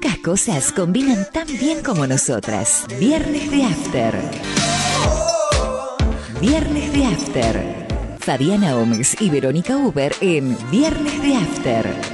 Pocas cosas combinan tan bien como nosotras. Viernes de After. Viernes de After. Fabiana Gómez y Verónica Uber en Viernes de After.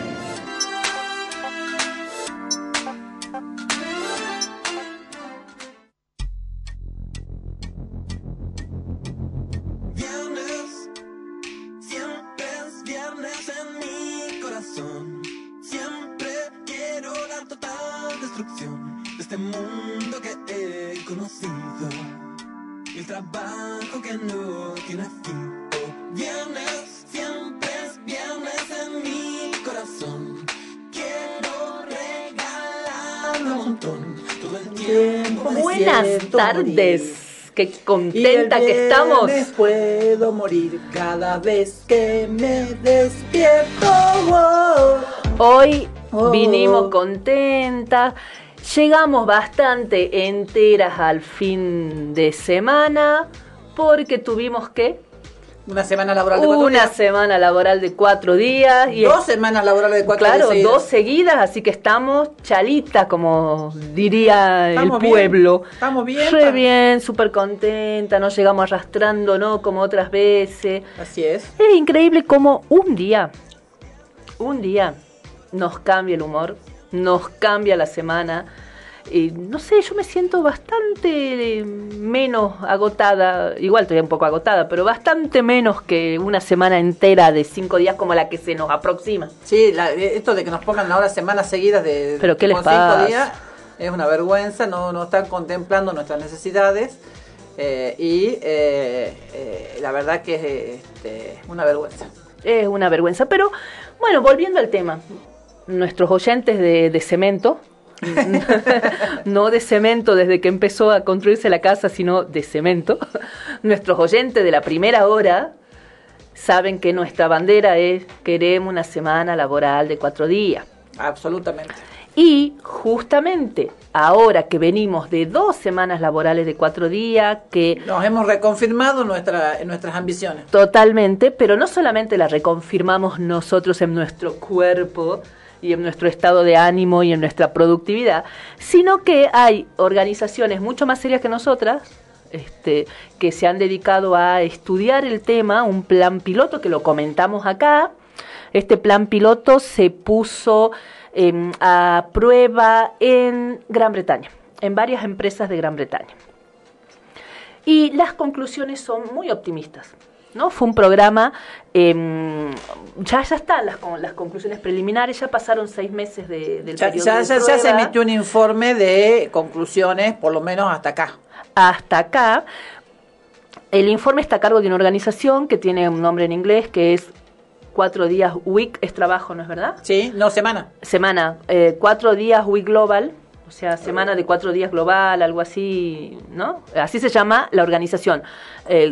Tardes. Qué contenta que estamos. puedo morir cada vez que me despierto. Hoy oh. vinimos contentas. Llegamos bastante enteras al fin de semana porque tuvimos que una semana laboral de cuatro Una días. semana laboral de cuatro días. Y dos semanas laborales de cuatro días. Claro, dos seguidas, así que estamos chalitas, como diría el pueblo. Estamos bien. Re bien, súper contenta, no llegamos arrastrando, ¿no? Como otras veces. Así es. Es increíble como un día, un día nos cambia el humor, nos cambia la semana no sé, yo me siento bastante menos agotada, igual estoy un poco agotada, pero bastante menos que una semana entera de cinco días como la que se nos aproxima. Sí, esto de que nos pongan ahora semanas seguidas de ¿Pero qué les cinco días es una vergüenza, no, no están contemplando nuestras necesidades. Eh, y eh, eh, la verdad que es este, una vergüenza. Es una vergüenza, pero bueno, volviendo al tema, nuestros oyentes de, de cemento, no de cemento desde que empezó a construirse la casa, sino de cemento. Nuestros oyentes de la primera hora saben que nuestra bandera es queremos una semana laboral de cuatro días. Absolutamente. Y justamente ahora que venimos de dos semanas laborales de cuatro días, que... Nos hemos reconfirmado nuestra, nuestras ambiciones. Totalmente, pero no solamente las reconfirmamos nosotros en nuestro cuerpo, y en nuestro estado de ánimo y en nuestra productividad, sino que hay organizaciones mucho más serias que nosotras, este, que se han dedicado a estudiar el tema, un plan piloto que lo comentamos acá. Este plan piloto se puso em, a prueba en Gran Bretaña, en varias empresas de Gran Bretaña. Y las conclusiones son muy optimistas. ¿No? Fue un programa, em, ya, ya están las, las conclusiones preliminares, ya pasaron seis meses de, del ya, ya, ya se emitió un informe de conclusiones, por lo menos hasta acá. Hasta acá. El informe está a cargo de una organización que tiene un nombre en inglés que es cuatro días week, es trabajo, ¿no es verdad? Sí, no, semana. Semana, eh, cuatro días week global, o sea, semana de cuatro días global, algo así, ¿no? Así se llama la organización.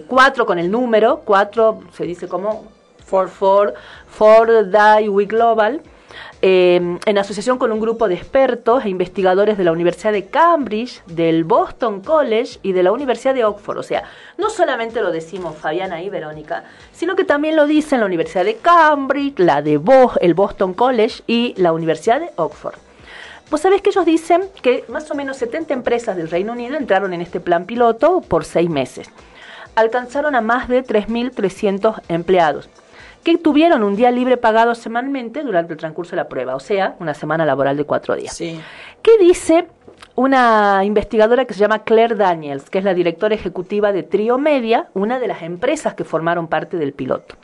Cuatro con el número, cuatro se dice como for, for, for Die Week Global. Eh, en asociación con un grupo de expertos e investigadores de la Universidad de Cambridge, del Boston College y de la Universidad de Oxford. O sea, no solamente lo decimos Fabiana y Verónica, sino que también lo dicen la Universidad de Cambridge, la de el Boston College y la Universidad de Oxford. Vos sabés que ellos dicen que más o menos 70 empresas del Reino Unido entraron en este plan piloto por seis meses. Alcanzaron a más de 3.300 empleados que tuvieron un día libre pagado semanalmente durante el transcurso de la prueba, o sea, una semana laboral de cuatro días. Sí. ¿Qué dice una investigadora que se llama Claire Daniels, que es la directora ejecutiva de Trio Media, una de las empresas que formaron parte del piloto?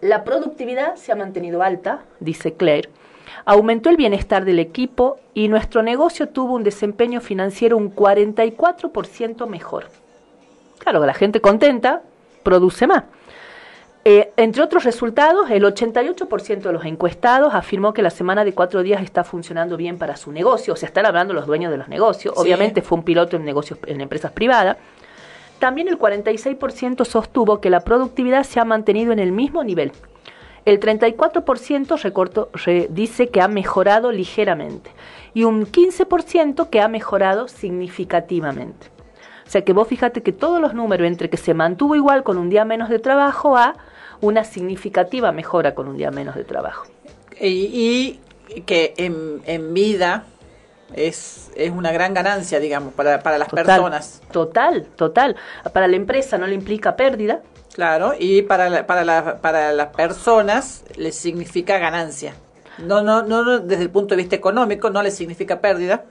La productividad se ha mantenido alta, dice Claire, aumentó el bienestar del equipo y nuestro negocio tuvo un desempeño financiero un 44% mejor. Claro, la gente contenta produce más. Eh, entre otros resultados, el 88% de los encuestados afirmó que la semana de cuatro días está funcionando bien para su negocio, o sea, están hablando los dueños de los negocios. Obviamente fue un piloto en negocios en empresas privadas. También el 46% sostuvo que la productividad se ha mantenido en el mismo nivel, el 34% dice que ha mejorado ligeramente y un 15% que ha mejorado significativamente. O sea que vos fíjate que todos los números entre que se mantuvo igual con un día menos de trabajo a una significativa mejora con un día menos de trabajo. Y, que en, en vida es, es una gran ganancia, digamos, para, para las Total, personas. Total, total. Para la empresa no le implica pérdida. Claro, y para, la- para, la- para las personas les significa ganancia. No, no, no, no, desde el punto de vista económico no les significa pérdida.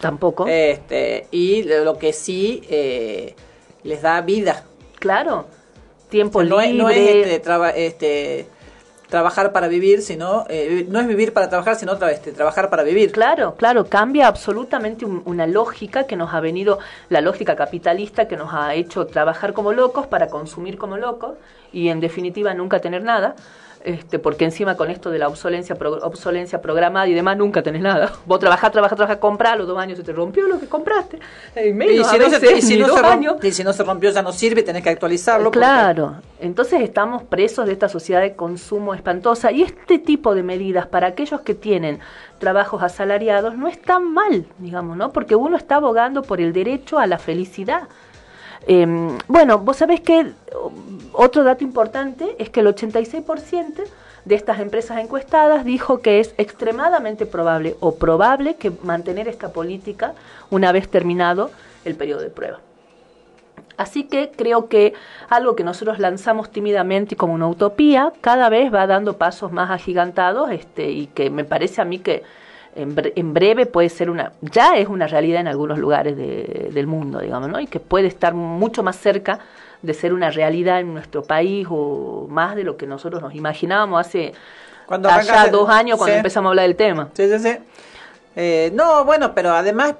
Tampoco. Este, y lo que sí eh, les da vida. claro. Tiempo O sea, no, es, libre. no es este, traba- este, trabajar para vivir, sino eh, no es vivir para trabajar, sino tra- este, trabajar para vivir. Claro, claro, cambia absolutamente un- una lógica que nos ha venido, la lógica capitalista que nos ha hecho trabajar como locos para consumir como locos y en definitiva nunca tener nada. Este, porque encima con esto de la obsolencia, pro- obsolencia programada y demás, nunca tenés nada. Vos trabajás, trabajás, trabajás, comprás, los dos años se te rompió lo que compraste. Y menos Y a si, no se, veces, y si ni no dos se rom- años. y si no se rompió ya no sirve, tenés que actualizarlo. porque- Claro, entonces estamos presos de esta sociedad de consumo espantosa y este tipo de medidas para aquellos que tienen trabajos asalariados no es tan mal, digamos, ¿no? Porque uno está abogando por el derecho a la felicidad. Eh, bueno, vos sabés que otro dato importante es que el 86% de estas empresas encuestadas dijo que es extremadamente probable o probable que mantener esta política una vez terminado el periodo de prueba. Así que creo que algo que nosotros lanzamos tímidamente y como una utopía, cada vez va dando pasos más agigantados este, y que me parece a mí que en, bre- en breve puede ser una, ya es una realidad en algunos lugares de- del mundo, digamos, ¿no? Y que puede estar mucho más cerca de ser una realidad en nuestro país o más de lo que nosotros nos imaginábamos hace Cuando allá dos años cuando sí. empezamos a hablar del tema. Sí, sí, sí. Eh, no, bueno, pero además,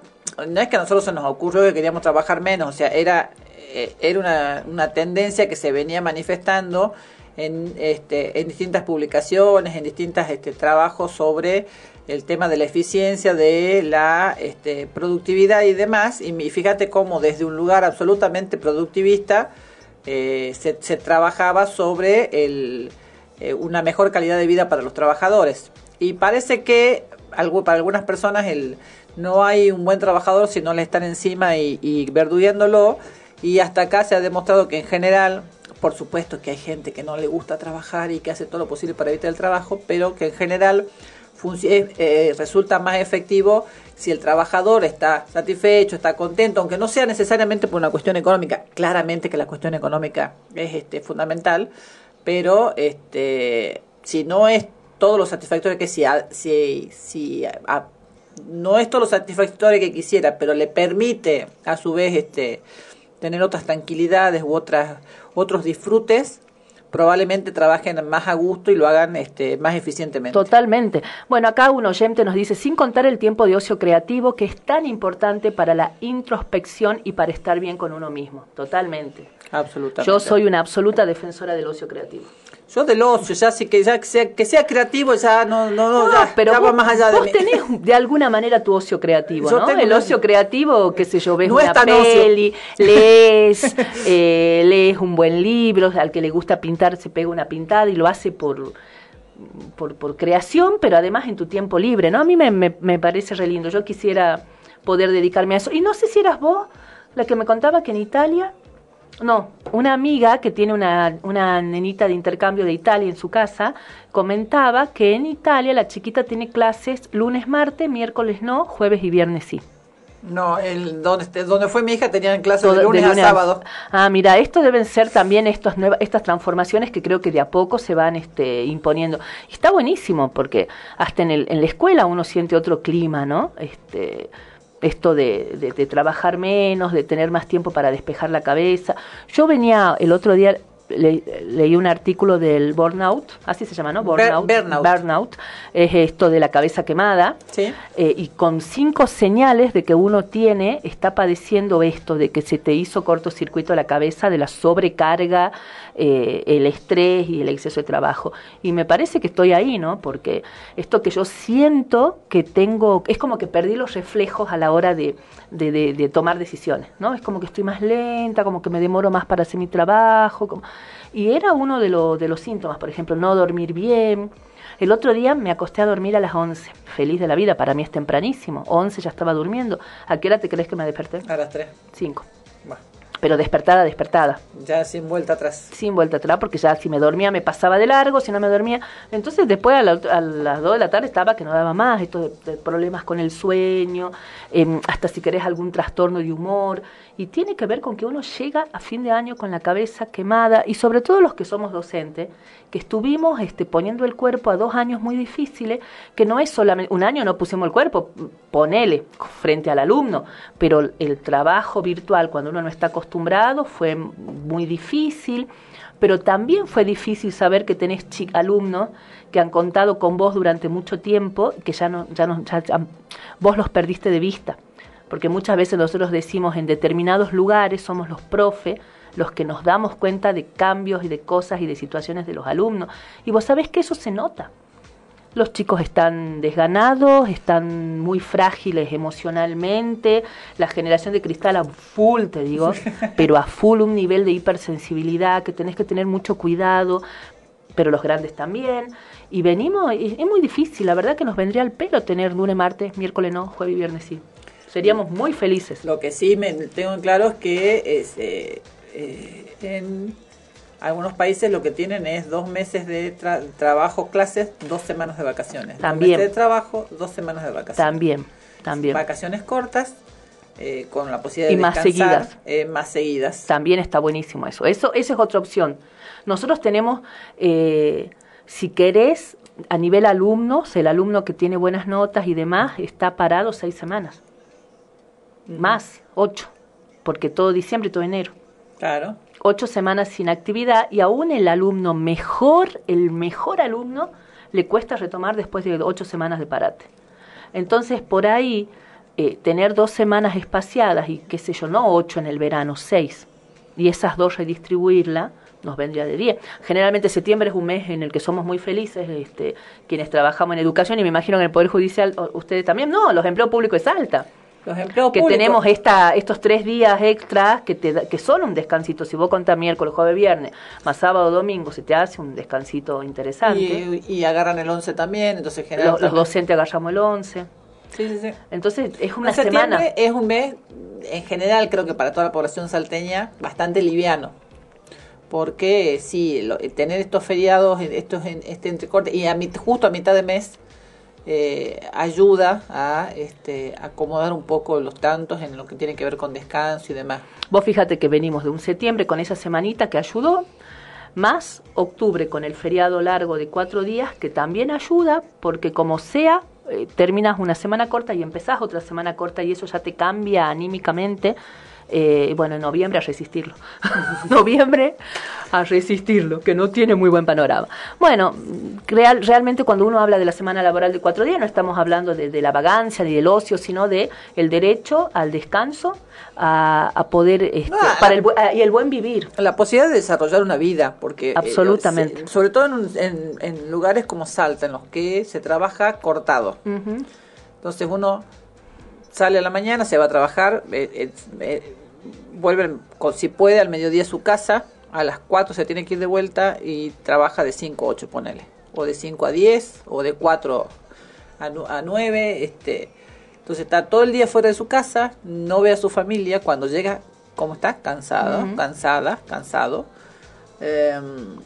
no es que a nosotros se nos ocurrió que queríamos trabajar menos, o sea, era, eh, era una, una tendencia que se venía manifestando en, este, en distintas publicaciones, en distintos este, trabajos sobre el tema de la eficiencia, de la este, productividad y demás. Y fíjate cómo desde un lugar absolutamente productivista eh, se, trabajaba sobre eh, una mejor calidad de vida para los trabajadores. Y parece que para algunas personas no hay un buen trabajador si no le están encima y, y. Y hasta acá se ha demostrado que en general, por supuesto que hay gente que no le gusta trabajar y que hace todo lo posible para evitar el trabajo, pero que en general eh, eh, resulta más efectivo si el trabajador está satisfecho, está contento, aunque no sea necesariamente por una cuestión económica. Claramente que la cuestión económica es este, fundamental, pero este, si no es todo lo satisfactorio que si, a- si, si no es todo lo satisfactorio que quisiera, pero le permite a su vez este, tener otras tranquilidades u otras, otros disfrutes, probablemente trabajen más a gusto y lo hagan este, más eficientemente. Totalmente. Bueno, acá un oyente nos dice, sin contar el tiempo de ocio creativo, que es tan importante para la introspección y para estar bien con uno mismo. Totalmente. Absolutamente. Yo soy una absoluta defensora del ocio creativo. Yo del ocio, ya sí que ya que sea, que sea creativo, ya no, no, no, ya, pero ya vos, va más allá de vos mí. tenés de alguna manera tu ocio creativo, Yo ¿no? tengo El ocio creativo, qué sé yo, ves No una ocio. peli, lees, eh, lees un buen libro, al que le gusta pintar se pega una pintada y lo hace por, por, por creación, pero además en tu tiempo libre, ¿no? A mí me, me, me parece re lindo, yo quisiera poder dedicarme a eso. Y no sé si eras vos la que me contaba que en Italia no, una amiga que tiene una, una nenita de intercambio de Italia en su casa comentaba que en Italia la chiquita tiene clases lunes, martes, miércoles no, jueves y viernes sí. No, el, donde, donde fue mi hija tenían clases de lunes, a sábado. Ah, mira, esto deben ser también estos nueva- estas transformaciones que creo que de a poco se van este, imponiendo. Está buenísimo porque hasta en, el, en la escuela uno siente otro clima, ¿no? Este, esto de, de- de trabajar menos, de tener más tiempo para despejar la cabeza. Yo venía el otro día, le- leí un artículo del burnout, así se llama, ¿no? Ber- Burnout. burnout. burnout. Es esto de la cabeza quemada. Sí. Eh, y con cinco señales de que uno tiene, está padeciendo esto, de que se te hizo cortocircuito la cabeza, de la sobrecarga, eh, el estrés y el exceso de trabajo. Y me parece que estoy ahí, ¿no? Porque esto que yo siento que tengo, es como que perdí los reflejos a la hora de, de, de- de tomar decisiones, ¿no? Es como que estoy más lenta, como que me demoro más para hacer mi trabajo. como- Y era uno de, lo- de los síntomas, por ejemplo, no dormir bien. El otro día me acosté a dormir a las 11. Feliz de la vida, para mí es tempranísimo. 11 ya estaba durmiendo. ¿A qué hora te crees que me desperté? A las tres. 5. Bueno. Pero despertada, despertada. Ya sin vuelta atrás. Sin vuelta atrás, porque ya si me dormía me pasaba de largo, si no me dormía. Entonces después a, las 2 de la tarde estaba que no daba más, estos problemas con el sueño, em, hasta si querés algún trastorno de humor. Y tiene que ver con que uno llega a fin de año con la cabeza quemada y sobre todo los que somos docentes, que estuvimos este, poniendo el cuerpo a dos años muy difíciles, que no es solamente, un año no pusimos el cuerpo, ponele frente al alumno, pero el trabajo virtual cuando uno no está acostumbrado fue muy difícil, pero también fue difícil saber que tenés alumnos que han contado con vos durante mucho tiempo, que ya no, ya no, ya, vos los perdiste de vista, porque muchas veces nosotros decimos en determinados lugares somos los profes, los que nos damos cuenta de cambios y de cosas y de situaciones de los alumnos. Y vos sabés que eso se nota. Los chicos están desganados, están muy frágiles emocionalmente, la generación de cristal a full, te digo, pero a full un nivel de hipersensibilidad que tenés que tener mucho cuidado, pero los grandes también. Y venimos, es muy difícil, la verdad que nos vendría al pelo tener lunes, martes, miércoles no, jueves y viernes sí. Seríamos muy felices. Lo que sí me tengo en claro es que es, eh, eh, en algunos países lo que tienen es dos meses de trabajo, clases, dos semanas de vacaciones. También. de trabajo, dos semanas de vacaciones. También, también. Vacaciones cortas, eh, con la posibilidad de más seguidas. Eh, más seguidas. También está buenísimo eso. Eso, esa es otra opción. Nosotros tenemos, eh, si querés, a nivel alumnos, el alumno que tiene buenas notas y demás está parado seis semanas. Más, ocho, porque todo diciembre y todo enero. Claro. Ocho semanas sin actividad y aún el alumno mejor, el mejor alumno, le cuesta retomar después de ocho semanas de parate. Entonces, por ahí, eh, tener dos semanas espaciadas y qué sé yo, no ocho en el verano, seis, y esas dos redistribuirla, nos vendría de diez. Generalmente septiembre es un mes en el que somos muy felices, este, quienes trabajamos en educación, y me imagino que en el Poder Judicial, ustedes también, no, los empleos públicos es alta que tenemos esta, estos tres días extras que, te, que son un descansito. Si vos contás miércoles, jueves, viernes, más sábado, domingo, se te hace un descansito interesante. Y, agarran el 11 también, entonces los, los, docentes agarramos el 11. Sí, sí, sí. Entonces es una semana. Es un mes, en general, creo que para toda la población salteña, bastante liviano. Porque sí, tener estos feriados, estos este entrecorte, y a, justo a mitad de mes, eh, ayuda a este, acomodar un poco los tantos en lo que tiene que ver con descanso y demás. Vos fíjate que venimos de un septiembre con esa semanita que ayudó, más octubre con el feriado largo de cuatro días que también ayuda, porque como sea, eh, terminas una semana corta y empezás otra semana corta y eso ya te cambia anímicamente eh, bueno, en noviembre a resistirlo. noviembre a resistirlo, que no tiene muy buen panorama. Bueno, real, realmente cuando uno habla de la semana laboral de cuatro días, no estamos hablando de, la vagancia ni del ocio, sino de el derecho al descanso, a, poder, este, para el, y el buen vivir. La posibilidad de desarrollar una vida, porque... Eh, Absolutamente. sobre todo en, en, lugares como Salta, en los que se trabaja cortado. Entonces uno sale a la mañana, se va a trabajar, eh, eh, vuelve, si puede, al mediodía a su casa, a las 4 se tiene que ir de vuelta y trabaja de 5 a 8, ponele. O de 5 a 10, o de 4 a, 9. Este, entonces está todo el día fuera de su casa, no ve a su familia. Cuando llega, ¿cómo está? Cansado, cansada, cansado. Em,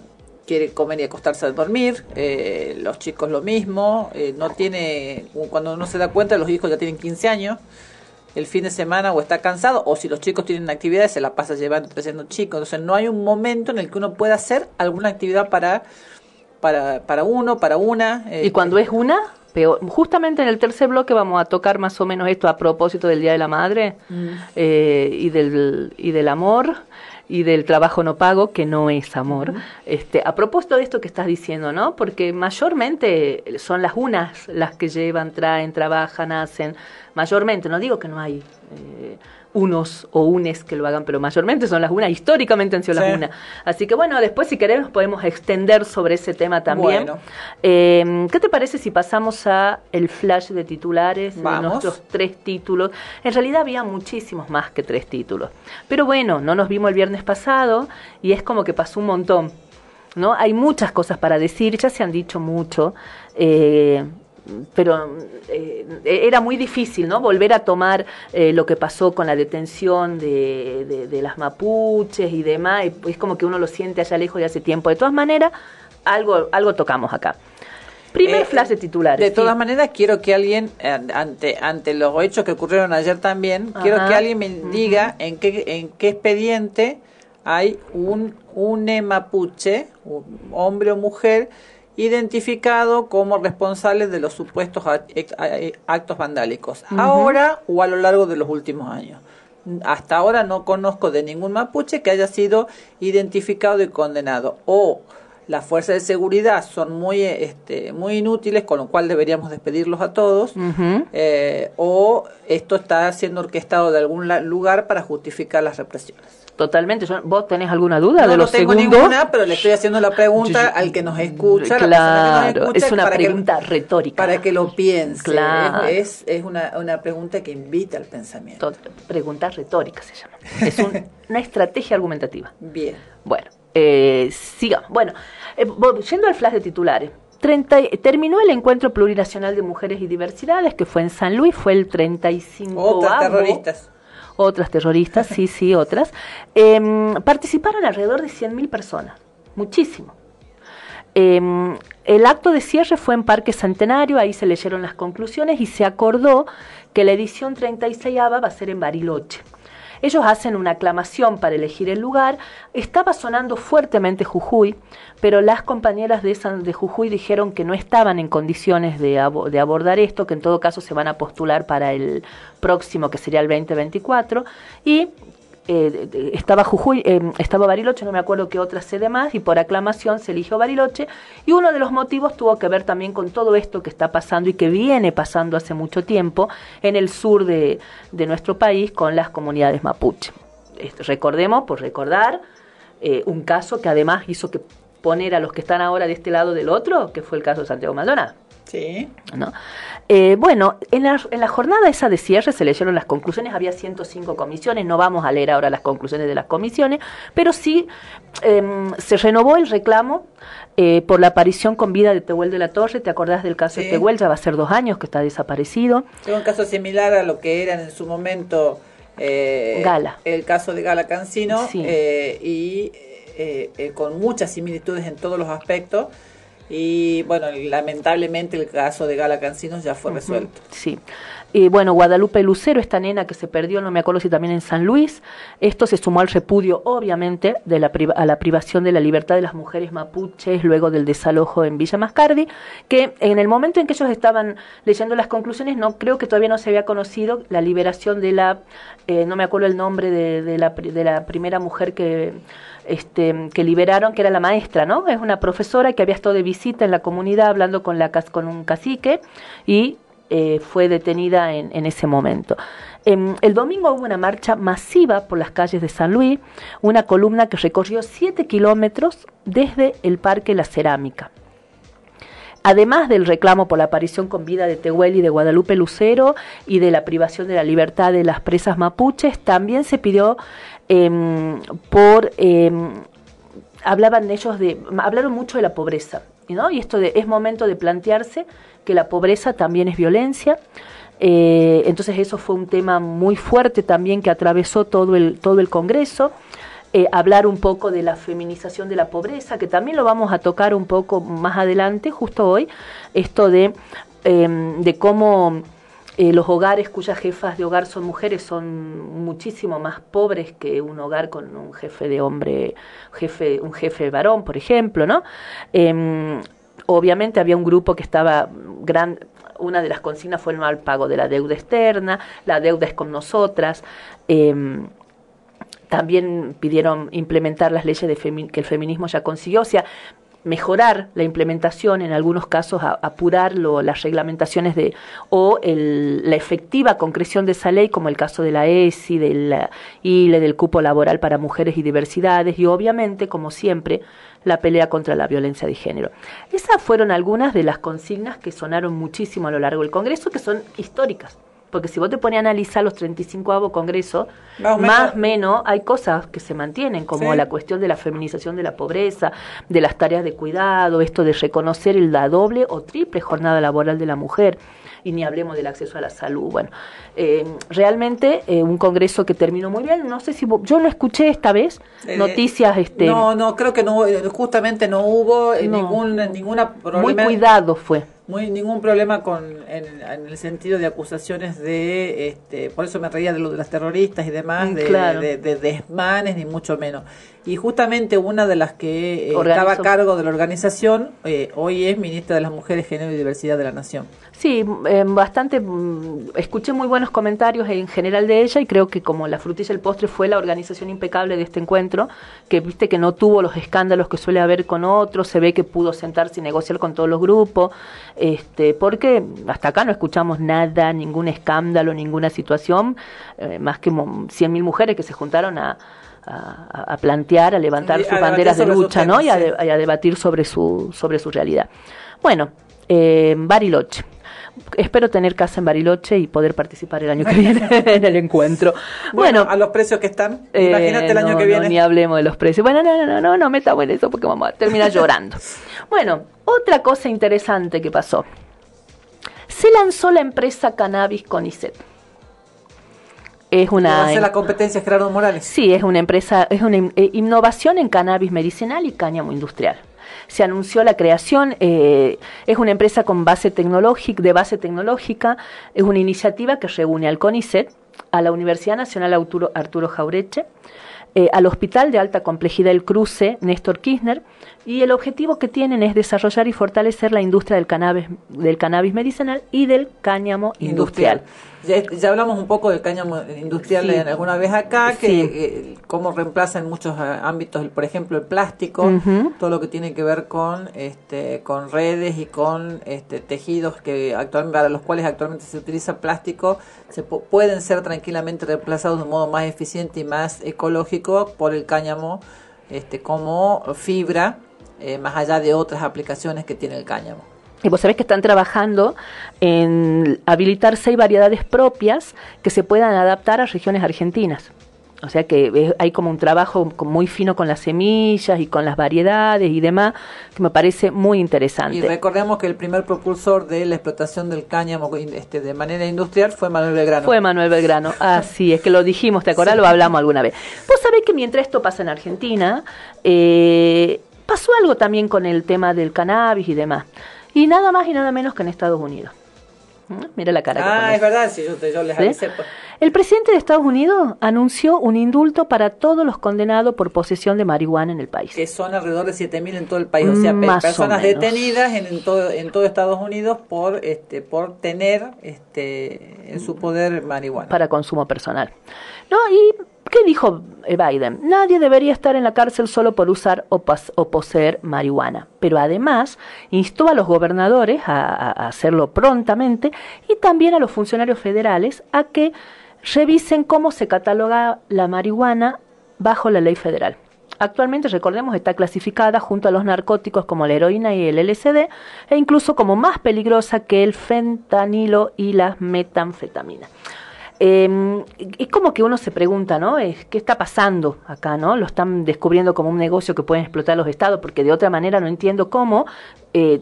quiere comer y acostarse a dormir. Eh, los chicos lo mismo. Eh, no tiene, cuando uno se da cuenta, los hijos ya tienen 15 años el fin de semana o está cansado o si los chicos tienen actividades se la pasa llevando trayendo chicos entonces no hay un momento en el que uno pueda hacer alguna actividad para para, para uno para una y este, cuando es una peor. justamente en el tercer bloque vamos a tocar más o menos esto a propósito del día de la madre mm. eh, y del y del amor y del trabajo no pago, que no es amor. este, a propósito de esto que estás diciendo, ¿no? Porque mayormente son las unas las que llevan, traen, trabajan, hacen, mayormente, no digo que no hay eh, unos o unes que lo hagan, pero mayormente son las unas, históricamente han sido las unas. Así que bueno, después si queremos podemos extender sobre ese tema también. Em, ¿Qué te parece si pasamos a el flash de titulares de nuestros tres títulos? En realidad había muchísimos más que tres títulos. Pero bueno, no nos vimos el viernes pasado y es como que pasó un montón. ¿no? Hay muchas cosas para decir, ya se han dicho mucho. Eh, pero eh, era muy difícil, ¿no? Volver a tomar eh, lo que pasó con la detención de, de, las mapuches y demás, es como que uno lo siente allá lejos de hace tiempo. De todas maneras, algo, algo tocamos acá. Primer flash de titulares. De todas maneras, quiero que alguien, ante, ante los hechos que ocurrieron ayer también, quiero que alguien me diga en, qué, en qué expediente hay un, un mapuche, un hombre o mujer, identificado como responsable de los supuestos actos vandálicos, ahora o a lo largo de los últimos años. Hasta ahora no conozco de ningún mapuche que haya sido identificado y condenado. O las fuerzas de seguridad son muy, este, muy inútiles, con lo cual deberíamos despedirlos a todos, eh, o esto está siendo orquestado de algún lugar para justificar las represiones. Totalmente. ¿Vos tenés alguna duda no, de los no tengo ninguna, pero le estoy haciendo la pregunta al que nos escucha. Claro, es una pregunta retórica. Para que lo piense. Claro. Es, es una, una, pregunta que invita al pensamiento. pregunta retórica se llama. Es una estrategia argumentativa. Bien. Bueno, eh, sigamos. Bueno, eh, yendo al flash de titulares. 30, terminó el encuentro plurinacional de mujeres y diversidades que fue en San Luis, fue el 35 Otras terroristas otras terroristas, sí, sí, otras, em, participaron alrededor de 100.000 personas, muchísimo. Em, el acto de cierre fue en Parque Centenario, ahí se leyeron las conclusiones y se acordó que la edición 36 va a ser en Bariloche. Ellos hacen una aclamación para elegir el lugar. Estaba sonando fuertemente Jujuy, pero las compañeras de, de Jujuy dijeron que no estaban en condiciones de, de abordar esto, que en todo caso se van a postular para el próximo, que sería el 2024, y eh, estaba Jujuy, eh, estaba Bariloche, no me acuerdo qué otra sede más, y por aclamación se eligió Bariloche, y uno de los motivos tuvo que ver también con todo esto que está pasando y que viene pasando hace mucho tiempo en el sur de, de nuestro país con las comunidades mapuche. recordemos, por recordar, eh, un caso que además hizo que poner a los que están ahora de este lado del otro, que fue el caso de Santiago Maldonado. Sí. ¿No? Eh, bueno, en la, en la, jornada esa de cierre se leyeron las conclusiones, había 105 comisiones, no vamos a leer ahora las conclusiones de las comisiones, pero sí em, se renovó el reclamo eh, por la aparición con vida de Tehuel de la Torre, ¿te acordás del caso de Tehuel? Ya va a ser dos años que está desaparecido. Es un caso similar a lo que era en su momento eh, Gala. el caso de Gala Cancino y con muchas similitudes en todos los aspectos y bueno, lamentablemente el caso de Gala Cancinos ya fue resuelto. Sí. Y bueno, Guadalupe Lucero, esta nena que se perdió, no me acuerdo si también en San Luis, esto se sumó al repudio, obviamente, de la a la privación de la libertad de las mujeres mapuches luego del desalojo en Villa Mascardi, que en el momento en que ellos estaban leyendo las conclusiones, no creo que todavía no se había conocido la liberación de la, eh, no me acuerdo el nombre de, de, la, de la primera mujer que este, que liberaron, que era la maestra, ¿no? Es una profesora que había estado de visita en la comunidad hablando con, la, con un cacique y eh, fue detenida en, ese momento. Em, el domingo hubo una marcha masiva por las calles de San Luis, una columna que recorrió 7 kilómetros desde el Parque La Cerámica. Además del reclamo por la aparición con vida de Tehuel y de Guadalupe Lucero y de la privación de la libertad de las presas mapuches, también se pidió Em, por em, hablaban ellos de hablaron mucho de la pobreza ¿no? y esto de es momento de plantearse que la pobreza también es violencia. Eh, entonces eso fue un tema muy fuerte también que atravesó todo el todo el Congreso. Eh, hablar un poco de la feminización de la pobreza que también lo vamos a tocar un poco más adelante justo hoy. Esto de em, de cómo eh, los hogares cuyas jefas de hogar son mujeres son muchísimo más pobres que un hogar con un jefe de hombre, jefe, un jefe varón, por ejemplo, ¿no? Em, obviamente había un grupo que estaba gran, una de las consignas fue el mal pago de la deuda externa, la deuda es con nosotras. Em, también pidieron implementar las leyes de que el feminismo ya consiguió. O sea, mejorar la implementación, en algunos casos apurar las reglamentaciones de, o la efectiva concreción de esa ley, como el caso de la ESI, de la ILE, del cupo laboral para mujeres y diversidades, y obviamente, como siempre, la pelea contra la violencia de género. Esas fueron algunas de las consignas que sonaron muchísimo a lo largo del Congreso, que son históricas. Porque si vos te pones a analizar los 35 congresos, Más más o menos. hay cosas que se mantienen, como Sí. la cuestión de la feminización de la pobreza, de las tareas de cuidado, esto de reconocer la doble o triple jornada laboral de la mujer, y ni hablemos del acceso a la salud. Bueno, eh, realmente eh, un congreso que terminó muy bien. No sé si vos- yo no escuché esta vez Eh, noticias este, No, no, creo que no, eh, justamente no hubo No. ningún, ninguna muy problema. cuidado fue. Muy, ningún problema con en, en el sentido de acusaciones de este por eso me reía de lo de las terroristas y demás Mm, de, claro. de, de desmanes ni mucho menos. Y justamente una de las que eh, estaba a cargo de la organización eh, hoy es ministra de las mujeres género y diversidad de la nación Sí, eh, bastante. Escuché muy buenos comentarios en general de ella y creo que como la frutilla del postre fue la organización impecable de este encuentro, que viste que no tuvo los escándalos que suele haber con otros, se ve que pudo sentarse y negociar con todos los grupos, este, porque hasta acá no escuchamos nada, ningún escándalo, ninguna situación, eh, más que mo- 100.000 mujeres que se juntaron a, a, a plantear, a levantar sus a banderas de lucha, ¿no? Y a, y a debatir sobre su, sobre su realidad. Bueno, eh, Bariloche. Espero tener casa en Bariloche y poder participar el año que viene en el encuentro. bueno, Bueno, a los precios que están eh, imagínate el año no, que no, viene ni hablemos de los precios. Bueno, no, no, no, no, no metamos en eso porque vamos a terminar llorando. Bueno, otra cosa interesante que pasó. Se lanzó la empresa Cannabis Conicet. Es una hacer la competencia Gerardo Morales Sí, es una empresa, es una in- eh, innovación en cannabis medicinal y cáñamo industrial. Se anunció la creación, eh, es una empresa de base tecnológica, es una iniciativa que reúne al CONICET, a la Universidad Nacional Arturo, Arturo Jaureche, eh, al Hospital de Alta Complejidad El Cruce, Néstor Kirchner, y el objetivo que tienen es desarrollar y fortalecer la industria del cannabis, del cannabis medicinal y del cáñamo industrial. Ya, ya hablamos un poco del cáñamo industrial Sí. alguna vez acá, que Sí. eh, cómo reemplaza en muchos eh, ámbitos, por ejemplo, el plástico, todo lo que tiene que ver con este con redes y con este tejidos que actualmente para los cuales actualmente se utiliza plástico, se pu- pueden ser tranquilamente reemplazados de un modo más eficiente y más ecológico por el cáñamo este como fibra, eh, más allá de otras aplicaciones que tiene el cáñamo. Y vos sabés que están trabajando en habilitar seis variedades propias que se puedan adaptar a regiones argentinas. O sea que hay como un trabajo muy fino con las semillas y con las variedades y demás, que me parece muy Y interesante. recordemos que el primer propulsor de la explotación del cáñamo este, de manera industrial fue Manuel Belgrano. Fue Manuel Belgrano. Así es que lo dijimos, ¿te acordás? Sí. Lo hablamos alguna vez. Vos sabés que mientras esto pasa en Argentina, eh, pasó algo también con el tema del cannabis y demás. Y nada más y nada menos que en Estados Unidos. ¿Mm? Mira la cara que ah, pones. es verdad, sí, yo, les avisé. pues. El presidente de Estados Unidos anunció un indulto para todos los condenados por posesión de marihuana en el país. que son alrededor de 7.000 en todo el país, o sea, Más o personas menos. detenidas en, en todo en todo Estados Unidos por este por tener este en su poder marihuana. para consumo personal. ¿No? ¿Y qué dijo Biden? Nadie debería estar en la cárcel solo por usar o, poseer marihuana. Pero además instó a los gobernadores a, a- a hacerlo prontamente y también a los funcionarios federales a que revisen cómo se cataloga la marihuana bajo la ley federal. Actualmente, recordemos, está clasificada junto a los narcóticos como la heroína y el LSD e incluso como más peligrosa que el fentanilo y las metanfetaminas. Eh, es como que uno se pregunta, ¿no? Es, ¿Qué está pasando acá, no? Lo están descubriendo como un negocio que pueden explotar los estados, porque de otra manera no entiendo cómo eh,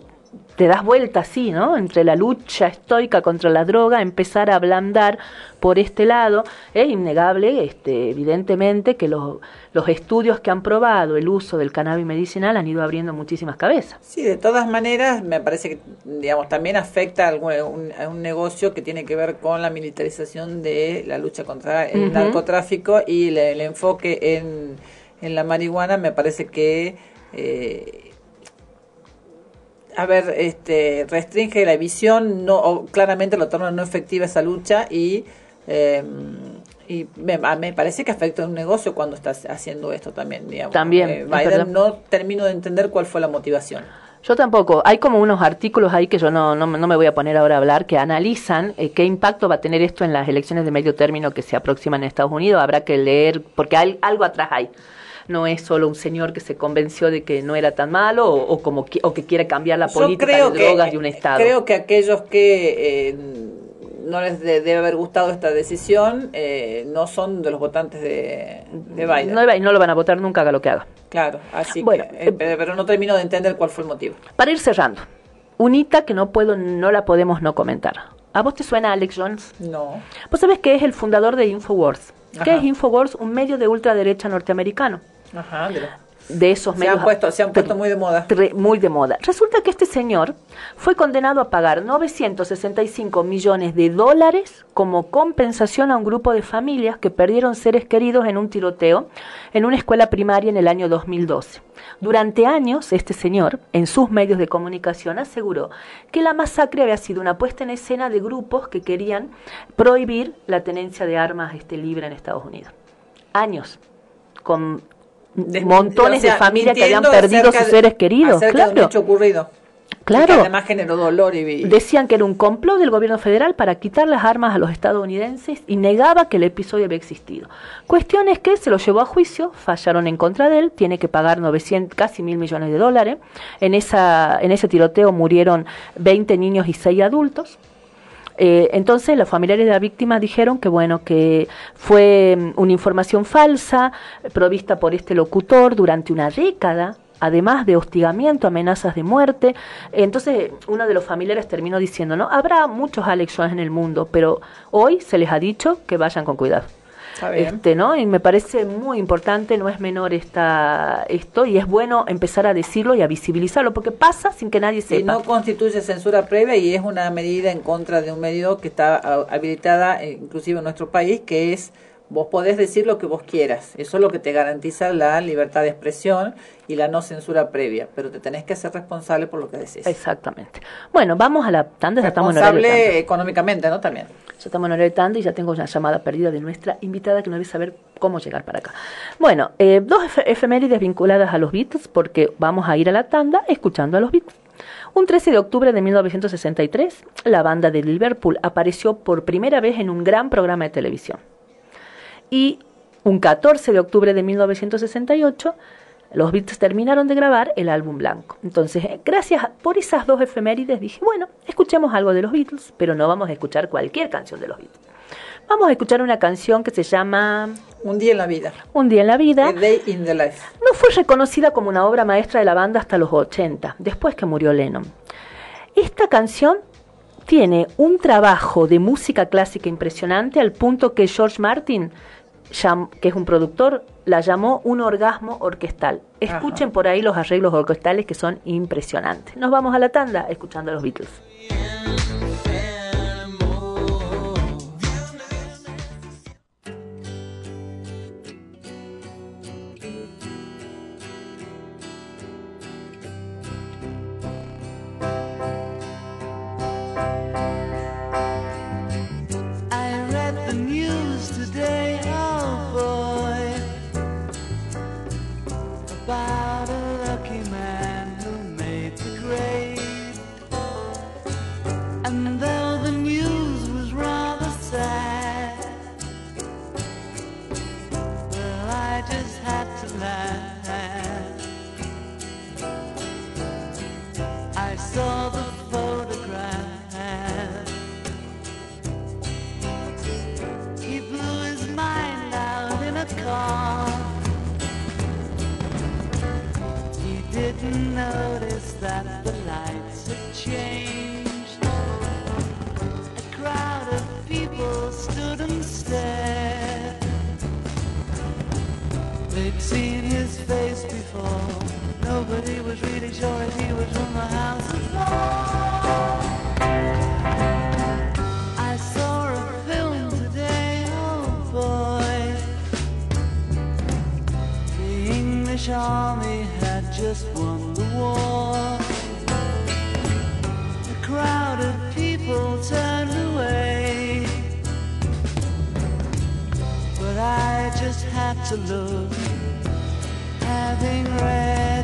te das vuelta así, ¿no? Entre la lucha estoica contra la droga, empezar a ablandar por este lado. Es innegable, este, evidentemente, que los, los estudios que han probado el uso del cannabis medicinal han ido abriendo muchísimas cabezas. Sí, de todas maneras, me parece que, digamos, también afecta a algún- un, a un negocio que tiene que ver con la militarización de la lucha contra el narcotráfico y el, el enfoque en, en la marihuana me parece que, eh, a ver, este, restringe la visión, no, o claramente lo torna no efectiva esa lucha y... eh, y me, me parece que afecta a un negocio cuando estás haciendo esto también, digamos. También, Eh. Biden no termino de entender cuál fue la motivación. Yo tampoco. Hay como unos artículos ahí que yo no, no, me- no me voy a poner ahora a hablar, que analizan eh, qué impacto va a tener esto en las elecciones de medio término que se aproximan en Estados Unidos. Habrá que leer, porque hay, algo atrás hay. No es solo un señor que se convenció de que no era tan malo o, o como qui- o que quiere cambiar la Yo política creo de que- drogas de un estado. Creo que aquellos que eh, no les de- debe haber gustado esta decisión, eh, no son de los votantes de, de Biden. No, no lo van a votar nunca, haga lo que haga. Claro, así Bueno, que, eh, eh, pero, pero no termino de entender cuál fue el motivo. Para ir cerrando, unita que no puedo, no la podemos no comentar. ¿A vos te suena Alex Jones? No. Vos sabés que es el fundador de Infowars. ¿Qué Ajá. es Infowars? Un medio de ultraderecha norteamericano. Ajá, de esos se medios. han puesto, se han puesto muy de moda. Tre- muy de moda. Resulta que este señor fue condenado a pagar 965 millones de dólares como compensación a un grupo de familias que perdieron seres queridos en un tiroteo en una escuela primaria en el año 2012. Durante años, este señor, en sus medios de comunicación, aseguró que la masacre había sido una puesta en escena de grupos que querían prohibir la tenencia de armas este, libre en Estados Unidos. Años. Con Montones o sea, de familias que habían perdido sus de- seres queridos. de un Claro, hecho ocurrido. Claro. Que además generó dolor y... y- decían que era un complot del gobierno federal para quitar las armas a los estadounidenses y negaba que el episodio había existido. Cuestión es que se lo llevó a juicio, fallaron en contra de él, tiene que pagar 900, casi mil millones de dólares. En, esa, en ese tiroteo murieron 20 niños y 6 adultos. Eh, entonces los familiares de la víctima dijeron que bueno que fue mm, una información falsa provista por este locutor durante una década además de hostigamiento, amenazas de muerte. Entonces uno de los familiares terminó diciendo, ¿no? Habrá muchos Alex Jones en el mundo, pero hoy se les ha dicho que vayan con cuidado. Este, ¿no? Y me parece muy importante, no es menor esta, esto, y es bueno empezar a decirlo y a visibilizarlo, porque pasa sin que nadie Y sepa. no constituye censura previa y es una medida en contra de un medio que está ah, habilitada eh, inclusive en nuestro país, que es vos podés decir lo que vos quieras. Eso es lo que te garantiza la libertad de expresión y la no censura previa, pero te tenés que hacer responsable por lo que decís. Exactamente. Bueno, vamos a la tanda, ya estamos Responsable tanda. económicamente, ¿no? También. Ya estamos en horario de tanda y ya tengo una llamada perdida de nuestra invitada que no debe saber cómo llegar para acá. Bueno, eh, dos efe- efemérides vinculadas a los Beatles porque vamos a ir a la tanda escuchando a los Beatles. Un 13 de octubre de 1963, la banda de Liverpool apareció por primera vez en un gran programa de televisión. Y un 14 de octubre de 1968, los Beatles terminaron de grabar el álbum blanco. Entonces, gracias por esas dos efemérides dije, bueno, escuchemos algo de los Beatles, pero no vamos a escuchar cualquier canción de los Beatles. Vamos a escuchar una canción que se llama Un día en la vida. Un día en la vida. A day in the life. No fue reconocida como una obra maestra de la banda hasta los 80, después que murió Lennon. Esta canción tiene un trabajo de música clásica impresionante al punto que George Martin, que es un productor, la llamó un orgasmo orquestal. Escuchen por ahí los arreglos orquestales que son impresionantes. Nos vamos a la tanda escuchando a los Beatles. Changed. A crowd of people stood and stared. They'd seen his face before. Nobody was really sure if he was from the house of. I saw a film today, oh boy. The English army had just won the war. have to look. Having read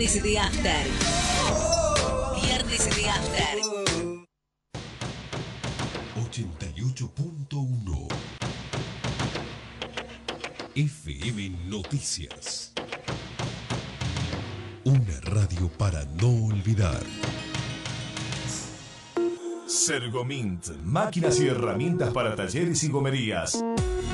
Viernes de After. Viernes de After. 88.1 FM Noticias. Una radio para no olvidar. Sergomint, máquinas y herramientas para talleres y gomerías.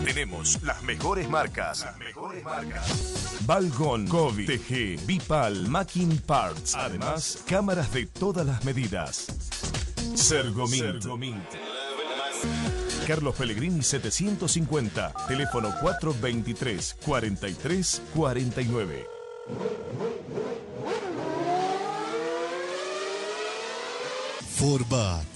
Tenemos las mejores marcas. Las mejores marcas. Balgon, Kobe, TG, Bipal, Macking Parts. Además, cámaras de todas las medidas. Sergomint. Carlos Pellegrini 750, teléfono 423 43 49. Forbat,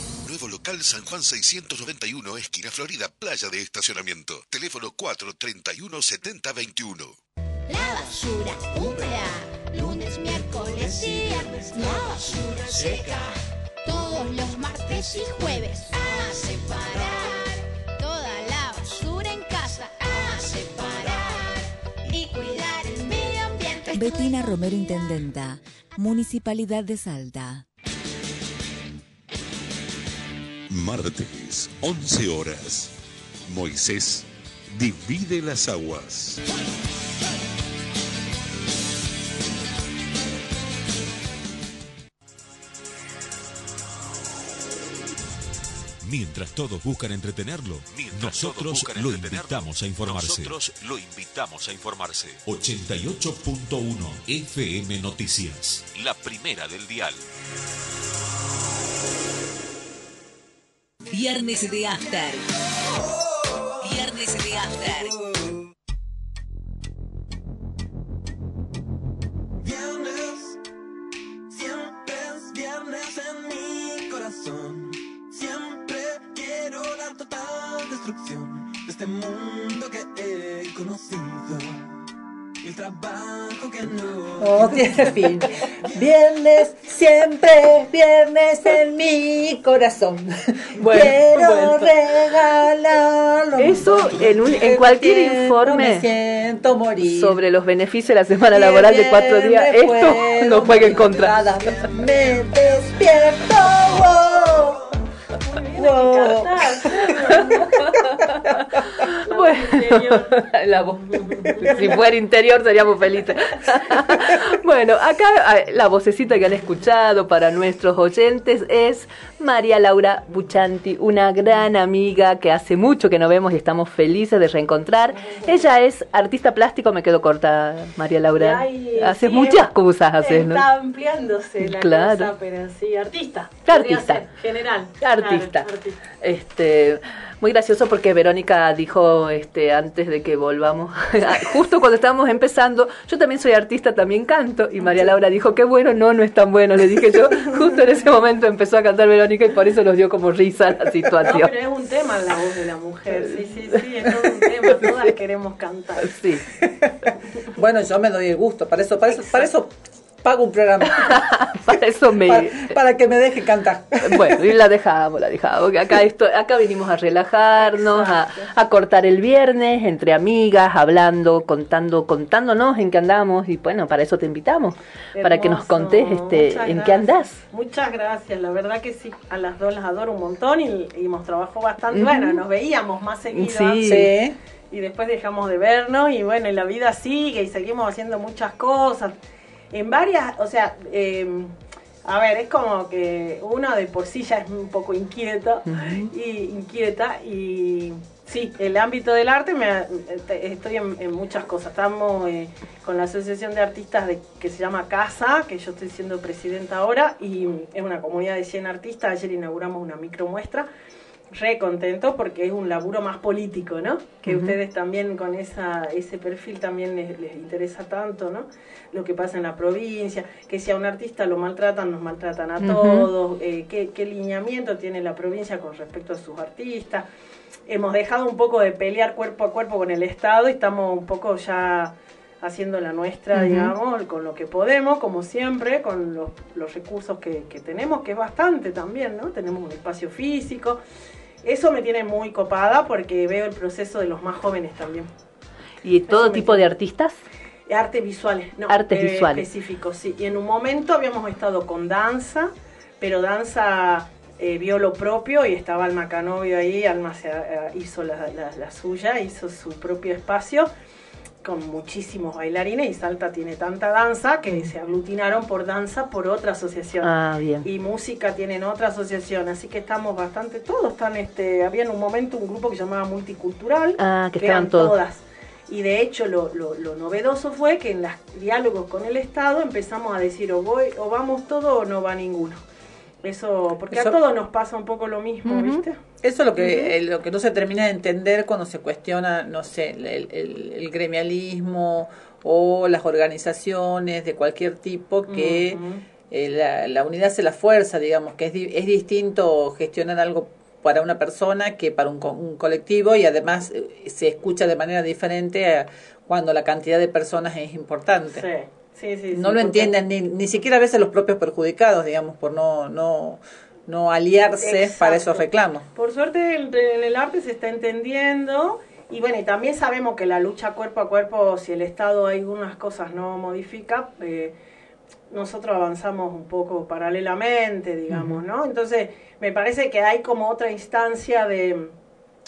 Local San Juan 691, esquina Florida, playa de estacionamiento. Teléfono 431 7021. La basura húmeda, lunes, miércoles y viernes. La basura seca, todos los martes y jueves. A separar toda la basura en casa. A separar y cuidar el medio ambiente. Betina Romero Intendenta, Municipalidad de Salta. Martes, 11 horas. Moisés divide las aguas. Mientras todos buscan entretenerlo, nosotros lo invitamos a informarse. Nosotros lo invitamos a informarse. 88.1 FM Noticias. La primera del dial. Viernes de After. Viernes de After. Viernes, siempre es viernes en mi corazón. Siempre quiero dar total destrucción de este mundo que he conocido. El trabajo que no. No tiene fin. Viernes, siempre viernes en mi corazón. Bueno, Quiero bueno. regalarlo. Eso en un- en cualquier informe Me siento morir. Sobre los beneficios de la semana laboral de cuatro días, esto no juega en contra. Me despierto. wow. Wow. Bueno, la voz. si fuera interior seríamos felices. bueno, acá eh, la vocecita que han escuchado para nuestros oyentes es María Laura Buchanti, una gran amiga que hace mucho que no vemos y estamos felices de reencontrar. Ella es artista plástico, me quedo corta, María Laura. Ay, haces sí, muchas cosas, haces, ¿no? Está ampliándose la Claro. cosa, pero sí, artista. Artista. Ser, General. Artista. Claro, artista. Este, muy gracioso porque Verónica dijo este antes de que volvamos, justo cuando estábamos empezando, yo también soy artista, también canto y María Laura dijo, qué bueno, no, no es tan bueno, le dije yo, justo en ese momento empezó a cantar Verónica y por eso nos dio como risa la No, situación. pero es un tema la voz de la mujer. Sí, sí, sí, es todo un tema. Todas queremos cantar. Sí. Bueno, yo me doy el gusto. Para eso, para eso, para eso pago un programa. Para eso me para, para que me deje cantar. Bueno, y la dejamos, la dejamos. que Acá, esto, acá vinimos a relajarnos, a, a cortar el viernes entre amigas, hablando, contando, contándonos en qué andamos. Y bueno, para eso te invitamos, para que nos contés este, muchas en qué andás. Muchas gracias, la verdad que sí, a las dos las adoro un montón y, y hemos trabajado bastante. Ujú. Bueno, nos veíamos más seguido. Sí. Sí. y después dejamos de vernos y bueno, y la vida sigue y seguimos haciendo muchas cosas. En varias, o sea, eh, a ver, es como que uno de por sí ya es un poco inquieto y inquieta y sí, el ámbito del arte me, estoy en, en muchas cosas. Estamos eh, con la asociación de artistas de, que se llama Casa, que yo estoy siendo presidenta ahora y es una comunidad de 100 artistas. Ayer inauguramos una micromuestra re contento porque es un laburo más político, ¿no? Que Ujú. ustedes también con esa, ese perfil también les, les interesa tanto, ¿no? Lo que pasa en la provincia, que si a un artista lo maltratan, nos maltratan a todos, eh, qué, qué lineamiento tiene la provincia con respecto a sus artistas. Hemos dejado un poco de pelear cuerpo a cuerpo con el Estado y estamos un poco ya haciendo la nuestra, digamos, con lo que podemos, como siempre, con los, los recursos que, que tenemos, que es bastante también, ¿no? Tenemos un espacio físico. Eso me tiene muy copada porque veo el proceso de los más jóvenes también. ¿Y todo Eso me tipo de artistas? Artes visuales, no. Artes eh, visuales. Específicos, sí. Y en un momento habíamos estado con danza, pero danza eh, vio lo propio y estaba Alma Canovio ahí. Alma se, eh, hizo la, la- la suya, hizo su propio espacio con muchísimos bailarines y Salta tiene tanta danza que se aglutinaron por danza por otra asociación. Ah, bien. Y música tienen otra asociación, así que estamos bastante, todos están, este, había en un momento un grupo que se llamaba Multicultural, Ah, que estaban todos. todas. Y de hecho lo, lo, lo novedoso fue que en los diálogos con el Estado empezamos a decir o voy o vamos todos o no va ninguno. Eso, porque Eso- a todos nos pasa un poco lo mismo. ¿viste? Eso es lo que, eh, lo que no se termina de entender cuando se cuestiona, no sé, el, el- el gremialismo o las organizaciones de cualquier tipo que eh, la, la unidad hace la fuerza, digamos, que es, di- es distinto gestionar algo para una persona que para un, co- un colectivo y además eh, se escucha de manera diferente a cuando la cantidad de personas es importante. Sí, sí, sí. no sí, lo entienden ni, ni siquiera a veces los propios perjudicados, digamos, por no, no, no aliarse para esos reclamos. Por suerte en, en el arte se está entendiendo y bueno, y también sabemos que la lucha cuerpo a cuerpo, si el Estado algunas cosas no modifica, eh, nosotros avanzamos un poco paralelamente, digamos, ¿no? Entonces, me parece que hay como otra instancia de,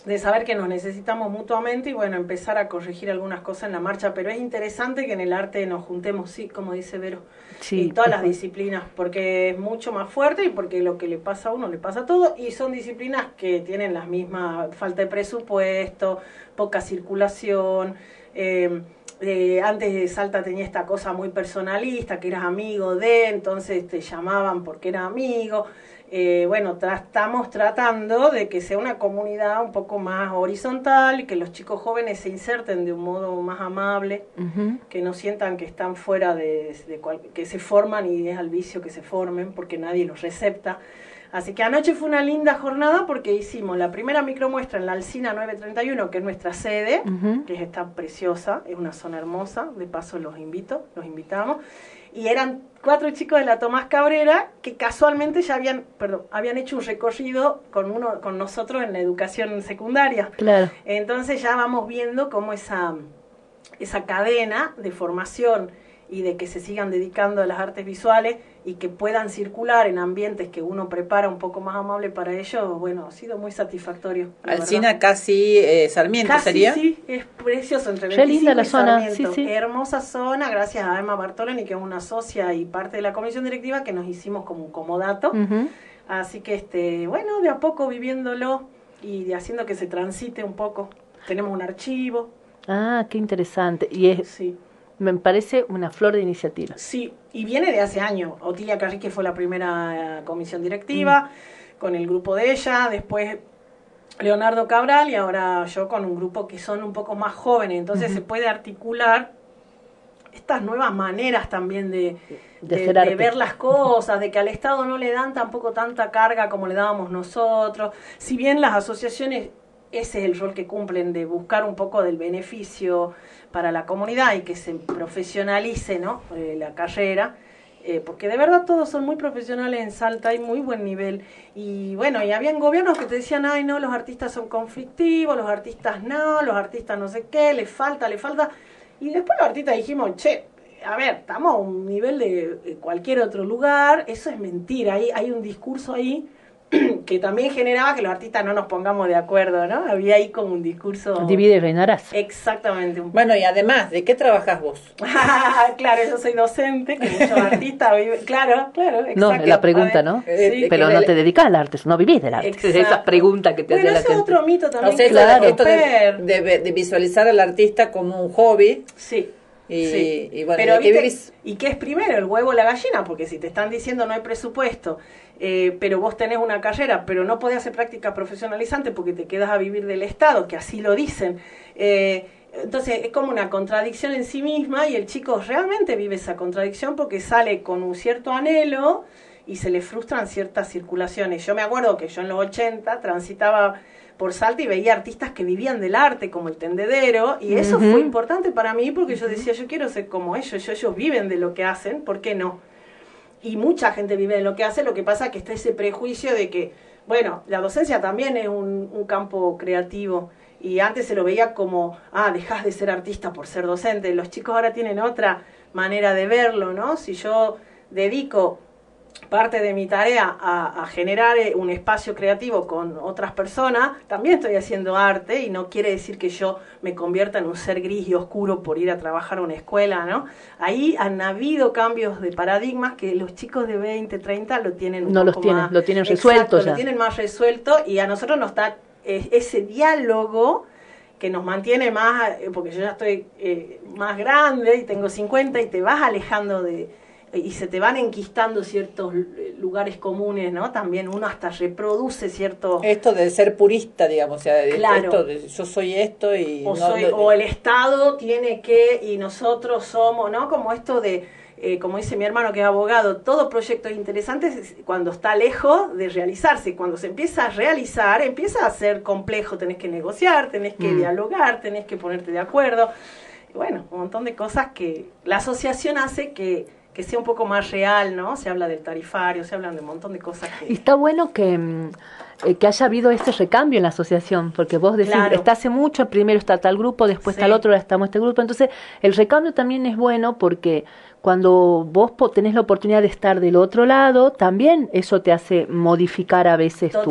de saber que nos necesitamos mutuamente y bueno, empezar a corregir algunas cosas en la marcha, pero es interesante que en el arte nos juntemos, sí, como dice Vero, Sí, en todas las disciplinas, porque es mucho más fuerte y porque lo que le pasa a uno le pasa a todo, y son disciplinas que tienen las mismas, falta de presupuesto, poca circulación, eh, eh, antes de Salta tenía esta cosa muy personalista, que eras amigo de, entonces te llamaban porque era amigo. Eh, bueno, tra- estamos tratando de que sea una comunidad un poco más horizontal y que los chicos jóvenes se inserten de un modo más amable que no sientan que están fuera de, de cual- que se forman y es al vicio que se formen porque nadie los recepta. Así que anoche fue una linda jornada porque hicimos la primera micromuestra en la Alcina 931, que es nuestra sede, que está preciosa, es una zona hermosa, de paso los invito, los invitamos. Y eran cuatro chicos de la Tomás Cabrera que casualmente ya habían, perdón, habían hecho un recorrido con uno, con nosotros en la educación secundaria. Claro. Entonces ya vamos viendo cómo esa, esa cadena de formación y de que se sigan dedicando a las artes visuales y que puedan circular en ambientes que uno prepara un poco más amable para ellos, bueno, ha sido muy satisfactorio. Alcina casi eh, Sarmiento Casi, sería. sí, es precioso entre Qué 25 linda la zona, sí, sí. Hermosa zona, gracias a Emma Bartoloni, que es una socia y parte de la comisión directiva, que nos hicimos como un comodato. Así que, este, bueno, de a poco viviéndolo y de haciendo que se transite un poco. Tenemos un archivo. Ah, qué interesante. Y es, Sí. Me parece una flor de iniciativa. Sí, y viene de hace años. Otilia Carrique fue la primera eh, comisión directiva con el grupo de ella, después Leonardo Cabral y ahora yo con un grupo que son un poco más jóvenes. Entonces se puede articular estas nuevas maneras también de, De ver las cosas, de que al Estado no le dan tampoco tanta carga como le dábamos nosotros. Si bien las asociaciones, ese es el rol que cumplen de buscar un poco del beneficio para la comunidad y que se profesionalice ¿no? Eh, la carrera. eh, porque de verdad todos son muy profesionales en Salta, hay muy buen nivel. Y bueno, y habían gobiernos que te decían, ay no, los artistas son conflictivos, los artistas no, los artistas no sé qué, les falta, les falta. Y después los artistas dijimos, che, a ver, estamos a un nivel de cualquier otro lugar, eso es mentira, hay, hay un discurso ahí que también generaba que los artistas no nos pongamos de acuerdo, ¿no? Había ahí como un discurso... Divide y reinarás. Exactamente. Un... Bueno, y además, ¿de qué trabajas vos? claro, yo soy docente, que muchos artistas viven... Claro, claro, No, la pregunta, ¿no? sí, Pero no te dedicas al arte, no vivís del arte. Exacto. Esa pregunta que te Bueno, la es gente. otro mito también O sea, que esto, hay que esto de, de- de visualizar al artista como un hobby. Sí. Y, Sí. y bueno, Pero ¿de qué ¿viste? vivís? ¿Y qué es primero, el huevo o la gallina? Porque si te están diciendo no hay presupuesto, eh, pero vos tenés una carrera, pero no podés hacer práctica profesionalizante porque te quedas a vivir del Estado, que así lo dicen. eh, entonces es como una contradicción en sí misma y el chico realmente vive esa contradicción porque sale con un cierto anhelo y se le frustran ciertas circulaciones. Yo me acuerdo que yo en los 80 transitaba por Salta y veía artistas que vivían del arte, como el tendedero, y eso fue importante para mí porque yo decía, yo quiero ser como ellos, ellos viven de lo que hacen, ¿por qué no? Y mucha gente vive de lo que hace, lo que pasa que está ese prejuicio de que, bueno, la docencia también es un, un campo creativo, y antes se lo veía como, ah, dejas de ser artista por ser docente, los chicos ahora tienen otra manera de verlo, ¿no? Si yo dedico parte de mi tarea a, a generar eh, un espacio creativo con otras personas, también estoy haciendo arte y no quiere decir que yo me convierta en un ser gris y oscuro por ir a trabajar a una escuela, ¿no? Ahí han habido cambios de paradigmas que los chicos de 20, 30 lo tienen un No los poco tienen, más- lo tienen Exacto, resuelto ya. Lo tienen más resuelto y a nosotros nos da ese diálogo que nos mantiene más, eh, porque yo ya estoy eh, más grande y tengo 50 y te vas alejando de, y se te van enquistando ciertos lugares comunes, ¿no? También uno hasta reproduce ciertos... Esto de ser purista, digamos, o sea, de- Claro. esto de yo soy esto y o, no- soy- no- o el Estado tiene que y nosotros somos, ¿no? Como esto de, eh, como dice mi hermano que es abogado, todo proyecto interesante es cuando está lejos de realizarse. Cuando se empieza a realizar, empieza a ser complejo. Tenés que negociar, tenés que Mm. dialogar, tenés que ponerte de acuerdo. Bueno, un montón de cosas que la asociación hace que, que sea un poco más real, ¿no? Se habla del tarifario, se hablan de un montón de cosas que... Y está bueno que, mm, eh, que haya habido este recambio en la asociación, porque vos decís, Claro. está hace mucho, primero está tal grupo, después Sí. está el otro, ahora estamos este grupo. Entonces, el recambio también es bueno porque cuando vos tenés la oportunidad de estar del otro lado, también eso te hace modificar a veces tu-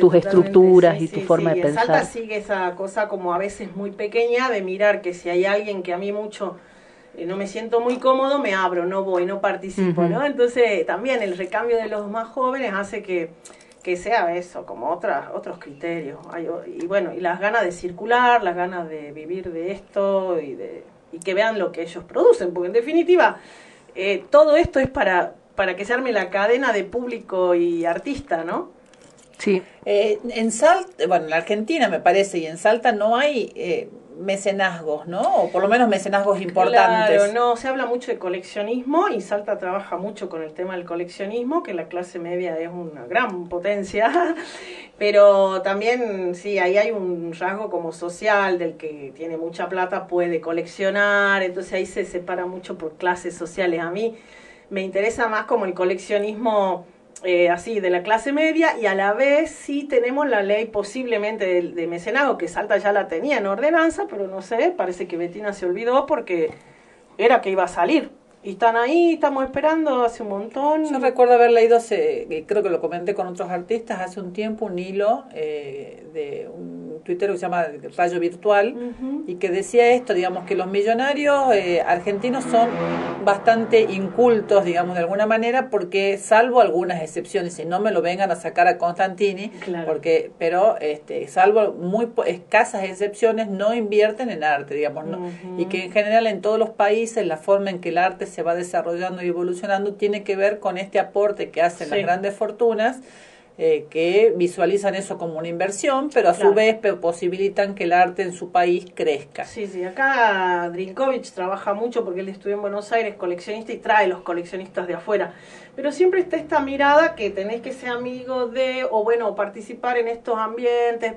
tus estructuras sí, y tu sí, forma de En Salta pensar. sigue esa cosa como a veces muy pequeña de mirar que si hay alguien que a mí mucho no me siento muy cómodo, me abro, no voy, no participo. ¿no? Entonces también el recambio de los más jóvenes hace que, que sea eso, como otras, otros criterios. Hay o- y bueno, y las ganas de circular, las ganas de vivir de esto y, de, y que vean lo que ellos producen, porque en definitiva eh, todo esto es para, para que se arme la cadena de público y artista, ¿no? Sí. Eh, en Salta, bueno, en la Argentina me parece, y en Salta no hay, eh, mecenazgos, ¿no? O por lo menos mecenazgos importantes. Claro, no, se habla mucho de coleccionismo y Salta trabaja mucho con el tema del coleccionismo, que la clase media es una gran potencia, pero también sí, ahí hay un rasgo como social del que tiene mucha plata puede coleccionar, entonces ahí se separa mucho por clases sociales. A mí me interesa más como el coleccionismo eh, así de la clase media y a la vez sí tenemos la ley posiblemente de, de que Salta ya la tenía en ordenanza, pero no sé, parece que Betina se olvidó porque era que iba a salir. Y están ahí, estamos esperando hace un montón. Yo recuerdo haber leído, hace, y creo que lo comenté con otros artistas, hace un tiempo un hilo eh, de un Twitter que se llama Rayo Virtual y que decía esto, digamos, que los millonarios eh, argentinos son bastante incultos, digamos, de alguna manera, porque salvo algunas excepciones, y no me lo vengan a sacar a Constantini, Claro. porque pero este salvo muy escasas excepciones, no invierten en arte, digamos, ¿no? y que en general en todos los países la forma en que el arte se va desarrollando y evolucionando tiene que ver con este aporte que hacen Sí. las grandes fortunas eh, que visualizan eso como una inversión, pero a Claro. su vez posibilitan que el arte en su país crezca. Sí, sí, acá Drinkovich trabaja mucho porque él estudió en Buenos Aires, coleccionista, y trae los coleccionistas de afuera. Pero siempre está esta mirada que tenés que ser amigo de, o bueno, participar en estos ambientes,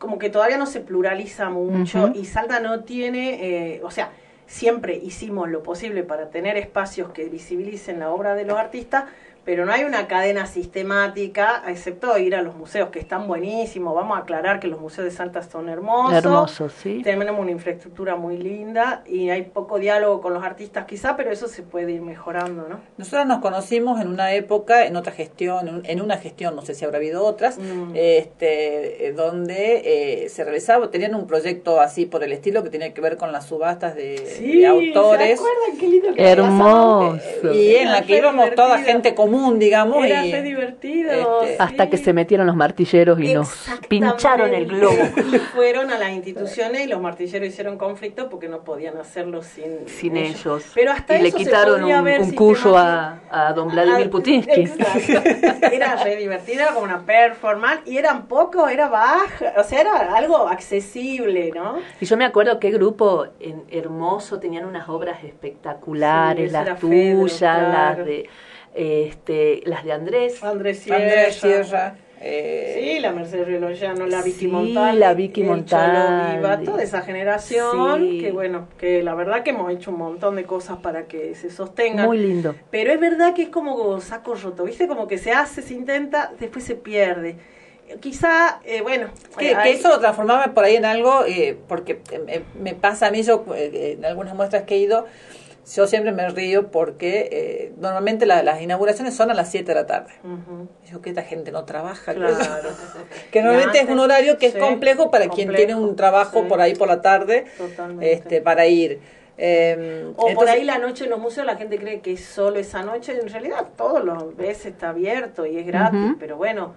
como que todavía no se pluraliza mucho y Salta no tiene, eh, o sea, siempre hicimos lo posible para tener espacios que visibilicen la obra de los artistas, pero no hay una cadena sistemática, excepto ir a los museos, que están buenísimos. Vamos a aclarar que los museos de Salta son hermosos. Hermosos, sí. Tenemos una infraestructura muy linda y hay poco diálogo con los artistas quizá, pero eso se puede ir mejorando, ¿no? Nosotros nos conocimos en una época, en otra gestión, en un- en una gestión, no sé si habrá habido otras, Mm. este, eh, donde eh, se realizaba, tenían un proyecto así por el estilo que tenía que ver con las subastas de, de autores. ¿se acuerdan qué lindo que Hermoso. Y en la que íbamos toda gente común, digamos. Era y, re divertido. este, Hasta que se metieron los martilleros y nos pincharon el globo. Y fueron a las instituciones y los martilleros hicieron conflicto porque no podían hacerlo sin, sin ellos. Pero hasta y le quitaron un, un cuyo a, a don Vladimir Ah, Putinsky. Era re divertido, era como una performance y eran pocos, era baja, o sea, era algo accesible, ¿no? Y yo me acuerdo qué grupo en- hermoso, tenían unas obras espectaculares, Sí, las Fedro, tuyas, claro. las de este, las de Andrés. Andrés Sierra. Andrés Sierra. eh, Sí, la Mercedes Reloyano, la Vicky Sí, Montal. la Vicky Viva, toda esa generación, Sí. que bueno, que la verdad que hemos hecho un montón de cosas para que se sostengan. Muy lindo. Pero es verdad que es como saco roto, ¿viste? Como que se hace, se intenta, después se pierde. Quizá, eh, bueno, Que, hay- que eso lo transformaba por ahí en algo, eh, porque eh, me, me pasa a mí, yo eh, en algunas muestras que he ido, yo siempre me río porque eh, normalmente la- las inauguraciones son a las 7 de la tarde. Ujú. Digo que esta gente no trabaja. Claro. que normalmente es un horario que sí, es complejo para quien tiene un trabajo sí. por ahí por la tarde Totalmente. este para ir. Eh, O por ahí la noche en los museos la gente cree que es solo esa noche, en realidad todos los veces está abierto y es gratis, pero bueno,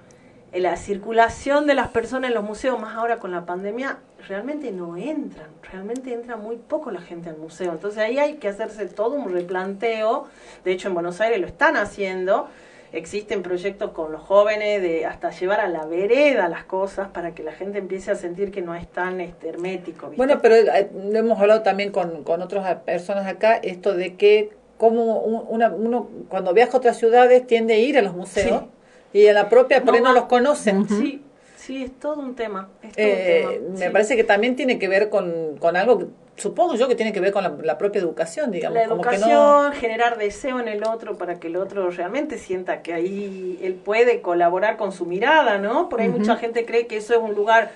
la circulación de las personas en los museos, más ahora con la pandemia, realmente no entran, realmente entra muy poco la gente al museo, entonces ahí hay que hacerse todo un replanteo, de hecho en Buenos Aires lo están haciendo, existen proyectos con los jóvenes de hasta llevar a la vereda las cosas para que la gente empiece a sentir que no es tan este, hermético. ¿viste? Bueno, pero eh, lo hemos hablado también con, con otras personas acá, esto de que como un- una, uno cuando viaja a otras ciudades tiende a ir a los museos y en la propia por ahí no va. los conocen. Sí, sí, es todo un tema. Es todo Eh, un tema. me sí. parece que también tiene que ver con, con algo, que, supongo yo que tiene que ver con la, la propia educación, digamos. La como que educación, no, generar deseo en el otro para que el otro realmente sienta que ahí él puede colaborar con su mirada, ¿no? Por ahí mucha gente cree que eso es un lugar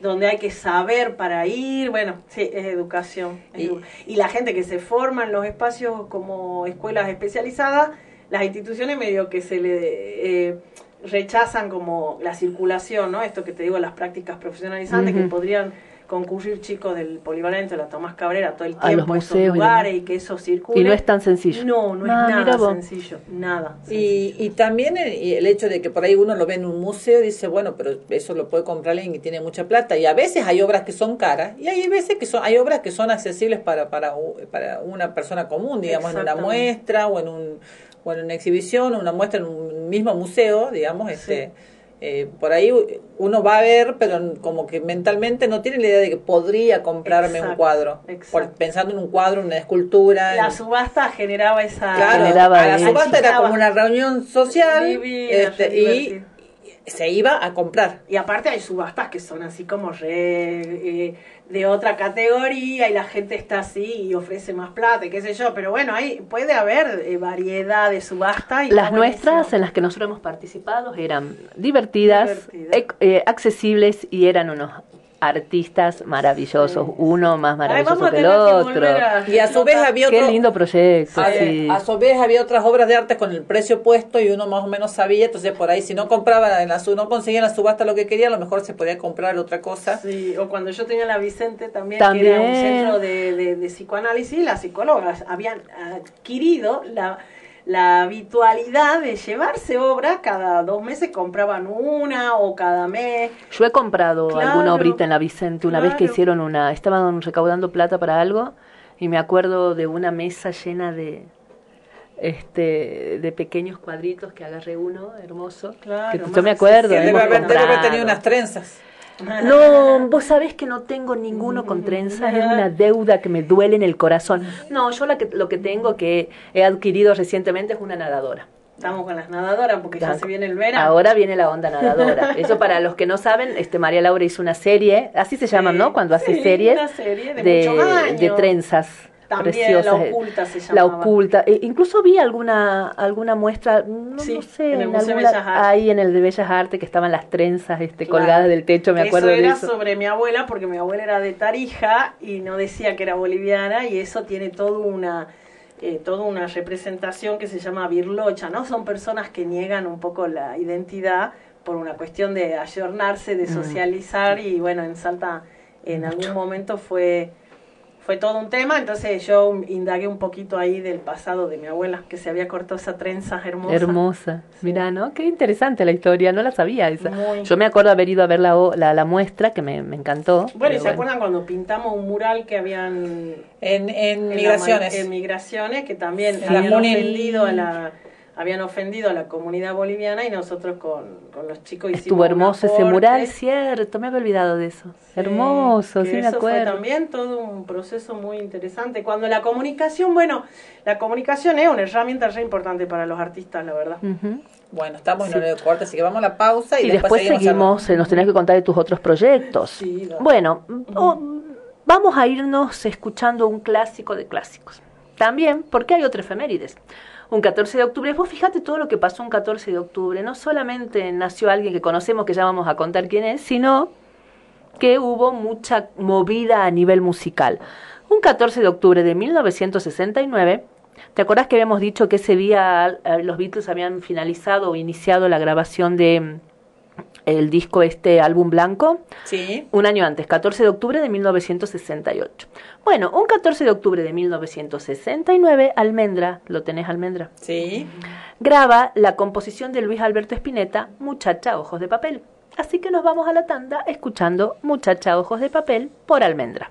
donde hay que saber para ir, bueno, sí, es educación. es Y- edu- y la gente que se forma en los espacios como escuelas especializadas, las instituciones medio que se le eh, rechazan como la circulación, ¿no? Esto que te digo, las prácticas profesionalizantes que podrían concurrir chicos del polivalente, de la Tomás Cabrera, todo el los tiempo a esos museos y lugares y que eso circule. Y no es tan sencillo. No, no es Ah, nada sencillo, nada. Y, y también el, y el hecho de que por ahí uno lo ve en un museo y dice, bueno, pero eso lo puede comprar alguien que tiene mucha plata. Y a veces hay obras que son caras y hay veces que son, hay obras que son accesibles para, para, para una persona común, digamos, en una muestra o en, un, o en una exhibición o una muestra en un mismo museo, digamos, este eh, por ahí uno va a ver, pero como que mentalmente no tiene la idea de que podría comprarme un cuadro. Por- pensando en un cuadro, en una escultura. La en- subasta generaba esa... Claro, generaba la subasta era como una reunión social Divina, este, y. se iba a comprar. Y aparte hay subastas que son así como re, eh, de otra categoría y la gente está así y ofrece más plata y qué sé yo. Pero bueno, ahí puede haber eh, variedad de subastas. Y Las nuestras buenísimo. en las que nosotros hemos participado eran divertidas, Divertidas. ec- eh, accesibles y eran unos artistas maravillosos, Sí, uno más Ay, maravilloso vamos a que el que otro. a- Y a su vez había Qué otro... lindo proyecto, A, sí. a su vez había otras obras de arte con el precio puesto y uno más o menos sabía, entonces por ahí si no compraba en la su- no conseguía en la subasta lo que quería, a lo mejor se podía comprar otra cosa. Sí, o cuando yo tenía la Vicente también, También. que era un centro de, de- de psicoanálisis, las psicólogas habían adquirido la, la habitualidad de llevarse obras, cada dos meses compraban una o cada mes. Yo he comprado Claro, alguna obrita en la Vicente una vez que hicieron una, estaban recaudando plata para algo y me acuerdo de una mesa llena de este de pequeños cuadritos que agarré uno hermoso Claro, que más yo me acuerdo accesible. debe haber, debe haber tenido unas trenzas. No, vos sabés que no tengo ninguno con trenzas, es una deuda que me duele en el corazón. No, yo la que, lo que tengo que he adquirido recientemente es una nadadora. Estamos con las nadadoras porque ya Ya. se viene el verano. Ahora viene la onda nadadora. Eso para los que no saben, este María Laura hizo una serie, así se llaman, ¿no? Cuando hace Sí, series una serie de trenzas. También preciosas. La Oculta se La llamaba. oculta. E incluso vi alguna alguna muestra, no, Sí, no sé, en el en Museo de alguna- Bellas Artes. ahí en el de Bellas Artes que estaban las trenzas este, Claro. colgadas del techo, me acuerdo eso de era eso. sobre mi abuela, porque mi abuela era de Tarija y no decía que era boliviana, y eso tiene toda una, eh, toda una representación que se llama birlocha, ¿no? Son personas que niegan un poco la identidad por una cuestión de ayornarse, Mm. de socializar, y bueno, en Salta en algún momento fue fue todo un tema, entonces yo indagué un poquito ahí del pasado de mi abuela, que se había cortado esa trenza hermosa. Hermosa. Mira, ¿no? Qué interesante la historia, no la sabía esa. Muy. Yo me acuerdo haber ido a ver la, la, la muestra, que me, me encantó. Bueno, ¿y se acuerdan cuando pintamos un mural que habían En, en en migraciones. en migraciones que también la habían ofendido a la habían ofendido a la comunidad boliviana y nosotros con, con los chicos hicimos Estuvo un hermoso ese mural, cierto, me había olvidado de eso. hermoso, que sí me eso fue acuerdo. también todo un proceso muy interesante. Cuando la comunicación, bueno, la comunicación es una herramienta re importante para los artistas, la verdad. Bueno, estamos en horario de corte, así que vamos a la pausa y, Y después seguimos seguimos, eh, nos tenés que contar de tus otros proyectos. Sí. Bueno, o- vamos a irnos escuchando un clásico de clásicos. También, porque hay otra efemérides. Un 14 de octubre, vos fíjate todo lo que pasó un 14 de octubre. No solamente nació alguien que conocemos, que ya vamos a contar quién es, sino que hubo mucha movida a nivel musical. Un 14 de octubre de 1969, ¿te acordás que habíamos dicho que ese día eh, los Beatles habían finalizado o iniciado la grabación de el disco este álbum blanco? Sí. Un año antes, 14 de octubre de 1968. Bueno, un 14 de octubre de 1969, Almendra, ¿lo tenés Almendra? Sí. Graba la composición de Luis Alberto Spinetta, Muchacha Ojos de Papel. Así que nos vamos a la tanda escuchando Muchacha Ojos de Papel por Almendra.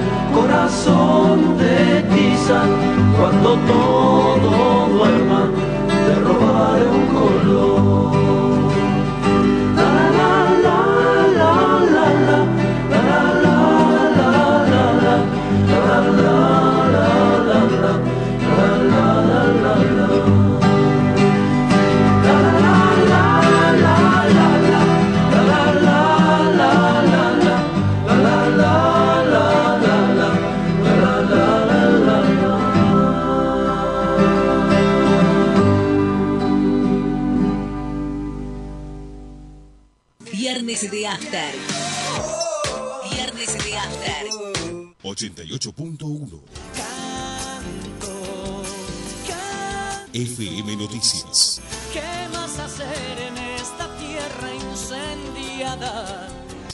corazón de tiza, cuando todo duerma te robaré un color. 88.1 FM Noticias. ¿Qué más hacer en esta tierra incendiada?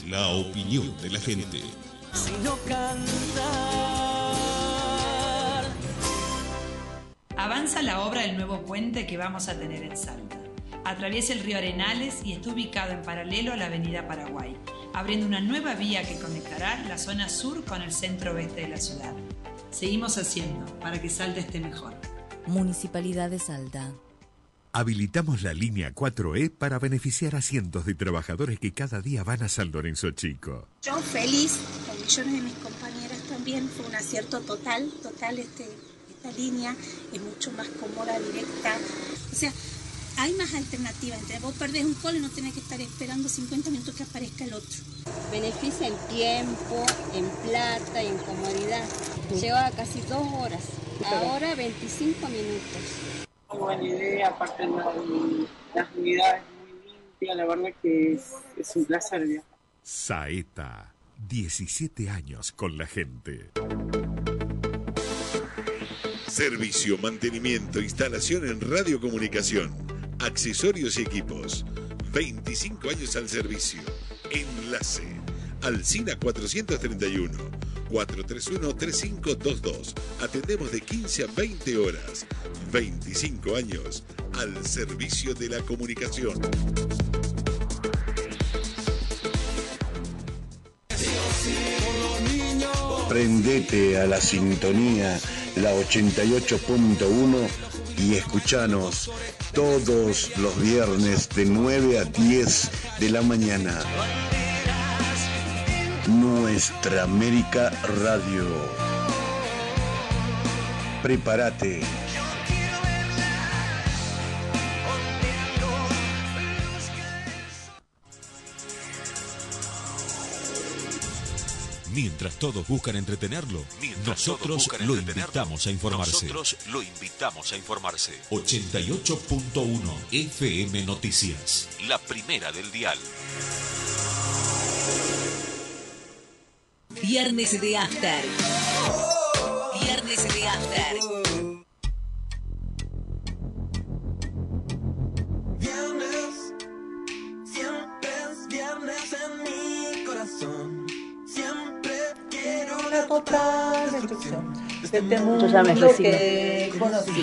La opinión de la gente. Sino cantar. Avanza la obra del nuevo puente que vamos a tener en Salta. Atraviesa el río Arenales y está ubicado en paralelo a la avenida Paraguay, abriendo una nueva vía que conectará la zona sur con el centro oeste de la ciudad. Seguimos haciendo para que Salta esté mejor. Municipalidad de Salta. Habilitamos la línea 4E para beneficiar a cientos de trabajadores que cada día van a San Lorenzo Chico. Yo feliz, con millones de mis compañeras también, fue un acierto total, total este, esta línea, es mucho más cómoda, directa. O sea, hay más alternativas. Entre vos perdés un call y no tenés que estar esperando 50 minutos que aparezca el otro. Beneficia en tiempo, en plata y en comodidad. Lleva casi dos horas. Ahora 25 minutos. Muy buena idea, aparte la- las unidades muy limpias, la verdad que es, es un placer viajar. Saeta, 17 años con la gente. Servicio, mantenimiento, instalación en radiocomunicación, accesorios y equipos. 25 años al servicio. Enlace. Alcina 431. 431-3522. Atendemos de 15 a 20 horas. 25 años al servicio de la comunicación. Prendete a la sintonía, la 88.1 y escuchanos todos los viernes de 9 a 10 de la mañana. Nuestra América Radio. Prepárate. Mientras todos buscan entretenerlo, Mientras nosotros buscan lo entretenerlo, invitamos a informarse. Nosotros lo invitamos a informarse. 88.1 FM Noticias. La primera del dial. Viernes de After. Viernes de After. La total destrucción. de este mundo Yo ya me que.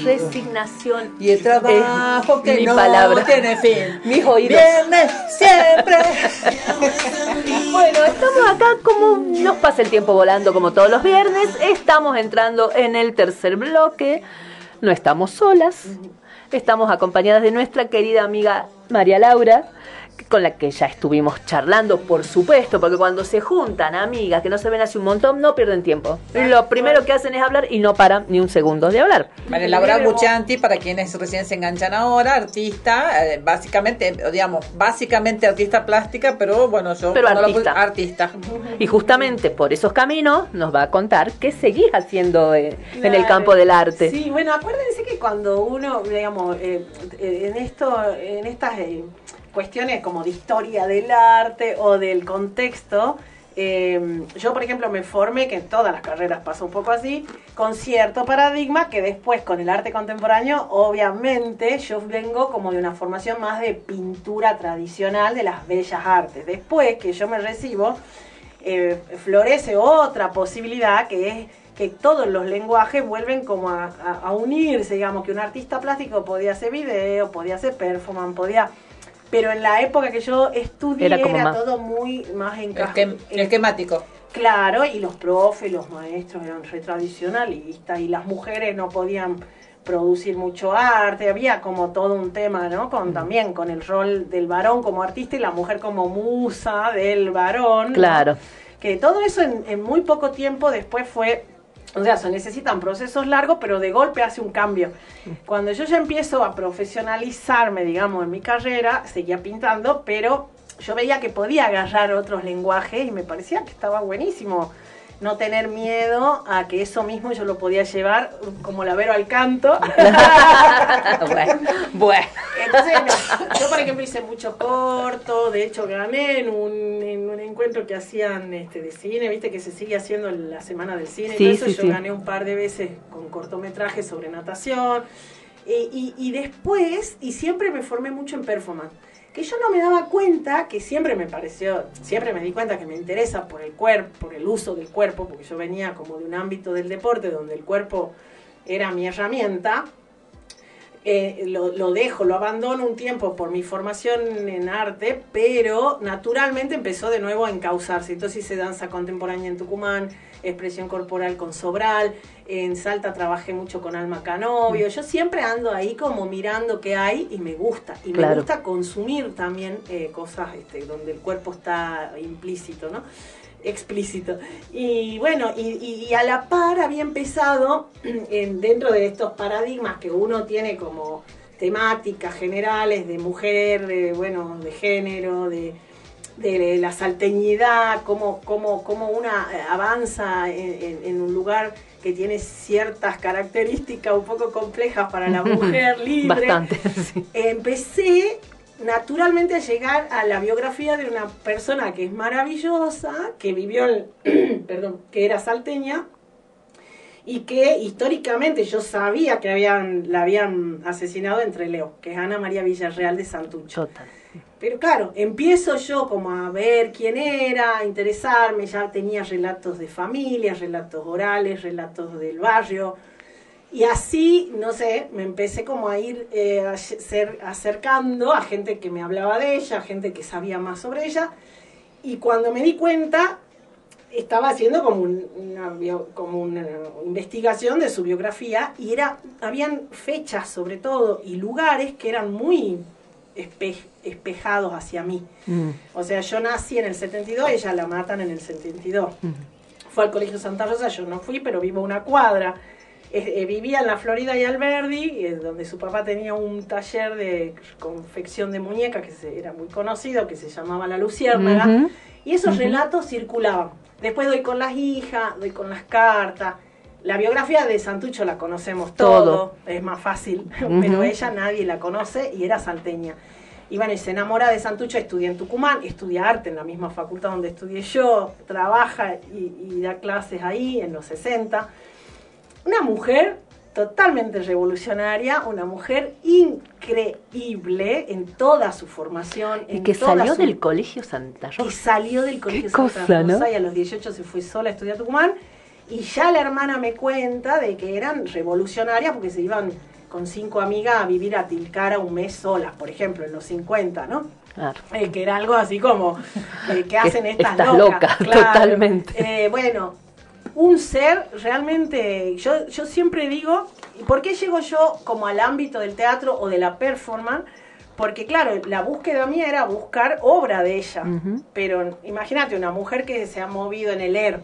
Resignación. Y el trabajo es que mi no palabra. tiene fin. Mis oídos. Viernes, siempre. Bueno, estamos acá como nos pasa el tiempo volando como todos los viernes. Estamos entrando en el tercer bloque. No estamos solas. Estamos acompañadas de nuestra querida amiga María Laura, con la que ya estuvimos charlando, por supuesto, porque cuando se juntan amigas que no se ven hace un montón, no pierden tiempo. Lo primero que hacen es hablar y no paran ni un segundo de hablar. María Laura Buchanti, para quienes recién se enganchan ahora, artista, eh, básicamente, digamos, básicamente artista plástica, pero bueno, yo Pero no artista. artista. Y justamente por esos caminos nos va a contar qué seguís haciendo eh, en el campo del arte. Sí, bueno, acuérdense que cuando uno, digamos, eh, eh, en esto, en estas eh, cuestiones como de historia del arte o del contexto, eh, yo por ejemplo me formé, que en todas las carreras pasa un poco así, con cierto paradigma que después con el arte contemporáneo, obviamente yo vengo como de una formación más de pintura tradicional de las bellas artes. Después que yo me recibo, eh, florece otra posibilidad que es que todos los lenguajes vuelven como a, a- a unirse, digamos, que un artista plástico podía hacer video, podía hacer performance, podía... Pero en la época que yo estudié Era era, como más- todo muy más en Esquem- esquemático. Claro, y los profes, los maestros eran re tradicionalistas y las mujeres no podían producir mucho arte, había como todo un tema, ¿no? Con también con el rol del varón como artista y la mujer como musa del varón. ¿no? Claro. Que todo eso en, en muy poco tiempo después fue, o sea, se necesitan procesos largos, pero de golpe hace un cambio. Cuando yo ya empiezo a profesionalizarme, digamos, en mi carrera, seguía pintando, pero yo veía que podía agarrar otros lenguajes y me parecía que estaba buenísimo no tener miedo a que eso mismo yo lo podía llevar como lavero al canto. bueno, bueno. Entonces, no, yo por ejemplo hice mucho corto, de hecho gané en un, en un encuentro que hacían este, de cine, viste que se sigue haciendo en la semana del cine, y Sí, todo eso sí, yo sí. gané un par de veces con cortometrajes sobre natación. Y, y después, y siempre me formé mucho en performance, que yo no me daba cuenta, que siempre me pareció, siempre me di cuenta que me interesa por el cuerpo, por el uso del cuerpo, porque yo venía como de un ámbito del deporte donde el cuerpo era mi herramienta, eh, lo, lo dejo, lo abandono un tiempo por mi formación en arte, pero naturalmente empezó de nuevo a encauzarse. Entonces hice danza contemporánea en Tucumán, expresión corporal con Sobral, en Salta trabajé mucho con Alma Canovio. Yo siempre ando ahí como mirando qué hay y me gusta. Y me gusta consumir también eh, cosas este, donde el cuerpo está implícito, ¿no? explícito. Y bueno, y, y- y a la par había empezado en- dentro de estos paradigmas que uno tiene como temáticas generales de mujer, de, bueno, de género, de, de la salteñidad, cómo, cómo, cómo una eh, avanza en, en- en un lugar que tiene ciertas características un poco complejas para la mujer libre Bastante. empecé naturalmente a llegar a la biografía de una persona que es maravillosa, que vivió, en- perdón, que era salteña y que históricamente yo sabía que habían, la habían asesinado entre Leo, que es Ana María Villarreal de Santucho. Pero claro, empiezo yo como a ver quién era, a interesarme, ya tenía relatos de familia, relatos orales, relatos del barrio. Y así, no sé, me empecé como a ir eh, a ser, acercando a gente que me hablaba de ella, a gente que sabía más sobre ella. Y cuando me di cuenta, estaba haciendo como, un- una, bio- como una investigación de su biografía y era, habían fechas sobre todo y lugares que eran muy espe- espejados hacia mí. O sea, yo nací en el 72, ella la matan en el 72. Fue al Colegio Santa Rosa, yo no fui, pero vivo una cuadra. Eh, eh, vivía en la Florida y Alberdi, eh, donde su papá tenía un taller de confección de muñecas que se- era muy conocido, que se llamaba La Luciérnaga. Y esos relatos circulaban. Después doy con las hijas, doy con las cartas. La biografía de Santucho la conocemos todo, Todo. es más fácil, pero ella nadie la conoce y era salteña. Y bueno, y se enamora de Santucho, estudia en Tucumán, estudia arte en la misma facultad donde estudié yo, trabaja y, y da clases ahí en los 60. Una mujer totalmente revolucionaria, una mujer increíble en toda su formación. Y en que toda salió su- del colegio Santa Rosa. que salió del colegio Qué Santa cosa, ¿no? Rosa y a los 18 se fue sola a estudiar a Tucumán. Y ya la hermana me cuenta de que eran revolucionarias porque se iban con cinco amigas a vivir a Tilcara un mes solas, por ejemplo, en los 50, ¿no? Claro. Eh, que era algo así como eh, que hacen estas Estás locas. loca, totalmente. Eh, bueno, un ser realmente, yo, yo siempre digo, ¿y ¿por qué llego yo como al ámbito del teatro o de la performance? Porque claro, la búsqueda mía era buscar obra de ella. Pero imagínate, una mujer que se ha movido en el ERP,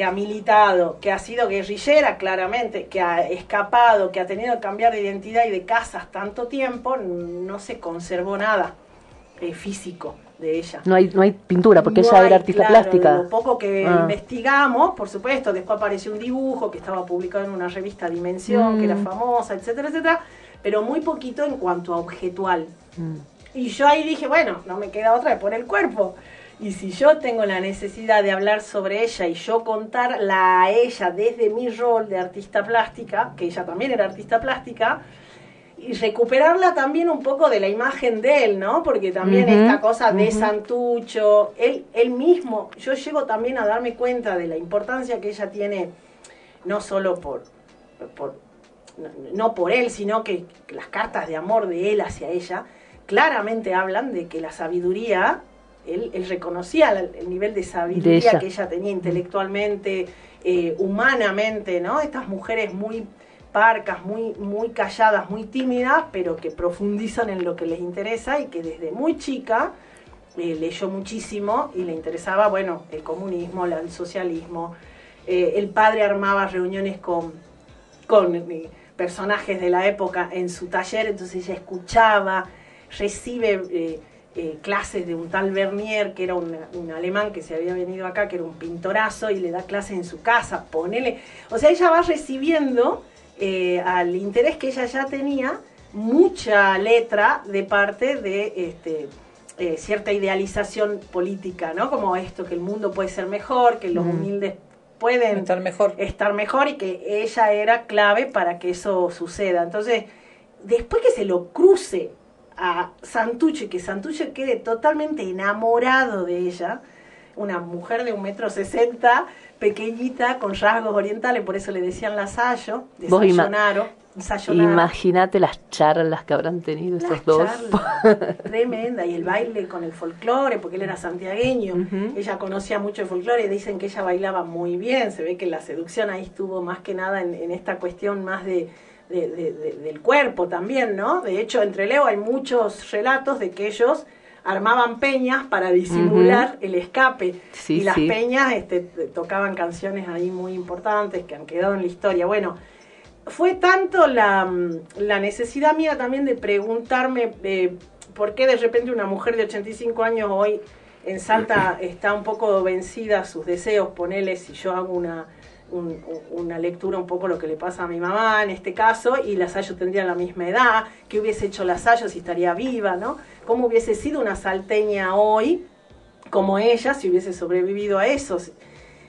que ha militado, que ha sido guerrillera claramente, que ha escapado, que ha tenido que cambiar de identidad y de casas tanto tiempo, no se conservó nada eh, físico de ella. No hay, no hay pintura, porque No ella hay, era artista claro, plástica. Lo poco que Ah. investigamos, por supuesto, después apareció un dibujo que estaba publicado en una revista Dimensión, que era Mm. famosa, etcétera, etcétera, pero muy poquito en cuanto a objetual. Mm. Y yo ahí dije, bueno, no me queda otra que poner el cuerpo. Y si yo tengo la necesidad de hablar sobre ella y yo contarla a ella desde mi rol de artista plástica, que ella también era artista plástica, y recuperarla también un poco de la imagen de él, ¿no? Porque también esta cosa de. Santucho, él, él mismo, yo llego también a darme cuenta de la importancia que ella tiene, no solo por, por no, no por él, sino que las cartas de amor de él hacia ella claramente hablan de que la sabiduría, él, él reconocía el, el nivel de sabiduría De ella. que ella tenía intelectualmente, eh, humanamente, ¿no? Estas mujeres muy parcas, muy, muy calladas, muy tímidas, pero que profundizan en lo que les interesa y que desde muy chica eh, leyó muchísimo y le interesaba, bueno, el comunismo, el socialismo. Eh, el padre armaba reuniones con, con eh, personajes de la época en su taller, entonces ella escuchaba, recibe eh, eh, clases de un tal Bernier, que era un, un alemán que se había venido acá, que era un pintorazo, y le da clases en su casa, ponele. O sea, ella va recibiendo eh, al interés que ella ya tenía mucha letra de parte de este, eh, cierta idealización política, ¿no? Como esto, que el mundo puede ser mejor, que los Mm. humildes pueden Estar mejor. estar mejor y que ella era clave para que eso suceda. Entonces, después que se lo cruce a Santucho y que Santucho quede totalmente enamorado de ella, una mujer de un metro sesenta, pequeñita, con rasgos orientales, por eso le decían de ima- Sayonaro, Sayonara. Imagínate las charlas que habrán tenido Las esos dos. tremenda, y el baile con el folclore, porque él era santiagueño, ella conocía mucho el folclore, dicen que ella bailaba muy bien, se ve que la seducción ahí estuvo más que nada en, en esta cuestión más de, de- de- de- del cuerpo también, ¿no? De hecho, entre Leo hay muchos relatos de que ellos armaban peñas para disimular el escape Sí, y las sí. peñas este, tocaban canciones ahí muy importantes que han quedado en la historia. Bueno, fue tanto la, mm, la necesidad mía también de preguntarme eh, por qué de repente una mujer de 85 años hoy en Salta está un poco vencida a sus deseos, ponele si yo hago una, un- una lectura un poco lo que le pasa a mi mamá en este caso, y la Sayo tendría la misma edad, qué hubiese hecho la Sayo si estaría viva, ¿no? ¿Cómo hubiese sido una salteña hoy como ella si hubiese sobrevivido a eso?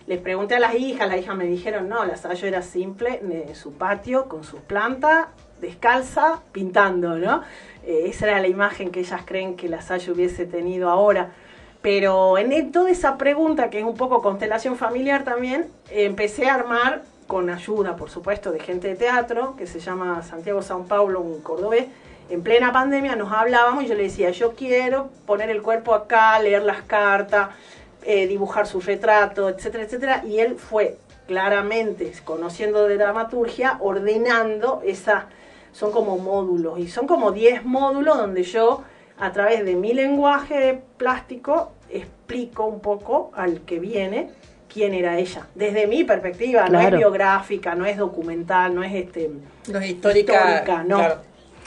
Les pregunté a las hijas, las hijas me dijeron, no, la Sayo era simple en su patio con sus plantas, descalza, pintando, ¿no? Eh, esa era la imagen que ellas creen que la Sayo hubiese tenido ahora. Pero en e- toda esa pregunta, que es un poco constelación familiar también, empecé a armar, con ayuda, por supuesto, de gente de teatro, que se llama Santiago San Paulo, un cordobés, en plena pandemia nos hablábamos y yo le decía, yo quiero poner el cuerpo acá, leer las cartas, eh, dibujar su retrato, etcétera, etcétera. Y él fue claramente, conociendo de dramaturgia, ordenando esa, son como módulos, y son como 10 módulos donde yo, a través de mi lenguaje plástico, explico un poco al que viene quién era ella. Desde mi perspectiva, no es biográfica, no es documental, no es este No es histórica, no. claro.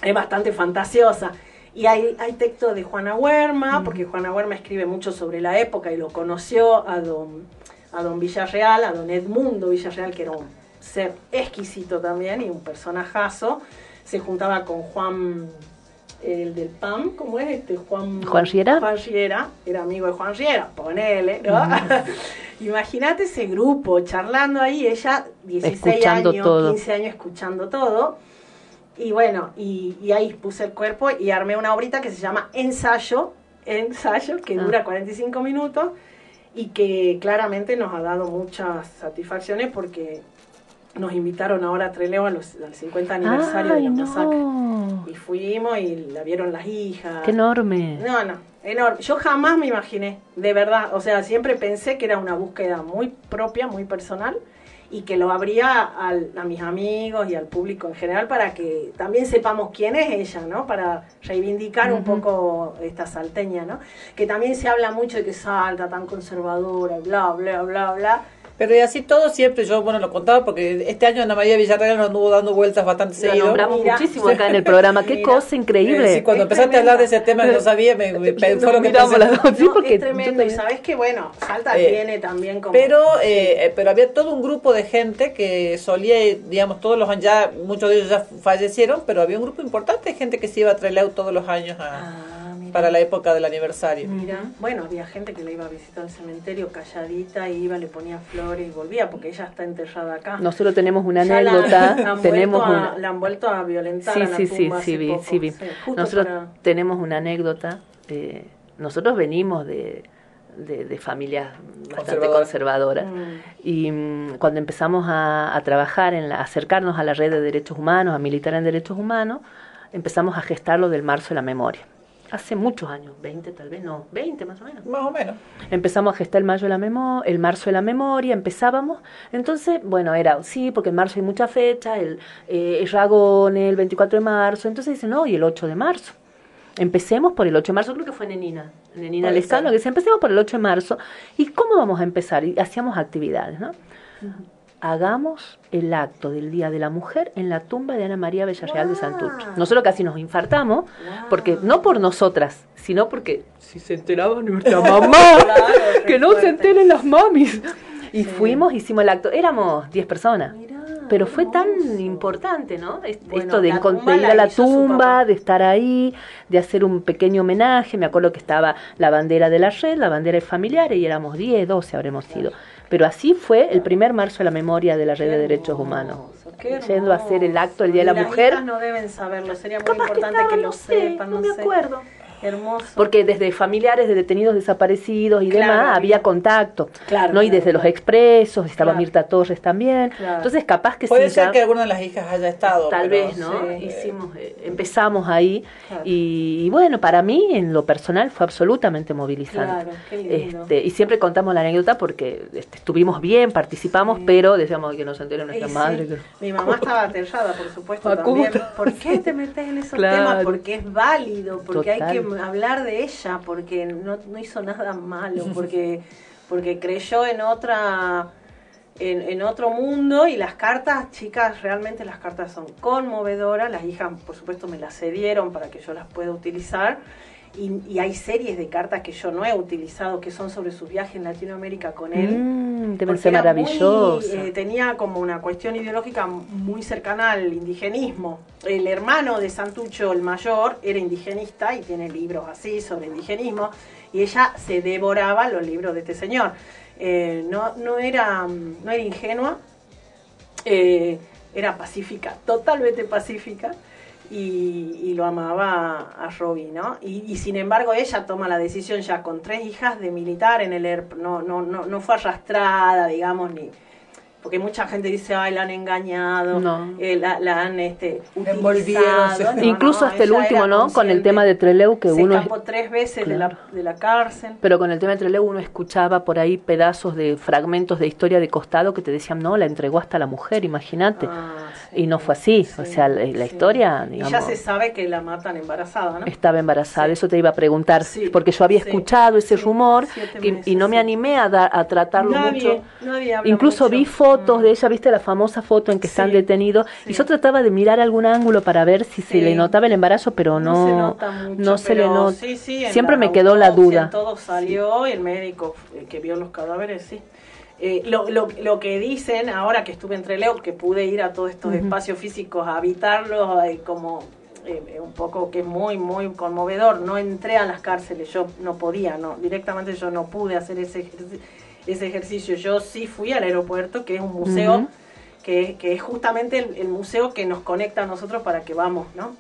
Es bastante fantasiosa. Y hay, hay texto de Juana Huerma, porque Juana Huerma escribe mucho sobre la época y lo conoció a don, a don Villarreal, a don Edmundo Villarreal, que era un ser exquisito también y un personajazo. Se juntaba con Juan, el del PAM, ¿cómo es este? Juan, ¿Juan Riera? Juan Riera, era amigo de Juan Riera, ponele, ¿no? Imagínate ese grupo charlando ahí, ella 16 Escuchando años, todo. 15 años escuchando todo. Y bueno, y, y ahí puse el cuerpo y armé una obrita que se llama Ensayo, Ensayo, que Ah. dura 45 minutos y que claramente nos ha dado muchas satisfacciones porque nos invitaron ahora a los, al 50 aniversario Ay, de la no. masacre. Y fuimos y la vieron las hijas. Qué enorme. No, no, enorme. Yo jamás me imaginé, de verdad. O sea, siempre pensé que era una búsqueda muy propia, muy personal. y que lo abría al- a mis amigos y al público en general para que también sepamos quién es ella, ¿no? Para reivindicar un poco esta salteña, ¿no? Que también se habla mucho de que salta tan conservadora, bla, bla, bla, bla. Pero y así todo siempre, yo bueno lo contaba porque este año Ana María Villarreal nos anduvo dando vueltas bastante seguido. nombramos muchísimo acá en el programa. Qué cosa increíble. Eh, sí, cuando empezaste a hablar de ese tema no sabía, me, me- fue lo que pensé. las dos, sí, No, porque es tremendo. Y sabes que, bueno, Salta Eh, tiene también como... Pero, eh, eh, pero había todo un grupo de gente que solía, digamos, todos los años, ya, muchos de ellos ya fallecieron, pero había un grupo importante de gente que se iba a Trelew todos los años a- para la época del aniversario. Mira, bueno, había gente que le iba a visitar al cementerio calladita, y iba, le ponía flores y volvía, porque ella está enterrada acá. Nosotros tenemos una Ya la- anécdota. la han tenemos vuelto a- una. La han vuelto a violentar Sí, a la sí, sí, tumba sí, vi, poco. sí, vi. Sí, justo Nosotros para- tenemos una anécdota. eh, nosotros venimos de, de, de familias bastante Conservadoras. conservadoras. Y mm, cuando empezamos a, a trabajar, en la, a acercarnos a la red de derechos humanos, a militar en derechos humanos, empezamos a gestar lo del marzo de la memoria. Hace muchos años, 20 tal vez, no, 20 más o menos. Más o menos. Empezamos a gestar el mayo de la memo el marzo de la memoria, empezábamos. Entonces, bueno, era, sí, porque en marzo hay mucha fecha, el, eh, el Ragón el 24 de marzo. Entonces dicen, no, y el 8 de marzo. Empecemos por el 8 de marzo, creo que fue Nenina, Nenina ser. que dice, empecemos por el 8 de marzo. ¿Y cómo vamos a empezar? Y hacíamos actividades, ¿no? Hagamos el acto del Día de la Mujer en la tumba de Ana María Villarreal de Santurce. Nosotros casi nos infartamos, porque no por nosotras, sino porque si se enteraba nuestra mamá, que no se enteren las mamis. Y fuimos, hicimos el acto. Éramos 10 personas. Pero fue tan importante, ¿no? Bueno, Esto de, la ir la a la tumba, de estar ahí, de hacer un pequeño homenaje. Me acuerdo que estaba la bandera de la red, la bandera de familiares, y éramos 10, 12 habremos sido. Pero así fue el primer marzo de la memoria de la red de derechos humanos. Yendo a hacer el acto el Día de la Mujer. no deben saberlo, sería muy importante que, lo sepan, no me acuerdo. Hermoso. Porque desde familiares de detenidos desaparecidos y Claro, demás había contacto. Claro, ¿no? Y claro, desde los expresos, estaba Claro. Mirta Torres también. Claro. Entonces, capaz que Puede sí, ser ya- que alguna de las hijas haya estado. Tal pero- vez, ¿no? sí. Hicimos, eh, empezamos ahí Claro. y, y bueno, para mí en lo personal fue absolutamente movilizante. Claro, qué lindo. Este, y siempre contamos la anécdota porque este, estuvimos bien, participamos, pero decíamos que no se entere nuestra sí, madre. que- Mi mamá estaba aterrada, por supuesto, Ah, ¿cómo también. ¿Por qué te metes en esos Claro. temas? Porque es válido, porque hay que. Hablar de ella, porque no, no hizo nada malo, porque, porque creyó en otra... En, en otro mundo y las cartas, chicas, realmente las cartas son conmovedoras. Las hijas, por supuesto, me las cedieron para que yo las pueda utilizar. Y, y hay series de cartas que yo no he utilizado que son sobre su viaje en Latinoamérica con él. Mm, Porque ser era muy, eh, tenía como una cuestión ideológica muy cercana al indigenismo. El hermano de Santucho, el mayor, era indigenista y tiene libros así sobre indigenismo. Y ella se devoraba los libros de este señor. Eh, no, no, era, no era ingenua, eh, era pacífica, totalmente pacífica. Y, y lo amaba a Robbie, ¿no? Y, y sin embargo ella toma la decisión ya con tres hijas de militar en el ERP, no, no, no, no fue arrastrada, digamos, ni porque mucha gente dice, ay, la han engañado, No. eh, la, la han este, utilizado. No, Incluso no, hasta el último, ¿no? Con el tema de Treleu, que Se uno... escapó tres veces de, la, de la cárcel. Pero con el tema de Trelew uno escuchaba por ahí pedazos de fragmentos de historia de costado que te decían, no, la entregó hasta la mujer, imagínate. y no fue así. o sea, la, la historia, Ah, Y ya se sabe que la matan embarazada, ¿no? estaba embarazada. Eso te iba a preguntar, Sí, porque yo había sí, escuchado ese rumor siete que- meses, y no me animé a, dar- a tratarlo Nadie- mucho. nadie Incluso mucho. Vi fotos de ella, viste la famosa foto en que están detenidos, y yo trataba de mirar algún ángulo para ver si se le notaba el embarazo, pero no, No se nota mucho, no se le nota. Siempre me quedó la duda. Todo salió y el médico eh, que vio los cadáveres, sí. Eh, lo, lo, lo que dicen ahora que estuve entre Leo, que pude ir a todos estos espacios físicos a habitarlos, eh, como eh, un poco que es muy, muy conmovedor. No entré a las cárceles, yo no podía, no directamente yo no pude hacer ese, ejerci- ese ejercicio. Yo sí fui al aeropuerto, que es un museo que, que es justamente el, el museo que nos conecta a nosotros para que vamos, ¿no?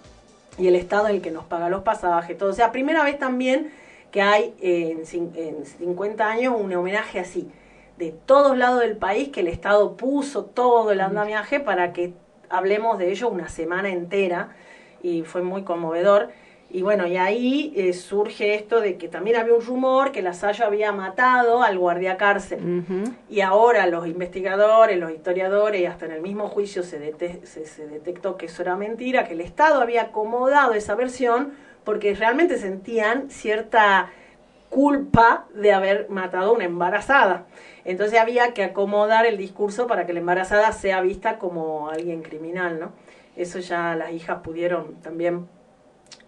Y el Estado el que nos paga los pasajes, todo. O sea, primera vez también que hay eh, en, en 50 años un homenaje así, de todos lados del país, que el Estado puso todo el andamiaje para que hablemos de ello una semana entera, y fue muy conmovedor. Y bueno, y ahí eh, surge esto de que también había un rumor que Lasallo había matado al guardia cárcel. Y ahora los investigadores, los historiadores, y hasta en el mismo juicio se, dete- se, se detectó que eso era mentira, que el Estado había acomodado esa versión porque realmente sentían cierta culpa de haber matado a una embarazada. Entonces había que acomodar el discurso para que la embarazada sea vista como alguien criminal, ¿no? Eso ya las hijas pudieron también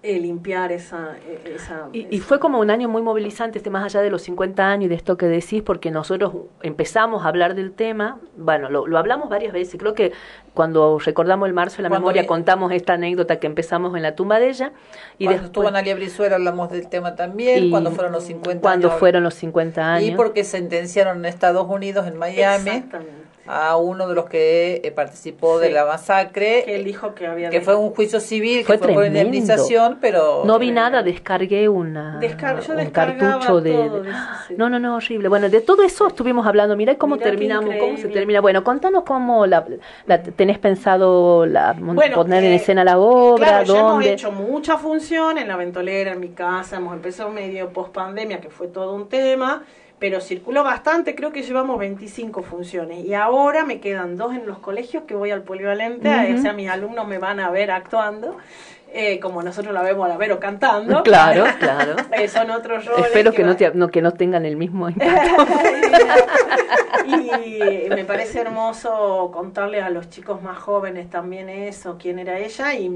eh, limpiar esa... eh, esa Y, y fue como un año muy movilizante, este más allá de los 50 años y de esto que decís, porque nosotros empezamos a hablar del tema, bueno, lo, lo hablamos varias veces, creo que cuando recordamos el marzo de la Cuando memoria contamos esta anécdota que empezamos en la tumba de ella. Y cuando después, estuvo Analia Brizuela hablamos del tema también, y cuando fueron los 50 cuando años. fueron los 50 años. Y porque sentenciaron en Estados Unidos, en Miami, a uno de los que eh, participó de la masacre. que él dijo que había... que fue un juicio civil, Fue que fue por indemnización, pero... No vi nada, descargué una, Descar- yo un cartucho de... todo de eso, sí. No, no, no, horrible. Bueno, de todo eso estuvimos hablando. Mirá cómo Mirá terminamos, cómo se termina. Bueno, contanos cómo la, la- tenés pensado la, Bueno, poner en eh, escena la obra, Claro, ya hemos dónde. hecho mucha función en la ventolera, en mi casa, hemos empezado medio post pandemia, que fue todo un tema, pero circuló bastante, creo que llevamos 25 funciones. Y ahora me quedan dos en los colegios que voy al polivalente, Ujú. o sea, mis alumnos me van a ver actuando. eh, como nosotros la vemos a la Vero cantando. Claro, claro. Eh, son otros roles. Espero que, no, te- no, que no tengan el mismo impacto. y me parece hermoso contarle a los chicos más jóvenes también eso, quién era ella y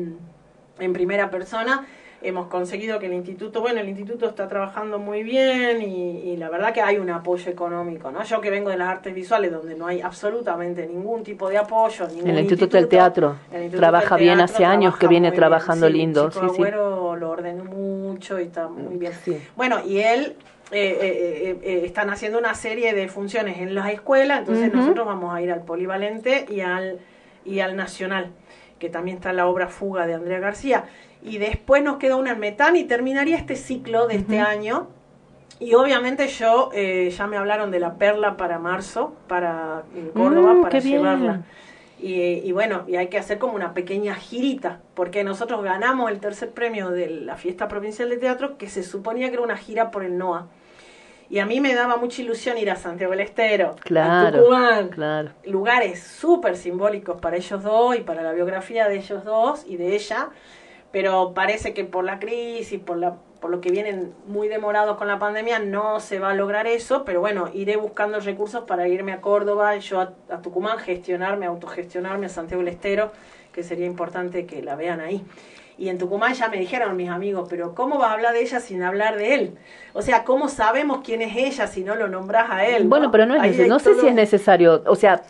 en primera persona hemos conseguido que el instituto, bueno, el instituto está trabajando muy bien y, y la verdad que hay un apoyo económico, ¿no? Yo que vengo de las artes visuales donde no hay absolutamente ningún tipo de apoyo, ningún el Instituto del Teatro el Instituto trabaja del bien Teatro hace años que viene trabajando sí, lindo. Chico Sí, sí. Agüero lo ordenó mucho y está muy bien. Sí. Bueno, y él eh, eh, eh, eh, están haciendo una serie de funciones en las escuelas, entonces nosotros vamos a ir al Polivalente y al, y al Nacional, que también está la obra Fuga de Andrea García. Y después nos queda una en Metán y terminaría este ciclo de este año. Y obviamente yo, eh, ya me hablaron de la perla para marzo, para en Córdoba, Mm, para qué bien. llevarla. Y, y bueno, y hay que hacer como una pequeña girita, porque nosotros ganamos el tercer premio de la Fiesta Provincial de Teatro, que se suponía que era una gira por el NOA. Y a mí me daba mucha ilusión ir a Santiago del Estero, a Tucumán, claro. lugares súper simbólicos para ellos dos y para la biografía de ellos dos y de ella, pero parece que por la crisis, por, la, por lo que vienen muy demorados con la pandemia, no se va a lograr eso, pero bueno, iré buscando recursos para irme a Córdoba, yo a, a Tucumán, gestionarme, autogestionarme a Santiago del Estero, que sería importante que la vean ahí. Y en Tucumán ya me dijeron mis amigos, pero ¿cómo vas a hablar de ella sin hablar de él? O sea, ¿cómo sabemos quién es ella si no lo nombras a él? Bueno, pero no es no sé si es necesario, o sea,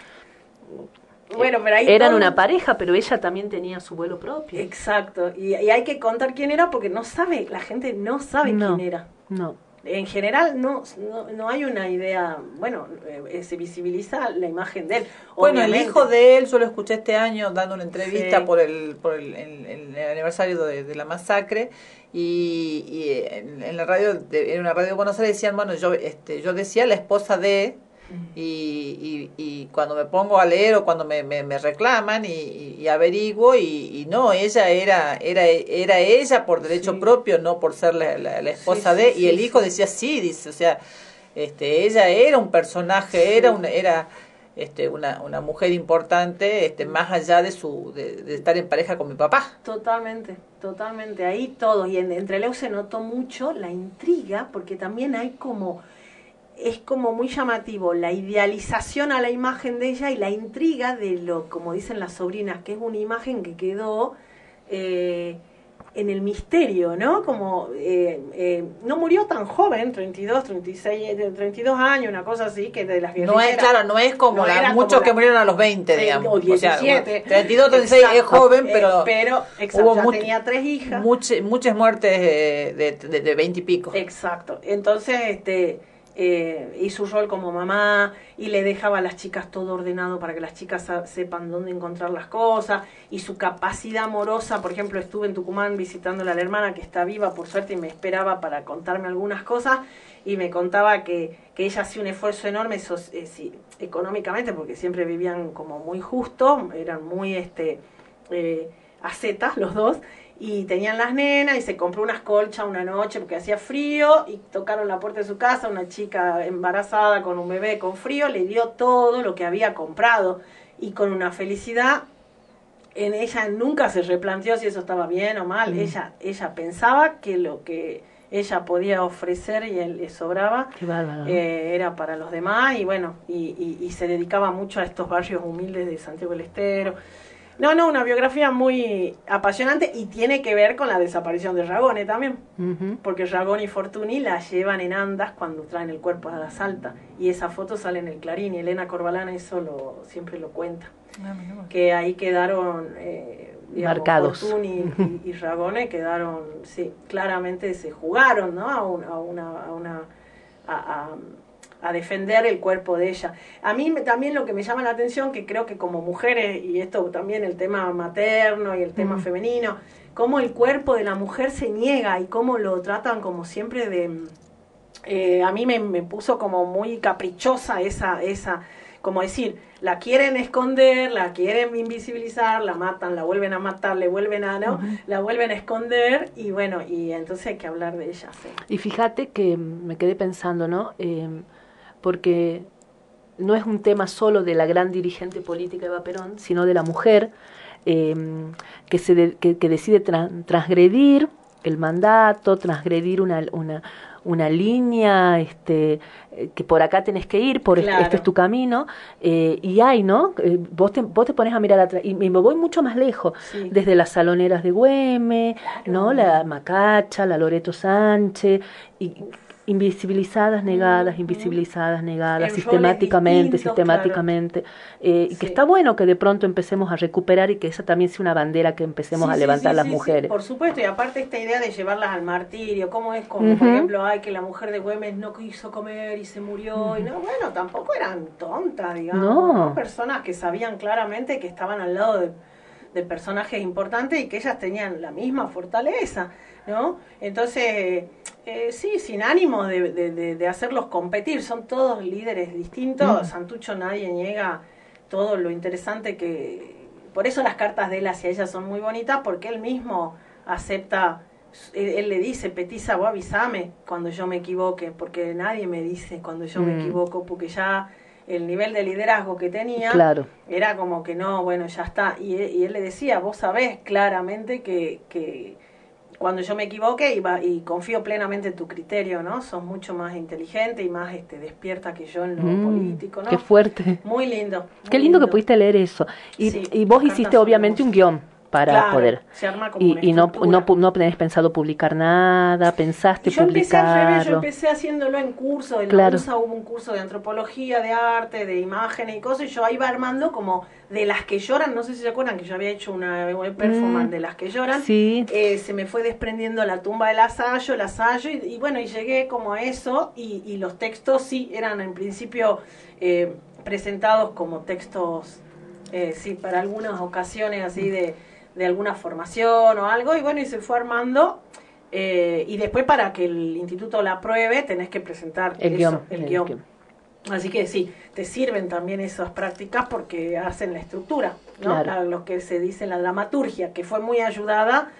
Bueno, pero ahí eran todo- una pareja, pero ella también tenía su vuelo propio. Exacto, y, y hay que contar quién era porque no sabe, la gente no sabe No. quién era. No. En general no, no, no hay una idea, bueno, eh, se visibiliza la imagen de él. Bueno, el hijo de él, yo lo escuché este año dando una entrevista Sí. por el, por el, el- el- el aniversario de, de la masacre y, y en, en la radio, de, en una radio de Buenos Aires decían, bueno, yo, este, yo decía la esposa de y, y, y cuando me pongo a leer o cuando me, me, me reclaman y, averiguo y, y no, ella era, era, era ella por derecho propio, no por ser la, la- la esposa Sí, de, sí, y el hijo decía sí, dice, o sea, este, ella era un personaje, era una, era este, una, una mujer importante, este, más allá de su, de, de estar en pareja con mi papá. Totalmente, totalmente. Ahí todo. Y en, entre Leo se notó mucho la intriga, porque también hay como, es como muy llamativo, la idealización a la imagen de ella y la intriga de lo, como dicen las sobrinas, que es una imagen que quedó eh, en el misterio, ¿no? Como eh, eh, no murió tan joven, 32, 36, eh, 32 años, una cosa así, que de las No es, claro, no es como No la- era muchos como que la- murieron a los 20, Sí, digamos. o O sea, 17. 32, 36 es Exacto. joven, Eh, pero, pero, exacto, ya much- tenía tres hijas. much- muchas muertes eh, de, de, de 20 y pico. Exacto. Entonces, este, eh, y su rol como mamá, y le dejaba a las chicas todo ordenado para que las chicas sepan dónde encontrar las cosas, y su capacidad amorosa, por ejemplo, estuve en Tucumán visitándola a la hermana que está viva, por suerte, y me esperaba para contarme algunas cosas, y me contaba que, que ella hacía un esfuerzo enorme eh, económicamente, porque siempre vivían como muy justo, eran muy, este, eh, acetas los dos y tenían las nenas y se compró unas colchas una noche porque hacía frío y tocaron la puerta de su casa, una chica embarazada con un bebé con frío, le dio todo lo que había comprado y con una felicidad en ella nunca se replanteó si eso estaba bien o mal, Mm. ella ella pensaba que lo que ella podía ofrecer y él le sobraba eh, era para los demás y bueno, y, y- y se dedicaba mucho a estos barrios humildes de Santiago del Estero. No, no, una biografía muy apasionante y tiene que ver con la desaparición de Ragone también, porque Ragone y Fortuny la llevan en andas cuando traen el cuerpo a la salta y esa foto sale en el Clarín y Elena Corbalana eso lo, siempre lo cuenta, que ahí quedaron eh, digamos, Marcados. Fortuny y, y Ragone quedaron, sí, claramente se jugaron, ¿no? A, un- a una, a una a, a- a defender el cuerpo de ella. A mí me- también lo que me llama la atención, que creo que como mujeres, y esto también el tema materno y el tema Mm. femenino, cómo el cuerpo de la mujer se niega y cómo lo tratan como siempre de... eh, a mí me, me puso como muy caprichosa esa, esa, como decir, la quieren esconder, la quieren invisibilizar, la matan, la vuelven a matar, le vuelven a, ¿no? La vuelven a esconder y bueno, y entonces hay que hablar de ella, sí. Y fíjate que me quedé pensando, ¿no? Eh, porque no es un tema solo de la gran dirigente política Eva Perón, sino de la mujer eh, que, se de- que, que decide tra- transgredir el mandato, transgredir una, una, una línea este, eh, que por acá tenés que ir, por este- Claro. este es tu camino, eh, y hay, ¿no? Eh, vos, te, vos te pones a mirar atrás, y me voy mucho más lejos, Sí. desde las saloneras de Güeme, ¿no? La Macacha, la Loreto Sánchez, y invisibilizadas, negadas, invisibilizadas, negadas, sistemáticamente, sistemáticamente, eh, y que está bueno que de pronto empecemos a recuperar y que esa también sea una bandera que empecemos Sí, a levantar sí, las mujeres. por supuesto, y aparte esta idea de llevarlas al martirio, como es como, por ejemplo, ay, que la mujer de Güemes no quiso comer y se murió, y no, bueno, tampoco eran tontas, digamos, No. ¿no? personas que sabían claramente que estaban al lado de, de personajes importantes y que ellas tenían la misma fortaleza, ¿no? Entonces, eh, sí, sin ánimo de, de- de- de hacerlos competir, son todos líderes distintos, Mm. Santucho nadie niega todo lo interesante que... Por eso las cartas de él hacia ella son muy bonitas, porque él mismo acepta, él, él le dice, Petiza, vos avisame cuando yo me equivoque, porque nadie me dice cuando yo me Mm. equivoco, porque ya el nivel de liderazgo que tenía Claro. era como que no, bueno, ya está. Y, él- y él le decía, vos sabés claramente que, que cuando yo me equivoque y, va- y confío plenamente en tu criterio, ¿no? Sos mucho más inteligente y más este, despierta que yo en lo Mm, político, ¿no? Qué fuerte. Muy lindo. Qué lindo que pudiste leer eso. Y, Sí, y vos hiciste obviamente un guion para Claro, poder. se arma como Y, una y no, no, no tenés pensado publicar nada, pensaste Yo empecé al revés, yo empecé haciéndolo en curso, en Claro. la USA hubo un curso de antropología, de arte, de imágenes y cosas, y yo iba armando como de las que lloran, no sé si se acuerdan que yo había hecho una web performance Mm. de las que lloran, Sí. eh, se me fue desprendiendo la tumba del asayo, el asayo, y, y bueno, y llegué como a eso, y, y los textos sí eran en principio eh, presentados como textos, eh, sí, para algunas ocasiones así de, de alguna formación o algo, y bueno, y se fue armando. eh, y después para que el instituto la apruebe tenés que presentar El eso, guion, el el guion. guion. Así que sí, te sirven también esas prácticas porque hacen la estructura, ¿no? Claro. La- lo que se dice la dramaturgia, que fue muy ayudada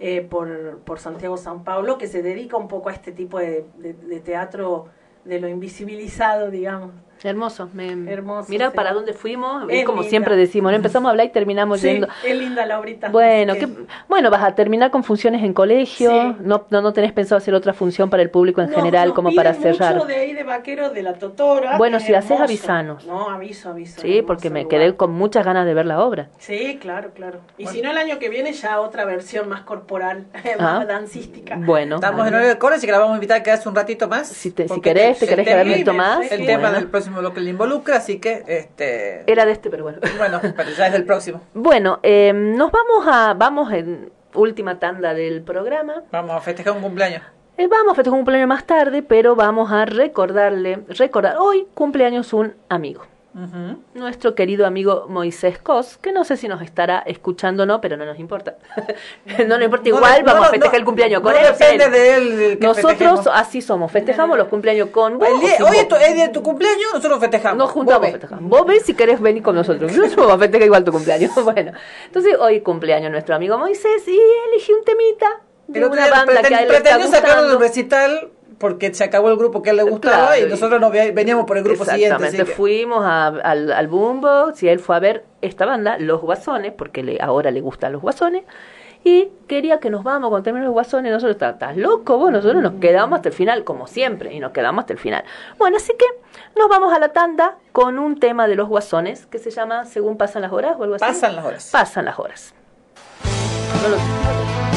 eh, por, por Santiago San Pablo, que se dedica un poco a este tipo de, de- de teatro de lo invisibilizado, digamos. Hermoso. Me, Hermoso, Mira sí. para dónde fuimos. Es como linda. siempre decimos, ¿no? empezamos a hablar y terminamos Sí, yendo. es linda la obrita. Bueno, que, bueno, vas a terminar con funciones en colegio. Sí. No, no, no tenés pensado hacer otra función para el público en Nos- general, como para cerrar. mucho de ahí de vaquero de la Totora. Bueno, si es haces, avisanos. No, aviso, aviso. Sí, porque me lugar. quedé con muchas ganas de ver la obra. Sí, claro, claro. Y si no, el año que viene ya otra versión más corporal, Ah. más dancística. Bueno. Estamos en horario de coro, así que la vamos a invitar a quedarse un ratito más. Si, te- si querés, te querés quedar un ratito más. El tema Bueno. del próximo bloque le involucra, así que este Era de este, pero bueno. bueno, pero ya es del próximo. Bueno, eh, nos vamos a, vamos en última tanda del programa. Vamos a festejar un cumpleaños. Eh, vamos a festejar un cumpleaños más tarde, pero vamos a recordarle, recordar, hoy cumpleaños un amigo. Nuestro querido amigo Moisés Cos, que no sé si nos estará escuchando o no, pero no nos importa. no nos importa, igual no, vamos no, a festejar no, el cumpleaños con él. depende él. de él que Nosotros festejemos. así somos, festejamos los cumpleaños con vos. El día- o sin hoy es tu, el día de tu cumpleaños, nosotros festejamos. Nos juntamos, Vos festejamos. Vos ves si querés venir con nosotros. Nosotros vamos a festejar igual tu cumpleaños. Bueno, entonces hoy cumpleaños nuestro amigo Moisés y elegí un temita de Pero una banda que a él pretendió sacarlo del recital porque se acabó el grupo que él le gustaba Claro, y nosotros nos ve- veníamos por el grupo siguiente. Exactamente, fuimos a- al, al Boombox y él fue a ver esta banda, Los Guasones, porque le, ahora le gustan los Guasones, y quería que nos vamos con términos los Guasones, nosotros, "¿Estás- ¿estás loco vos? Nosotros nos quedamos hasta el final, como siempre, y nos quedamos hasta el final. Bueno, así que nos vamos a la tanda con un tema de los Guasones que se llama Según pasan las horas o algo así. Pasan las horas. Pasan las horas. No lo-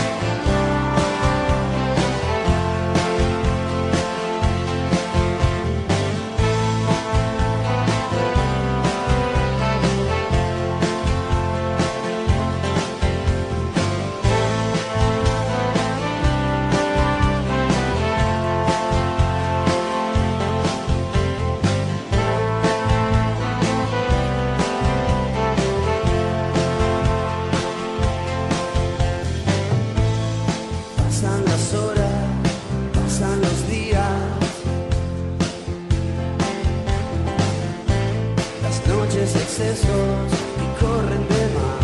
excesos que corren de mar.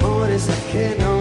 Amores ajenos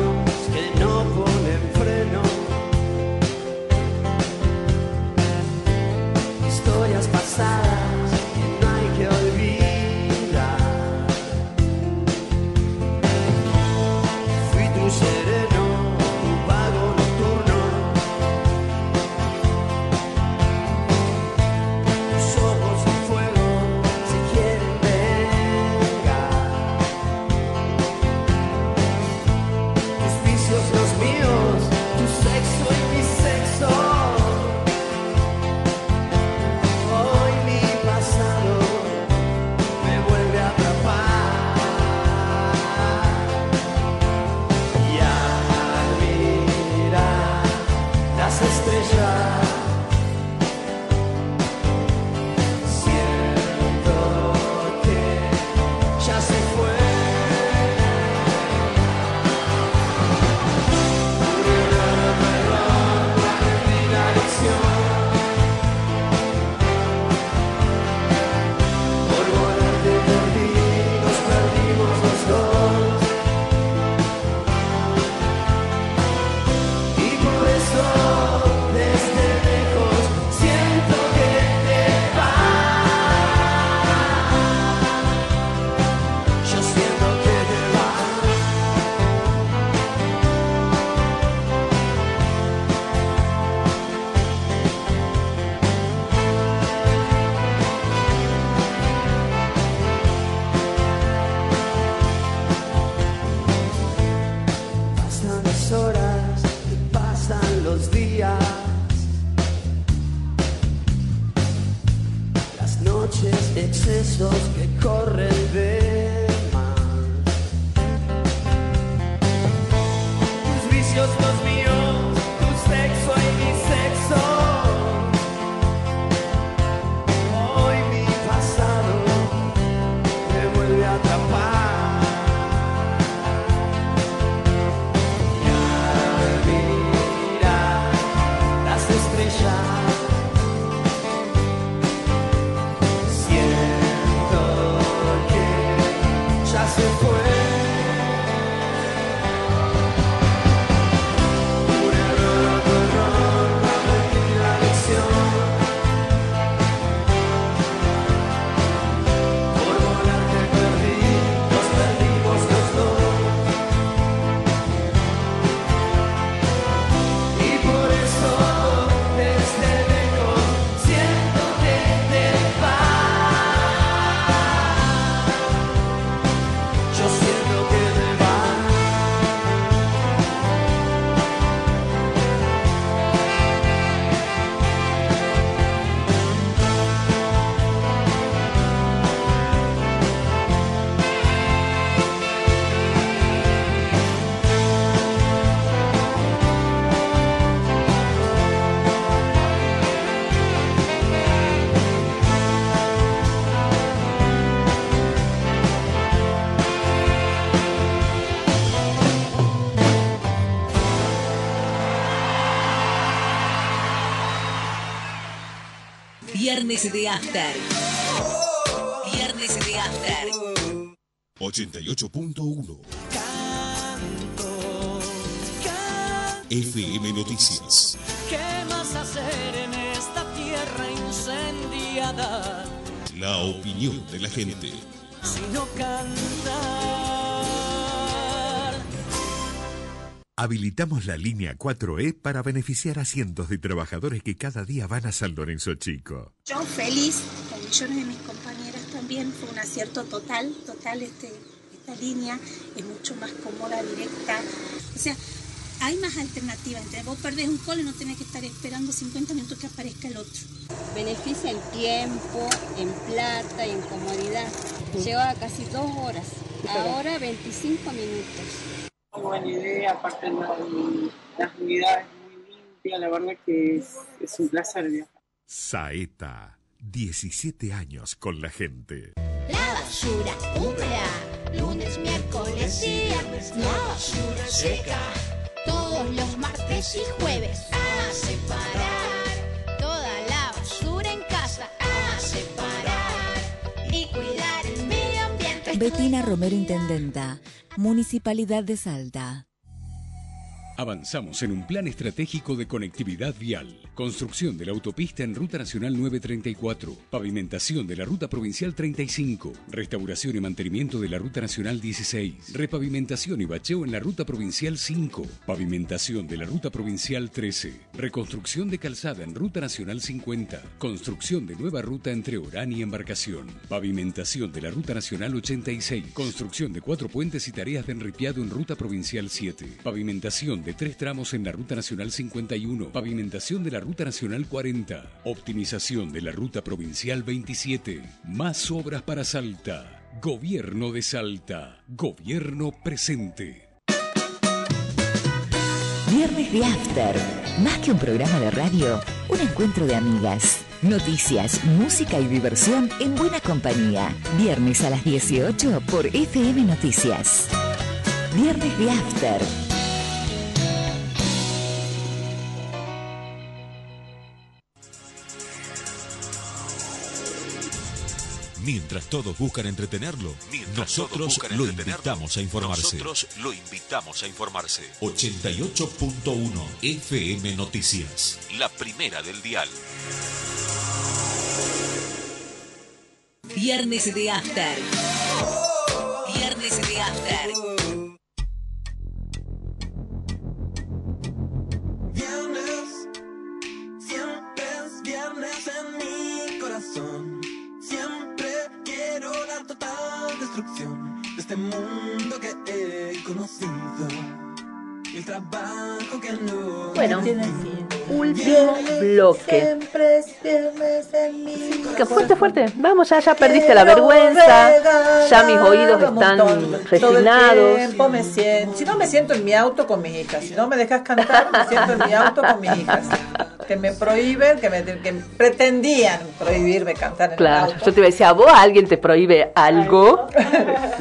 Viernes de After. Viernes de After. 88.1 FM Noticias. ¿Qué más hacer en esta tierra incendiada? La opinión de la gente. Sino cantar. Habilitamos la línea 4E para beneficiar a cientos de trabajadores que cada día van a San Lorenzo Chico. Yo feliz, con millones de mis compañeras también, fue un acierto total, total este, esta línea, es mucho más cómoda, directa. O sea, hay más alternativas. Entonces vos perdés un call y no tenés que estar esperando 50 minutos que aparezca el otro. Beneficia en tiempo, en plata y en comodidad. Lleva casi dos horas. Ahora 25 minutos. Muy buena idea, aparte la- las unidades muy limpias, la verdad que es, es un placer viajar. Saeta, 17 años con la gente. La basura húmeda, lunes, miércoles y viernes. La basura seca, todos los martes y jueves. A separar Betina Romero Intendenta, Municipalidad de Salta. Avanzamos en un plan estratégico de conectividad vial. Construcción de la autopista en Ruta Nacional 934. Pavimentación de la Ruta Provincial 35. Restauración y mantenimiento de la Ruta Nacional 16. Repavimentación y bacheo en la Ruta Provincial 5. Pavimentación de la Ruta Provincial 13. Reconstrucción de calzada en Ruta Nacional 50. Construcción de nueva ruta entre Orán y Embarcación. Pavimentación de la Ruta Nacional 86. Construcción de cuatro puentes y tareas de enripiado en Ruta Provincial 7. Pavimentación de tres tramos en la Ruta Nacional 51. Pavimentación de la Ruta Nacional 40. Optimización de la Ruta Provincial 27. Más obras para Salta. Gobierno de Salta. Gobierno presente. Viernes de After. Más que un programa de radio, un encuentro de amigas. Noticias, música y diversión en buena compañía. Viernes a las 18 por FM Noticias. Viernes de After. Mientras todos buscan entretenerlo, Mientras nosotros buscan lo entretenerlo, invitamos a informarse. Nosotros lo invitamos a informarse. 88.1 FM Noticias. La primera del dial. Viernes de After. Viernes de After. Bueno, último bloque. Que fuerte, fuerte. Vamos, ya, ya perdiste la vergüenza. Ya mis oídos están resignados. tiempo me siento, si no me siento en mi auto con mis hijas, si no me dejas cantar, me siento en mi auto con mis hijas. Que me prohíben, que, me, que pretendían prohibirme cantar en el Claro, auto. yo te iba a decir, ¿a vos alguien te prohíbe algo?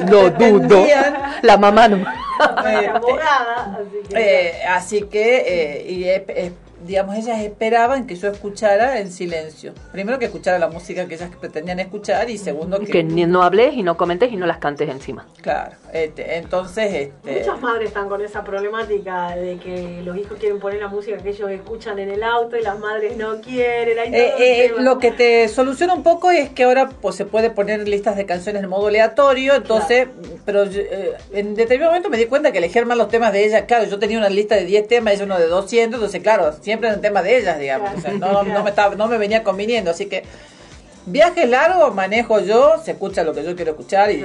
Lo dudo. La mamá no. Eh, así que, eh, y, eh, eh, digamos, ellas esperaban que yo escuchara en silencio. Primero que escuchara la música que ellas pretendían escuchar y segundo que... Que ni- no hables y no comentes y no las cantes encima. Claro, este, entonces... Este, Muchas madres están con esa problemática de que los hijos quieren poner la música que ellos escuchan en el auto y las madres no quieren. Hay Eh, eh, lo que te soluciona un poco es que ahora pues se puede poner listas de canciones en modo aleatorio, entonces, pero yo, eh, en determinado momento me di cuenta que elegían mal los temas de ellas, claro, yo tenía una lista de 10 temas, ella uno de 200, entonces claro, siempre eran temas de ellas, digamos, o sea, no, no, no me estaba, no me venía conviniendo, así que viajes largos manejo yo, se escucha lo que yo quiero escuchar y...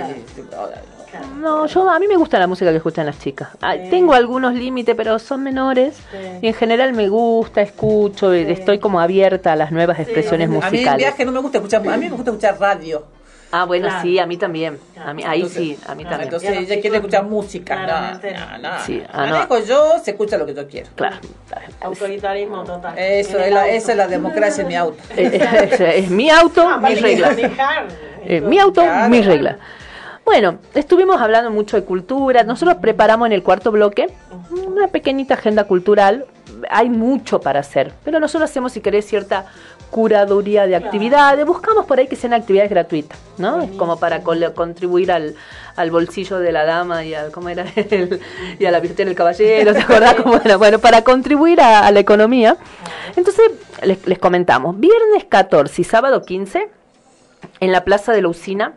No, yo a mí me gusta la música que escuchan las chicas. Ah, Tengo algunos límites, pero son menores. Y en general me gusta, escucho, y estoy como abierta a las nuevas expresiones a mí en musicales. viaje no me gusta escuchar, a mí me gusta escuchar radio. Ah, bueno, Claro. sí, a mí también. A mí, ahí Entonces- sí, a mí también. Entonces ella quiere escuchar música. No, no, no. Sí, ah, no. Manejo yo, se escucha lo que yo quiero. Claro. Autoritarismo total. Eso es la, esa es la democracia en mi auto. Eh, eh, es, es mi auto, Ah, mi vale, regla. manejar. Eh, mi auto, mi regla. Bueno, estuvimos hablando mucho de cultura. Nosotros preparamos en el cuarto bloque una pequeñita agenda cultural. Hay mucho para hacer, pero nosotros hacemos, si querés, cierta curaduría de actividades, buscamos por ahí que sean actividades gratuitas, ¿no? Es como para contribuir al, al bolsillo de la dama y al, ¿cómo era? El- y a la billetera del caballero, ¿te acordás era? Bueno, para contribuir a, a la economía. Entonces, les, les comentamos, viernes 14 y sábado 15, en la Plaza de la Usina,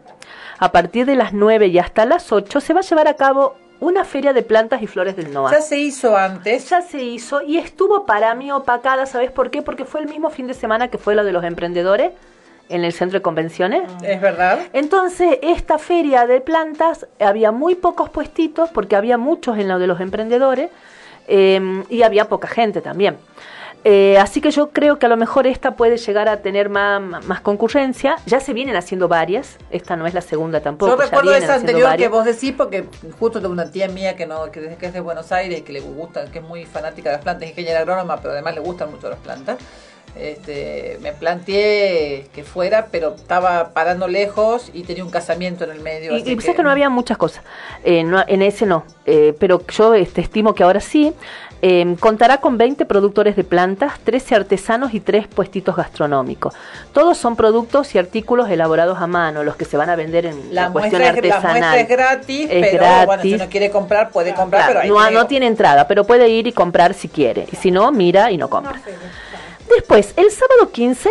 a partir de las 9 y hasta las 8, se va a llevar a cabo una feria de plantas y flores del NOA. Ya se hizo antes. Ya se hizo y estuvo para mí opacada, ¿sabes por qué? Porque fue el mismo fin de semana que fue lo de los emprendedores en el centro de convenciones. Es verdad. Entonces, esta feria de plantas había muy pocos puestitos porque había muchos en lo de los emprendedores eh, y había poca gente también. Eh, así que yo creo que a lo mejor esta puede llegar a tener más, más concurrencia. Ya se vienen haciendo varias. Esta no es la segunda tampoco. Yo recuerdo esa anterior que varias. vos decís porque justo tengo una tía mía que no que, que es de Buenos Aires que le gusta que es muy fanática de las plantas, es ingeniera agrónoma, pero además le gustan mucho las plantas. Este, me planteé que fuera, pero estaba parando lejos y tenía un casamiento en el medio. Y, y pensé que no había muchas cosas. Eh, no- en ese no. Eh, pero yo este, estimo que ahora sí. Eh, contará con 20 productores de plantas, 13 artesanos y 3 puestitos gastronómicos. Todos son productos y artículos elaborados a mano, los que se van a vender en La la cuestión es, la artesanal. muestra es gratis, Es pero bueno, si gratis. uno quiere comprar, puede comprar, Claro, pero hay no, que- no tiene entrada, pero puede ir y comprar si quiere. Y si no, mira y no compra. Después, el sábado 15,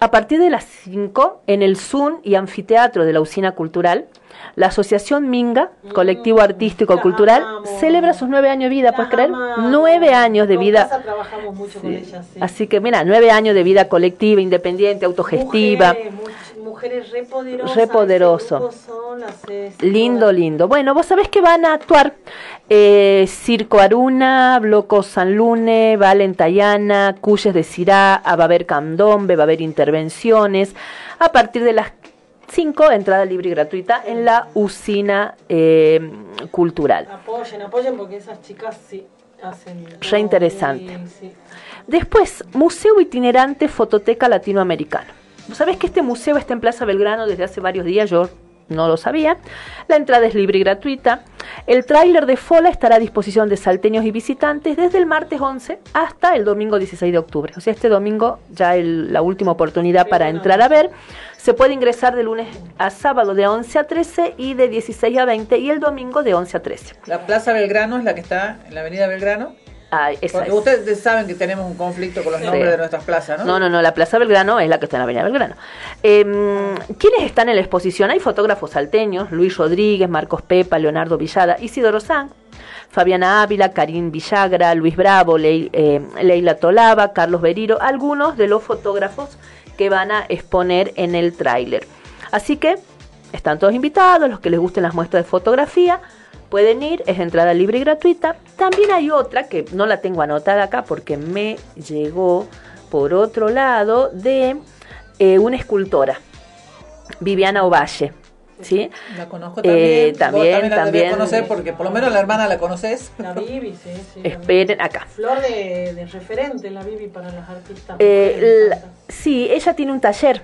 a partir de las 5, en el Zoom y anfiteatro de la Usina Cultural, la Asociación Minga, colectivo artístico cultural, celebra sus nueve años de vida, ¿puedes creer? Nueve años de vida. casa trabajamos mucho con ellas, sí. Así que, mira, nueve años de vida colectiva, independiente, autogestiva. Mujeres, re poderosas. Re poderoso. son las, Lindo, lindo. Bueno, vos sabés que van a actuar eh, Circo Aruna, Bloco San Lune, Valen Tayana, Cuyes de Cirá, va a haber candombe, va a haber intervenciones. A partir de las 5, entrada libre y gratuita en la usina eh, cultural. Apoyen, apoyen porque esas chicas sí hacen. Re interesante. Sí. Después, Museo Itinerante Fototeca Latinoamericano. ¿Vos sabés que este museo está en Plaza Belgrano desde hace varios días? Yo no lo sabía. La entrada es libre y gratuita. El tráiler de Fola estará a disposición de salteños y visitantes desde el martes 11 hasta el domingo 16 de octubre. O sea, este domingo ya el- la última oportunidad para entrar a ver. Se puede ingresar de lunes a sábado de 11 a 13 y de 16 a 20 y el domingo de 11 a 13. La Plaza Belgrano es la que está en la Avenida Belgrano. Ah, esa Porque es. ustedes saben que tenemos un conflicto con los Sí. nombres de nuestras plazas, ¿no? No, no, no, la Plaza Belgrano es la que está en la Avenida Belgrano. Eh, ¿Quiénes están en la exposición? Hay fotógrafos salteños, Luis Rodríguez, Marcos Pepa, Leonardo Villada, Isidoro San, Fabiana Ávila, Karim Villagra, Luis Bravo, Lei- eh, Leila Tolaba, Carlos Beriro, algunos de los fotógrafos que van a exponer en el tráiler. Así que están todos invitados, los que les gusten las muestras de fotografía, pueden ir, es entrada libre y gratuita. También hay otra que no la tengo anotada acá porque me llegó por otro lado de eh, una escultora, Viviana Ovalle. ¿Sí? La conozco Eh, también. Vos también, también la también. conocer porque por lo menos la hermana la conoces. La Bibi, sí, sí. Esperen acá. Flor de, de referente, la Bibi para los artistas. Eh, la- sí, ella tiene un taller.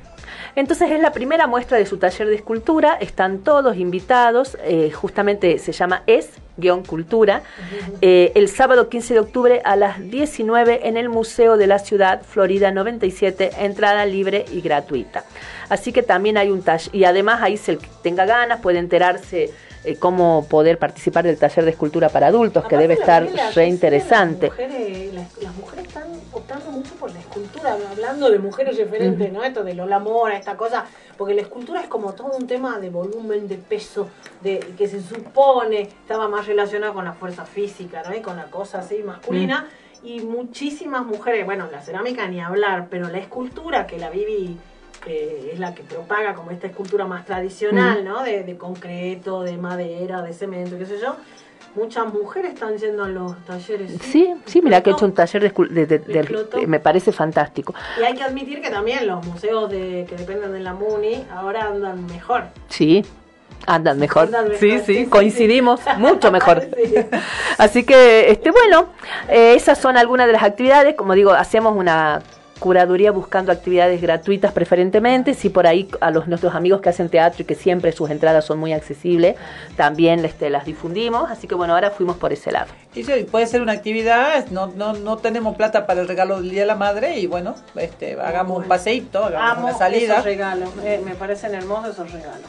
Entonces es la primera muestra de su taller de escultura. Están todos invitados. eh, justamente se llama Es-Cultura. eh, el sábado 15 de octubre a las 19 en el Museo de la Ciudad, Florida 97. Entrada libre y gratuita. Así que también hay un taller. Y además ahí, si el que tenga ganas, puede enterarse eh, cómo poder participar del taller de escultura para adultos, que debe estar re interesante. Las mujeres, las, las mujeres están optando mucho por la escultura, hablando de mujeres referentes, ¿no? Esto de Lola Mora, esta cosa, porque la escultura es como todo un tema de volumen, de peso, de que se supone estaba más relacionado con la fuerza física, ¿no? Y con la cosa así masculina. Y muchísimas mujeres, bueno, la cerámica ni hablar, pero la escultura que la Vivi es la que propaga como esta escultura más tradicional, Mm. ¿no? De, de concreto, de madera, de cemento, qué sé yo. Muchas mujeres están yendo a los talleres. Sí, sí, mira que he hecho un taller de, de- de- de- Explotó. me parece fantástico. Y hay que admitir que también los museos de, que dependen de la MUNI ahora andan mejor. Sí, andan mejor. Andan mejor, Sí, sí, sí, sí, coincidimos mucho mejor. Así que, este, bueno, eh, esas son algunas de las actividades. Como digo, hacemos una curaduría buscando actividades gratuitas preferentemente, si por ahí a los nuestros amigos que hacen teatro y que siempre sus entradas son muy accesibles, también este, las difundimos, así que bueno, ahora fuimos por ese lado. Y sí, puede ser una actividad, no, no, no tenemos plata para el regalo del Día de la Madre y bueno, este, hagamos un paseíto, hagamos Amo una salida. esos regalos, eh, me parecen hermosos esos regalos.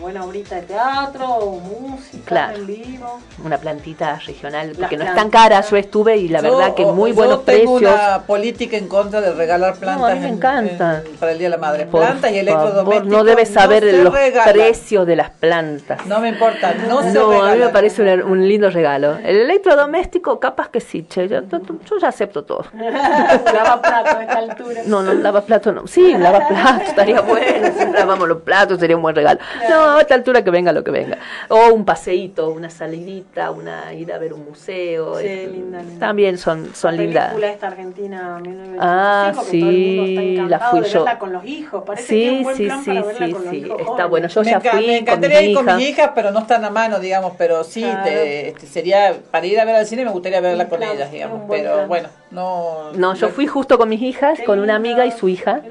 Buena obrita de teatro, o música Claro. en vivo. Una plantita regional, Las porque no es tan cara, yo estuve y la Yo- verdad que muy yo buenos tengo precios. una política en contra de regalar plantas No, a mí me en- encanta. en- para el Día de la Madre. Por plantas y electrodomésticos. no debes saber se los regalan. precios de las plantas. No me importa, no, se No, a mí me parece un, un lindo regalo. El electrodoméstico, capaz que sí, che, yo, yo- yo ya acepto todo. Lava plato a esta altura. No, no, lava plato no. Sí, lava plato, estaría bueno. Si lavamos los platos, sería un buen regalo. No, a esta altura que venga lo que venga. O un paseíto, una salidita, una ir a ver un museo. Sí, linda, linda. También son, son La lindas. película esta argentina 1985, Ah, que todo el mundo sí, la fui de yo. verla con los hijos. Parece Sí, que es un buen sí, plan sí, para verla sí, con los sí. hijos Está bueno. Yo me, ya fui me con encantaría mis ir con hijas. mis hijas, pero no están a mano, digamos, pero sí, Claro. te- este, sería, para ir a ver al cine me gustaría verla con plan, ellas, digamos, pero plan. bueno, no... No, yo fui justo con mis hijas, con una amiga y su hija.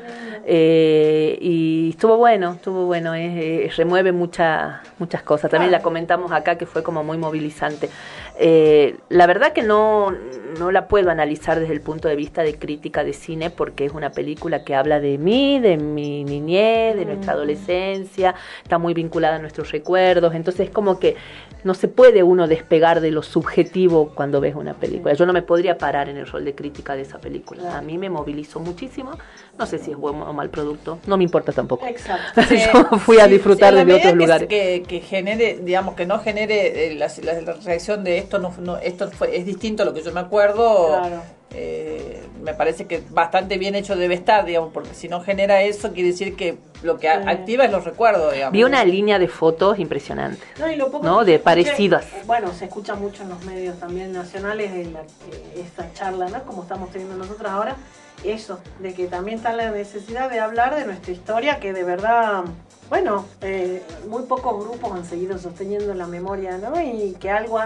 eh, y estuvo bueno, estuvo bueno, es- es- remueve mucha, muchas cosas. También la comentamos acá que fue como muy movilizante. Eh, la verdad que no, no la puedo analizar desde el punto de vista de crítica de cine porque es una película que habla de mí, de mi niñez, de nuestra adolescencia, está muy vinculada a nuestros recuerdos, entonces es como que no se puede uno despegar de lo subjetivo cuando ves una película. Yo no me podría parar en el rol de crítica de esa película. A mí me movilizó muchísimo. No sé si es buen o mal producto. No me importa tampoco. Exacto. Yo fui a disfrutar sí, desde otros lugares. que, genere, digamos, que no genere eh, la, la- la reacción de esto, no, no- esto fue, es distinto a lo que yo me acuerdo. Claro. Eh, me parece que bastante bien hecho debe estar, digamos, porque si no genera eso, quiere decir que lo que activa es los recuerdos, digamos. Vi una línea de fotos impresionante. No, y lo poco ¿no? que De parecidas. Bueno, se escucha mucho en los medios también nacionales de la- de esta charla, ¿no? Como estamos teniendo nosotros ahora. Eso, de que también está la necesidad de hablar de nuestra historia, que de verdad, bueno, eh, muy pocos grupos han seguido sosteniendo la memoria, ¿no? Y que algo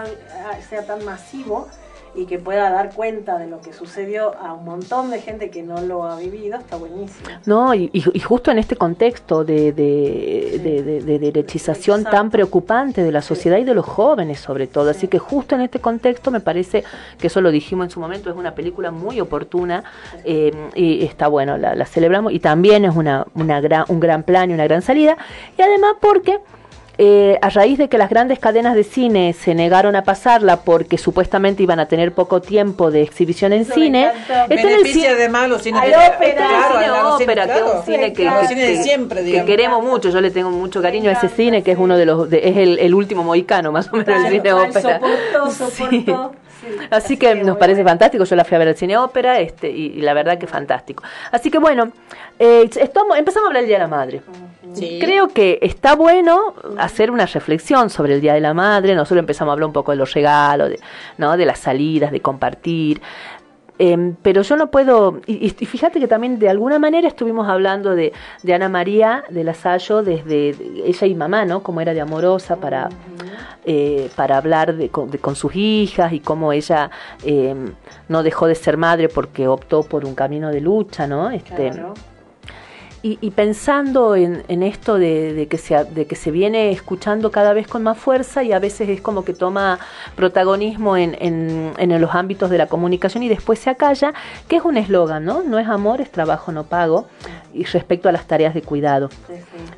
sea tan masivo y que pueda dar cuenta de lo que sucedió a un montón de gente que no lo ha vivido, está buenísimo. No, y, justo en este contexto de, de, de- de- de derechización tan preocupante de la sociedad y de los jóvenes sobre todo. Así que justo en este contexto me parece que eso lo dijimos en su momento, es una película muy oportuna eh, y está bueno, la, la celebramos y también es una, una gran, un gran plan y una gran salida. Y además porque... eh, a raíz de que las grandes cadenas de cine se negaron a pasarla porque supuestamente iban a tener poco tiempo de exhibición en Eso cine, está en el cine- además los cines de- ópera, claro, cine a los cines, ópera, que es claro. un cine que, Los que- cines de siempre, que queremos mucho, yo le tengo mucho cariño a ese cine que es uno de los de- es el, el último mohicano más o menos el cine Claro, ópera. soportó, soportó. Sí. Así que nos parece fantástico, yo la fui a ver al cine ópera este, y, y la verdad que fantástico. Así que bueno, eh, estamos, empezamos a hablar del Día de la Madre. Creo que está bueno hacer una reflexión sobre el Día de la Madre. Nosotros empezamos a hablar un poco de los regalos, de, ¿no? de las salidas, de compartir. Em, pero yo no puedo, y, y fíjate que también de alguna manera estuvimos hablando de, de Ana María de la Salle desde de- ella y mamá, ¿no? Como era de amorosa para, eh, para hablar de, con, de- con sus hijas y cómo ella em, no dejó de ser madre porque optó por un camino de lucha, ¿no? Este, y, y pensando en, en esto de, de que se, de que se viene escuchando cada vez con más fuerza y a veces es como que toma protagonismo en, en, en los ámbitos de la comunicación y después se acalla, que es un eslogan, ¿no? No es amor, es trabajo no pago, y respecto a las tareas de cuidado.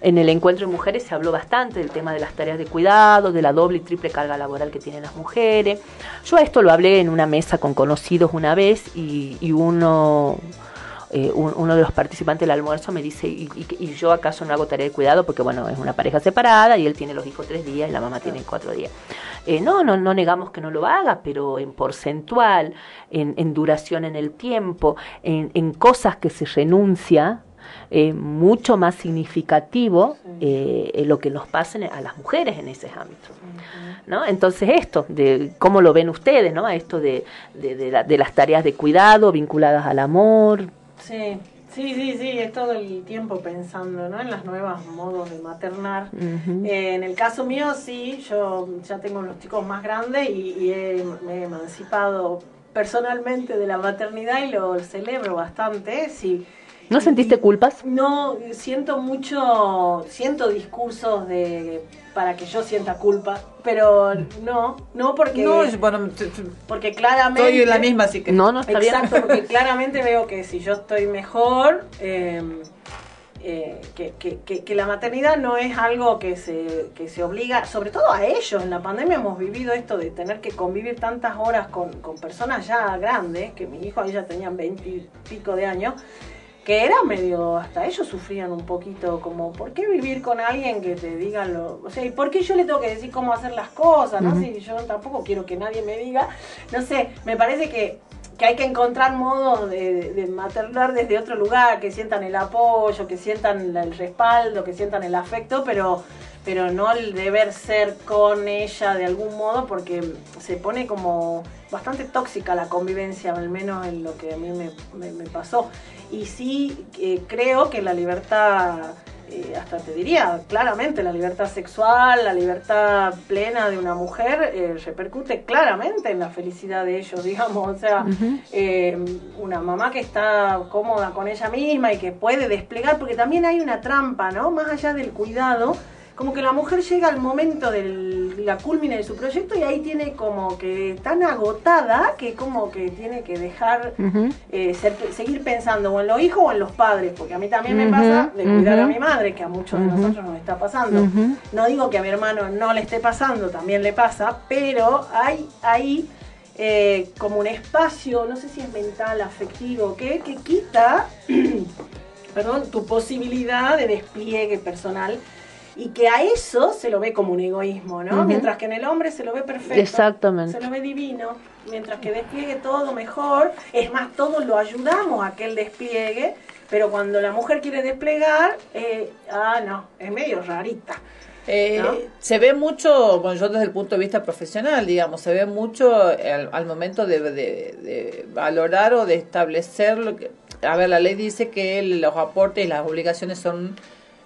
En el encuentro de mujeres se habló bastante del tema de las tareas de cuidado, de la doble y triple carga laboral que tienen las mujeres. Yo a esto lo hablé en una mesa con conocidos una vez y, y uno eh, un- uno de los participantes del almuerzo me dice, ¿y, y- y yo acaso no hago tarea de cuidado? Porque bueno, es una pareja separada y él tiene los hijos tres días y la mamá tiene cuatro días. Eh, no, no, no negamos que no lo haga, pero en porcentual, en, en duración en el tiempo, en, en cosas que se renuncia, eh, mucho más significativo eh, eh, lo que nos pasa a las mujeres en ese ámbito. ¿no? Entonces esto, de cómo lo ven ustedes, ¿no? Esto de, de, de la- de las tareas de cuidado vinculadas al amor, Sí, sí, sí, sí, es todo el tiempo pensando ¿no? en las nuevas modos de maternar. Eh, en el caso mío, sí, yo ya tengo los chicos más grandes y, y he- me he emancipado personalmente de la maternidad y lo celebro bastante. Sí. ¿No sentiste culpas? No, siento mucho, siento discursos de para que yo sienta culpa, pero no, no porque No, es- bueno, porque claramente estoy en la misma, así que No, no, está bien. Exacto, porque claramente veo que si yo estoy mejor, eh, eh, que, que- que- que la maternidad no es algo que se, que se obliga, sobre todo a ellos. En la pandemia hemos vivido esto de tener que convivir tantas horas con, con personas ya grandes, que mi hijo ahí ya tenían 20 y pico de años, que era medio, hasta ellos sufrían un poquito, como, ¿por qué vivir con alguien que te diga lo, o sea, ¿y por qué yo le tengo que decir cómo hacer las cosas, no? Ujú. Si yo tampoco quiero que nadie me diga, no sé, me parece que, que hay que encontrar modos de, de maternar desde otro lugar, que sientan el apoyo, que sientan el respaldo, que sientan el afecto, pero pero no el deber ser con ella de algún modo porque se pone como bastante tóxica la convivencia, al menos en lo que a mí me, me- me pasó. Y sí eh, creo que la libertad, eh, hasta te diría claramente, la libertad sexual, la libertad plena de una mujer eh, repercute claramente en la felicidad de ellos, digamos. O sea, una mamá que está cómoda con ella misma y que puede desplegar, porque también hay una trampa, ¿no? Más allá del cuidado, como que la mujer llega al momento de la culmina de su proyecto y ahí tiene como que tan agotada que como que tiene que dejar eh, ser- seguir pensando o en los hijos o en los padres, porque a mí también me pasa de cuidar a mi madre, que a muchos de nosotros nos está pasando. No digo que a mi hermano no le esté pasando, también le pasa, pero hay ahí eh, como un espacio, no sé si es mental, afectivo, que, que quita perdón, tu posibilidad de despliegue personal y que a eso se lo ve como un egoísmo, ¿no? Mientras que en el hombre se lo ve perfecto. Exactamente. Se lo ve divino. Mientras que despliegue todo mejor, es más, todos lo ayudamos a que él despliegue, pero cuando la mujer quiere desplegar, eh, ah, no, es medio rarita. Eh, ¿No? Se ve mucho, bueno, yo desde el punto de vista profesional, digamos, se ve mucho al, al momento de, de- de valorar o de establecer lo que... A ver, la ley dice que los aportes y las obligaciones son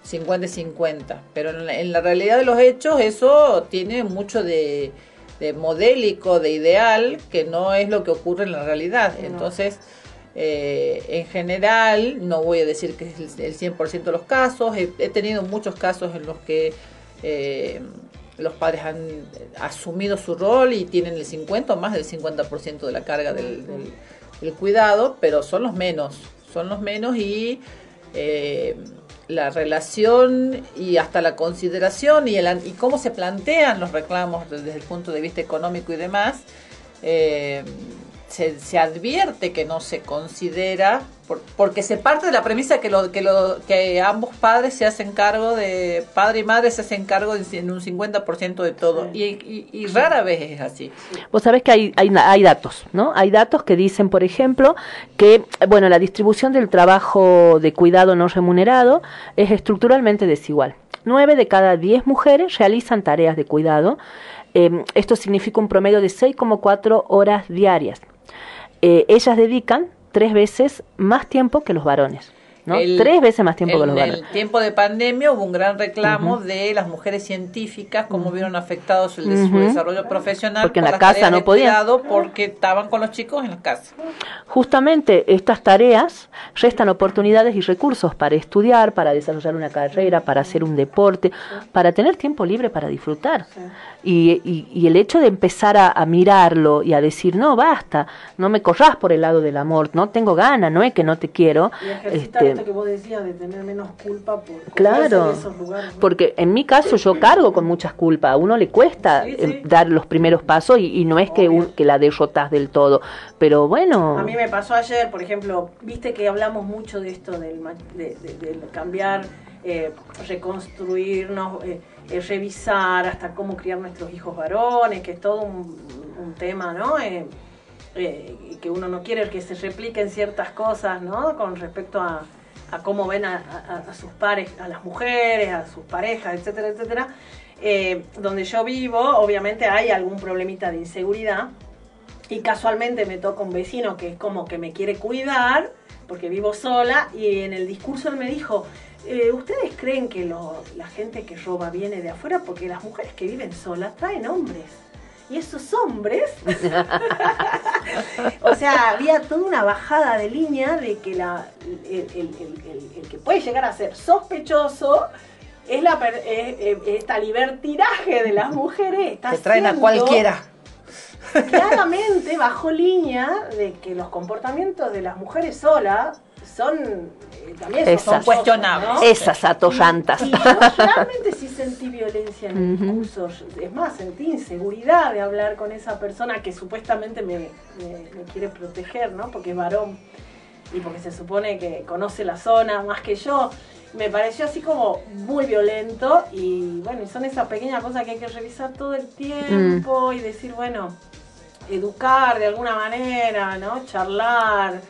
50 y 50, pero en la, en la realidad de los hechos eso tiene mucho de, de modélico, de ideal, que no es lo que ocurre en la realidad. Entonces... Eh, en general, no voy a decir que es el, el 100% de los casos, he, he tenido muchos casos en los que eh, los padres han asumido su rol y tienen el 50 o más del 50% de la carga del, del- del cuidado, pero son los menos, son los menos y eh, la relación y hasta la consideración y, el, y cómo se plantean los reclamos desde el punto de vista económico y demás, eh, se, se advierte que no se considera, por- porque se parte de la premisa que, lo, que, lo, que ambos padres se hacen cargo de, padre y madre se hacen cargo de- en un 50% de todo, y, y- y rara vez es así. Vos sabés que hay, hay, hay datos, ¿no? Hay datos que dicen, por ejemplo, que, bueno, la distribución del trabajo de cuidado no remunerado es estructuralmente desigual. Nueve de cada diez mujeres realizan tareas de cuidado. Eh, esto significa un promedio de 6,4 horas diarias. Eh, ellas dedican tres veces más tiempo que los varones, ¿no? El- tres veces más tiempo que en los varones. el tiempo de pandemia hubo un gran reclamo de las mujeres científicas, cómo vieron afectados el de su desarrollo profesional Porque en por la casa no podían. porque estaban con los chicos en la casa. Justamente estas tareas restan oportunidades y recursos para estudiar, para desarrollar una carrera, para hacer un deporte, para tener tiempo libre para disfrutar. Y, y- y el hecho de empezar a, a mirarlo y a decir, no, basta, no me corras por el lado del amor, no tengo ganas, no es que no te quiero. Y Este, esto que vos decías de tener menos culpa por Claro, en esos lugares. ¿no? porque en mi caso yo cargo con muchas culpas, a uno le cuesta Sí, eh, sí. dar los primeros pasos y, y no es que, un- que la derrotas del todo, pero bueno, A mí me pasó ayer, por ejemplo, viste que hablamos mucho de esto del, de, cambiar, eh, reconstruirnos, eh, eh, revisar hasta cómo criar nuestros hijos varones, que es todo un, un tema, ¿no? Eh, eh, que uno no quiere que se repliquen ciertas cosas, ¿no? Con respecto a, a cómo ven a, a- sus pares, a las mujeres, a sus parejas, etcétera, etcétera. Eh, donde yo vivo, obviamente hay algún problemita de inseguridad, y casualmente me toca un vecino que es como que me quiere cuidar, porque vivo sola, y en el discurso él me dijo, eh, ¿ustedes creen que la gente que roba viene de afuera? Porque las mujeres que viven solas traen hombres. Y esos hombres o sea, había toda una bajada de línea de que la, el, el- el- el- el que puede llegar a ser sospechoso es la es- es- esta libertinaje de las mujeres. Está Que traen a cualquiera. Claramente bajó línea de que los comportamientos de las mujeres solas son eh, también son Esas. sospechosos, Cuestionables. ¿no? Esas atollantas. Y yo realmente sí sentí violencia en el discurso. Es más, sentí inseguridad de hablar con esa persona que supuestamente me, me- me quiere proteger, ¿no? Porque es varón y porque se supone que conoce la zona más que yo. Me pareció así como muy violento y bueno, y son esas pequeñas cosas que hay que revisar todo el tiempo y decir, bueno, educar de alguna manera, ¿no? Charlar,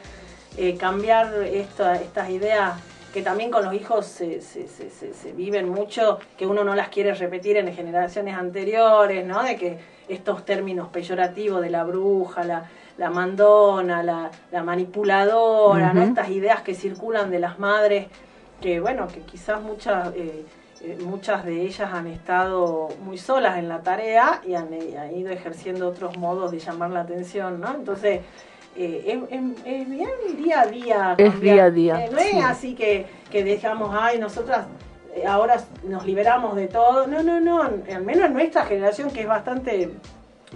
eh, cambiar esta- estas ideas que también con los hijos se, se- se- viven mucho, que uno no las quiere repetir en generaciones anteriores, ¿no? De que estos términos peyorativos de la bruja, la, la mandona, la, la manipuladora, ¿no? Estas ideas que circulan de las madres, que bueno, que quizás muchas... eh, eh, muchas de ellas han estado muy solas en la tarea y han, han ido ejerciendo otros modos de llamar la atención, ¿no? Entonces, eh, es, bien día a día. Es cambiar. día a día, Eh, no es sí. así que, que dejamos, ay, nosotras eh, ahora nos liberamos de todo. No, no, no. Al menos en nuestra generación, que es bastante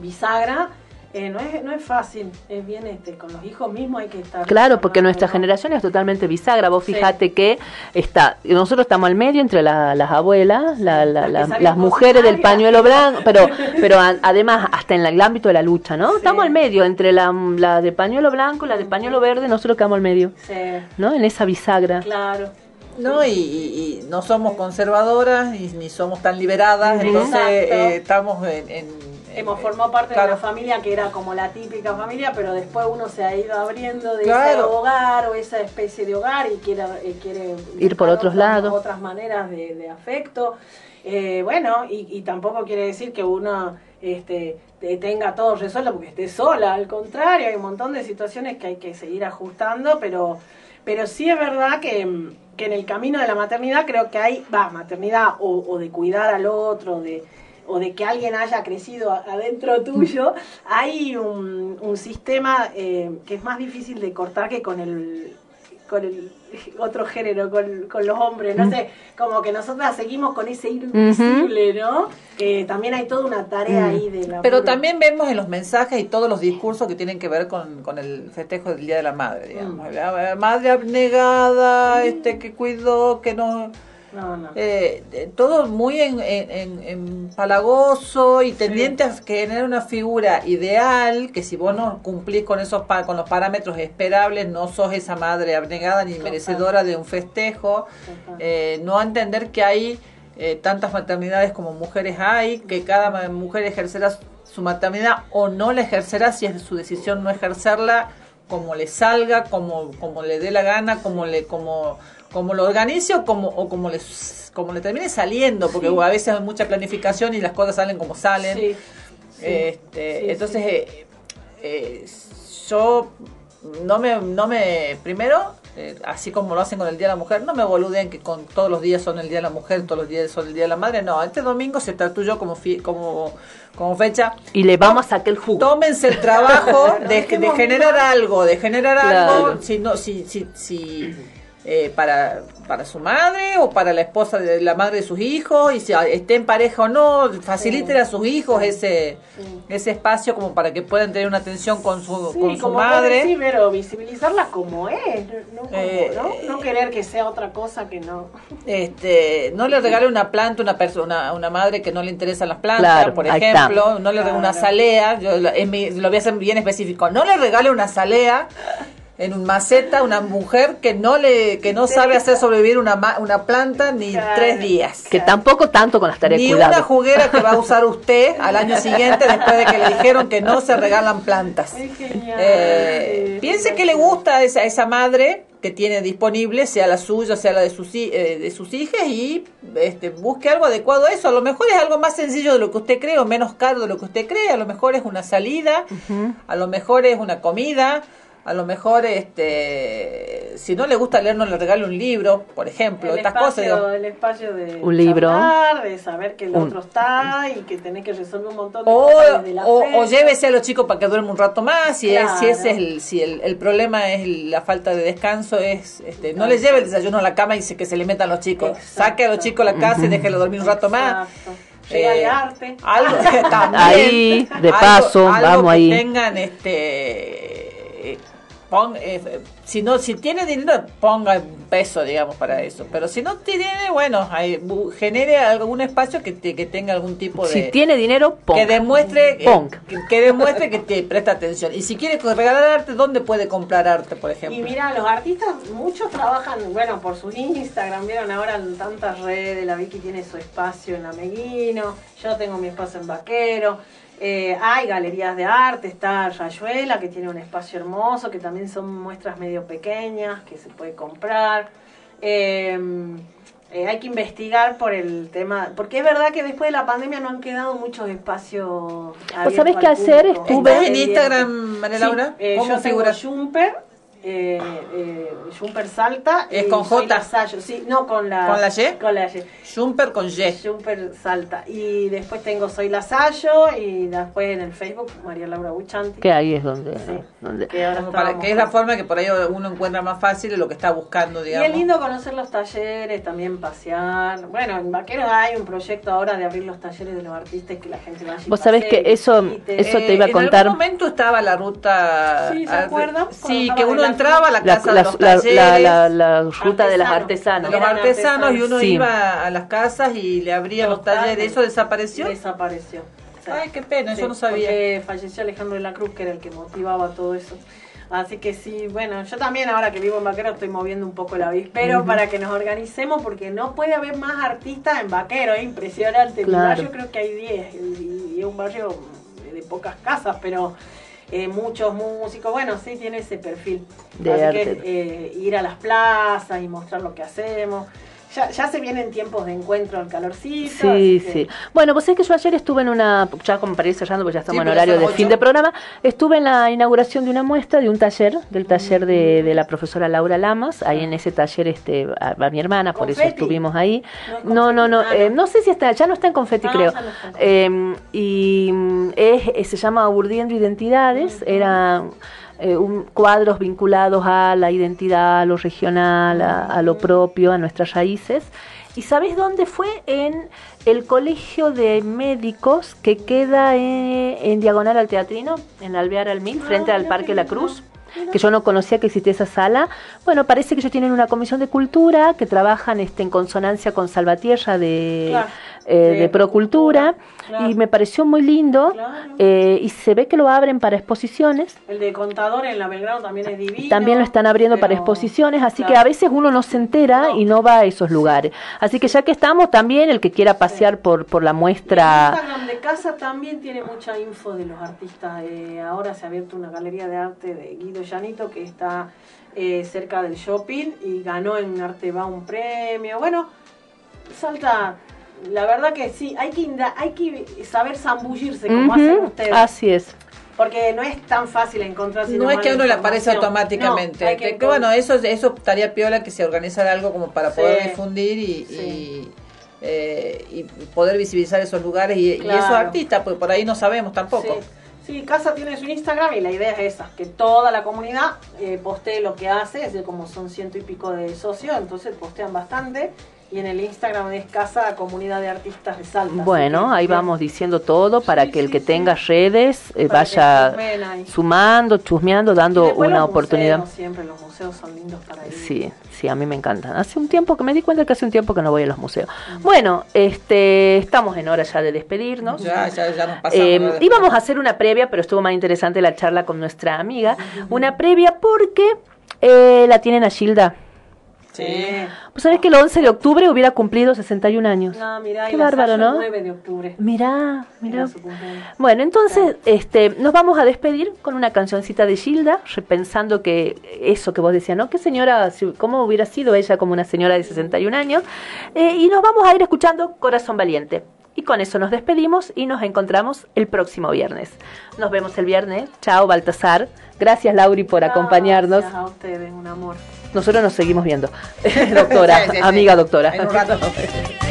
bisagra, eh, no, es, no es fácil. Es bien, este, con los hijos mismos hay que estar. Claro, porque nuestra generación es totalmente bisagra. Vos Sí. fíjate que está, nosotros estamos al medio entre la- las abuelas, la- la- las mujeres del pañuelo blanco, pero, pero a- además hasta en el ámbito de la lucha, ¿no? Estamos al medio entre la, la de pañuelo blanco y la de pañuelo verde, nosotros quedamos al medio, Sí, ¿no? En esa bisagra. claro. No, y, y- y no somos conservadoras y ni somos tan liberadas, entonces eh, estamos en, en- Hemos formado parte claro. de una familia que era como la típica familia, pero después uno se ha ido abriendo de ese hogar o esa especie de hogar y quiere, eh, quiere Ir por otros otras- lados. Otras maneras de, de afecto. Eh, bueno, y, y tampoco quiere decir que uno este, te- tenga todo resuelto porque esté sola, al contrario, hay un montón de situaciones que hay que seguir ajustando, pero, pero sí es verdad que, que en el camino de la maternidad creo que hay, va, maternidad o, o de cuidar al otro, de o de que alguien haya crecido adentro tuyo, hay un, un sistema eh, que es más difícil de cortar que con el con el otro género, con, con los hombres, no sé, como que nosotras seguimos con ese hilo invisible, ¿no? Que también hay toda una tarea Mm. ahí de la Pero también vemos en los mensajes y todos los discursos que tienen que ver con, con el festejo del Día de la Madre, digamos. Mm. La madre abnegada, este que cuidó, que no... No, no. eh, eh, todo muy en, en, en- empalagoso y tendiente a generar una figura ideal que si vos no cumplís con esos pa- con los parámetros esperables no sos esa madre abnegada ni merecedora de un festejo. Eh, no entender que hay eh, tantas maternidades como mujeres hay que cada mujer ejercerá su maternidad o no la ejercerá si es su decisión no ejercerla como le salga como como le dé la gana como le como como lo organice o como o como le como le termine saliendo porque Sí. a veces hay mucha planificación y las cosas salen como salen Sí, este, entonces eh, eh, yo no me no me primero eh, así como lo hacen con el Día de la Mujer, no me boluden que con todos los días son el Día de la Mujer, todos los días son el Día de la Madre, no, este domingo se trató como fi- como como fecha Y le vamos a sacar el jugo. tómense el trabajo de, generar algo, de generar Claro. algo, si no, si, si, si eh, para, para su madre o para la esposa de la madre de sus hijos, y si esté en pareja o no, faciliten a sus hijos ese, ese espacio como para que puedan tener una atención con su, Sí, con su como madre. Sí, pero visibilizarla como es, no, como- Eh, ¿no? No querer que sea otra cosa que no. Este, no le regale una planta a una persona, a una madre que no le interesan las plantas, Claro, por ejemplo, no le regale una salea, yo lo- en mi- lo voy a hacer bien específico, no le regale una salea en un maceta una mujer que no le que no sabe hacer sobrevivir una ma- una planta ni Claro. tres días. Que tampoco tanto con las tareas Ni cuidado. una juguera que va a usar usted al año siguiente después de que le dijeron que no se regalan plantas. Eh, piense que le gusta a esa, a esa madre que tiene disponible, sea la suya, sea la de sus, eh, de sus hijas, y este, busque algo adecuado a eso. A lo mejor es algo más sencillo de lo que usted cree o menos caro de lo que usted cree. A lo mejor es una salida, a lo mejor es una comida, a lo mejor este si no le gusta leer, no le regale un libro, por ejemplo, el estas espacio, cosas. digo. el espacio de Un libro. charlar, de saber que el Un- otro está y que tenés que resolver un montón de O, cosas desde la o, o llévese a los chicos para que duermen un rato más. Si, es, si ese es el, si el, el problema es la falta de descanso, es este, no les lleve el desayuno a la cama y se, que se le metan los chicos. Saque a los chicos a la casa y déjelo dormir un rato más. Llegale Eh, arte. algo también, Ahí, de algo- paso, algo vamos que ahí. tengan este pon- eh, si no si tiene dinero ponga un peso digamos para eso. Pero si no tiene bueno bu- genere algún espacio que, te- que tenga algún tipo de Si tiene dinero, ponga. que demuestre eh, que, que demuestre que te presta atención. Y si quiere regalar arte dónde puede comprar arte por ejemplo Y mira, los artistas, muchos trabajan, bueno, por su Instagram, vieron ahora en tantas redes, la Vicky tiene su espacio en Ameguino, yo tengo mi espacio en Vaquero, eh, hay galerías de arte, está Rayuela, que tiene un espacio hermoso, que también son muestras medio pequeñas, que se puede comprar. Eh, eh, hay que investigar por el tema, porque es verdad que después de la pandemia no han quedado muchos espacios. abiertos al qué hacer? Estuve- ¿Estás en Pendiente. Instagram María Sí, Laura eh, ¿cómo yo tengo Jumper, eh, eh, Jumper Salta. ¿Es con J? Sí, no con la. ¿Con la Y? Con la Y. Jumper con Y Jumper Salta. Y después tengo Soy Lasallo y después en el Facebook María Laura Buchanti. Que ahí es donde... donde- Que ahora para- que es la forma que por ahí uno encuentra más fácil lo que está buscando Y digamos es lindo conocer los talleres, también pasear. Bueno, en Vaqueros hay un proyecto ahora de abrir los talleres de los artistas y que la gente vaya Vos sabés que eso, visite. eso te iba a Eh, contar. En algún momento estaba la ruta. Sí, ¿se acuerdan? Sí, que uno entraba a la La, de la- los la- talleres. la- la- la ruta de las artesanas. de los artesanos y uno Sí. iba a las casas y le abrían los talleres. ¿Eso desapareció? Desapareció. Ay, qué pena, Sí, yo no sabía. falleció Alejandro de la Cruz, que era el que motivaba todo eso. Así que sí, bueno, yo también ahora que vivo en Vaquero estoy moviendo un poco el avispero Ujú. para que nos organicemos porque no puede haber más artistas en Vaquero, es impresionante. En mi Claro. barrio creo que hay 10 y y es un barrio de pocas casas, pero eh, muchos músicos, bueno, sí tiene ese perfil. De Así arte. que eh, ir a las plazas y mostrar lo que hacemos. Ya, ya se vienen tiempos de encuentro al calorcito. Sí, que- sí. Bueno, pues es que yo ayer estuve en una, ya como para ir cerrando, porque ya estamos Sí, en horario de fin de programa, estuve en la inauguración de una muestra, de un taller, del taller de, de la profesora Laura Lamas, ahí en ese taller este, a, a mi hermana, por eso estuvimos ahí. No es No, no. Ah, eh, no sé si está, ya no está en confeti, Ah, creo. ya no está en Eh, y mm, es, eh, se llama Urdiendo Identidades, eran eh, un- cuadros vinculados a la identidad, a lo regional, a, a lo propio, a nuestras raíces. ¿Y sabes dónde fue? En el colegio de médicos que queda en, en diagonal al teatrino, en Alvear al Mil, frente al Parque La Cruz que yo no conocía que existía esa sala. Bueno, parece que ellos tienen una comisión de cultura que trabajan este, en consonancia con Salvatierra de, Claro. Eh, De Procultura Claro. y me pareció muy lindo Claro. eh, y se ve que lo abren para exposiciones. El de contador en la Belgrano también es divino. También lo están abriendo para exposiciones, así claro. que a veces uno no se entera y no va a esos lugares. Así que ya que estamos, también el que quiera pasear por, por la El muestra... Instagram de casa también tiene mucha info de los artistas. Eh, ahora se ha abierto una galería de arte de Guido Llanito que está eh, cerca del shopping y ganó en Arteba un premio. Bueno, Salta, la verdad que sí, hay que, inda- hay que saber zambullirse como hacen ustedes. Así es. Porque no es tan fácil encontrar. No es que a uno le aparece automáticamente. No, hay que, bueno, eso, eso estaría piola que se organizara algo como para Sí. poder difundir y, Sí. y, eh, y poder visibilizar esos lugares y, esos artistas, porque por ahí no sabemos tampoco. Sí. Sí, Casa tiene su Instagram y la idea es esa, que toda la comunidad eh, postee lo que hace, es decir, como son ciento y pico de socios, entonces postean bastante. Y en el Instagram es Casa Comunidad de Artistas de Salta. Bueno, ahí vamos diciendo todo para que el que tenga redes eh, vaya sumando, chusmeando, dando una los oportunidad. museos, siempre los museos son lindos para ir. Sí, sí, a mí me encantan. Hace un tiempo que me di cuenta que hace un tiempo que no voy a los museos. Bueno, este, estamos en hora ya de despedirnos. Ya, ya, ya nos pasamos. Eh, íbamos a hacer una previa, pero estuvo más interesante la charla con nuestra amiga. Una previa porque eh, la tienen a Gilda. Sí. Pues sabés que el 11 de octubre hubiera cumplido 61 años. No, mirá, Qué y bárbaro, el ¿no? 9 de octubre. Mirá, mirá. Bueno, entonces este, nos vamos a despedir con una cancioncita de Gilda, repensando que eso que vos decías, ¿no? ¿Qué señora, cómo hubiera sido ella como una señora de 61 años? Eh, y nos vamos a ir escuchando Corazón Valiente. Y con eso nos despedimos y nos encontramos el próximo viernes. Nos vemos el viernes. Chao, Baltasar. Gracias, Lauri, por acompañarnos. Gracias a ustedes, un amor. Nosotros nos seguimos viendo. doctora, amiga doctora.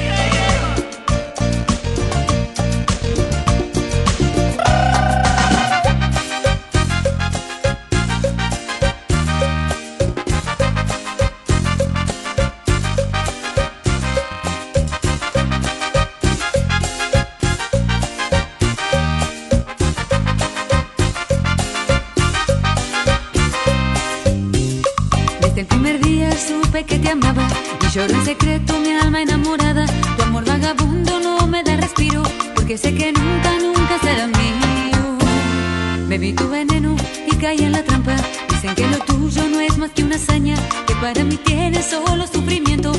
Lloro en secreto mi alma enamorada, tu amor vagabundo no me da respiro, porque sé que nunca, nunca será mío. Bebí tu veneno y caí en la trampa, dicen que lo tuyo no es más que una hazaña, que para mí tienes solo sufrimiento.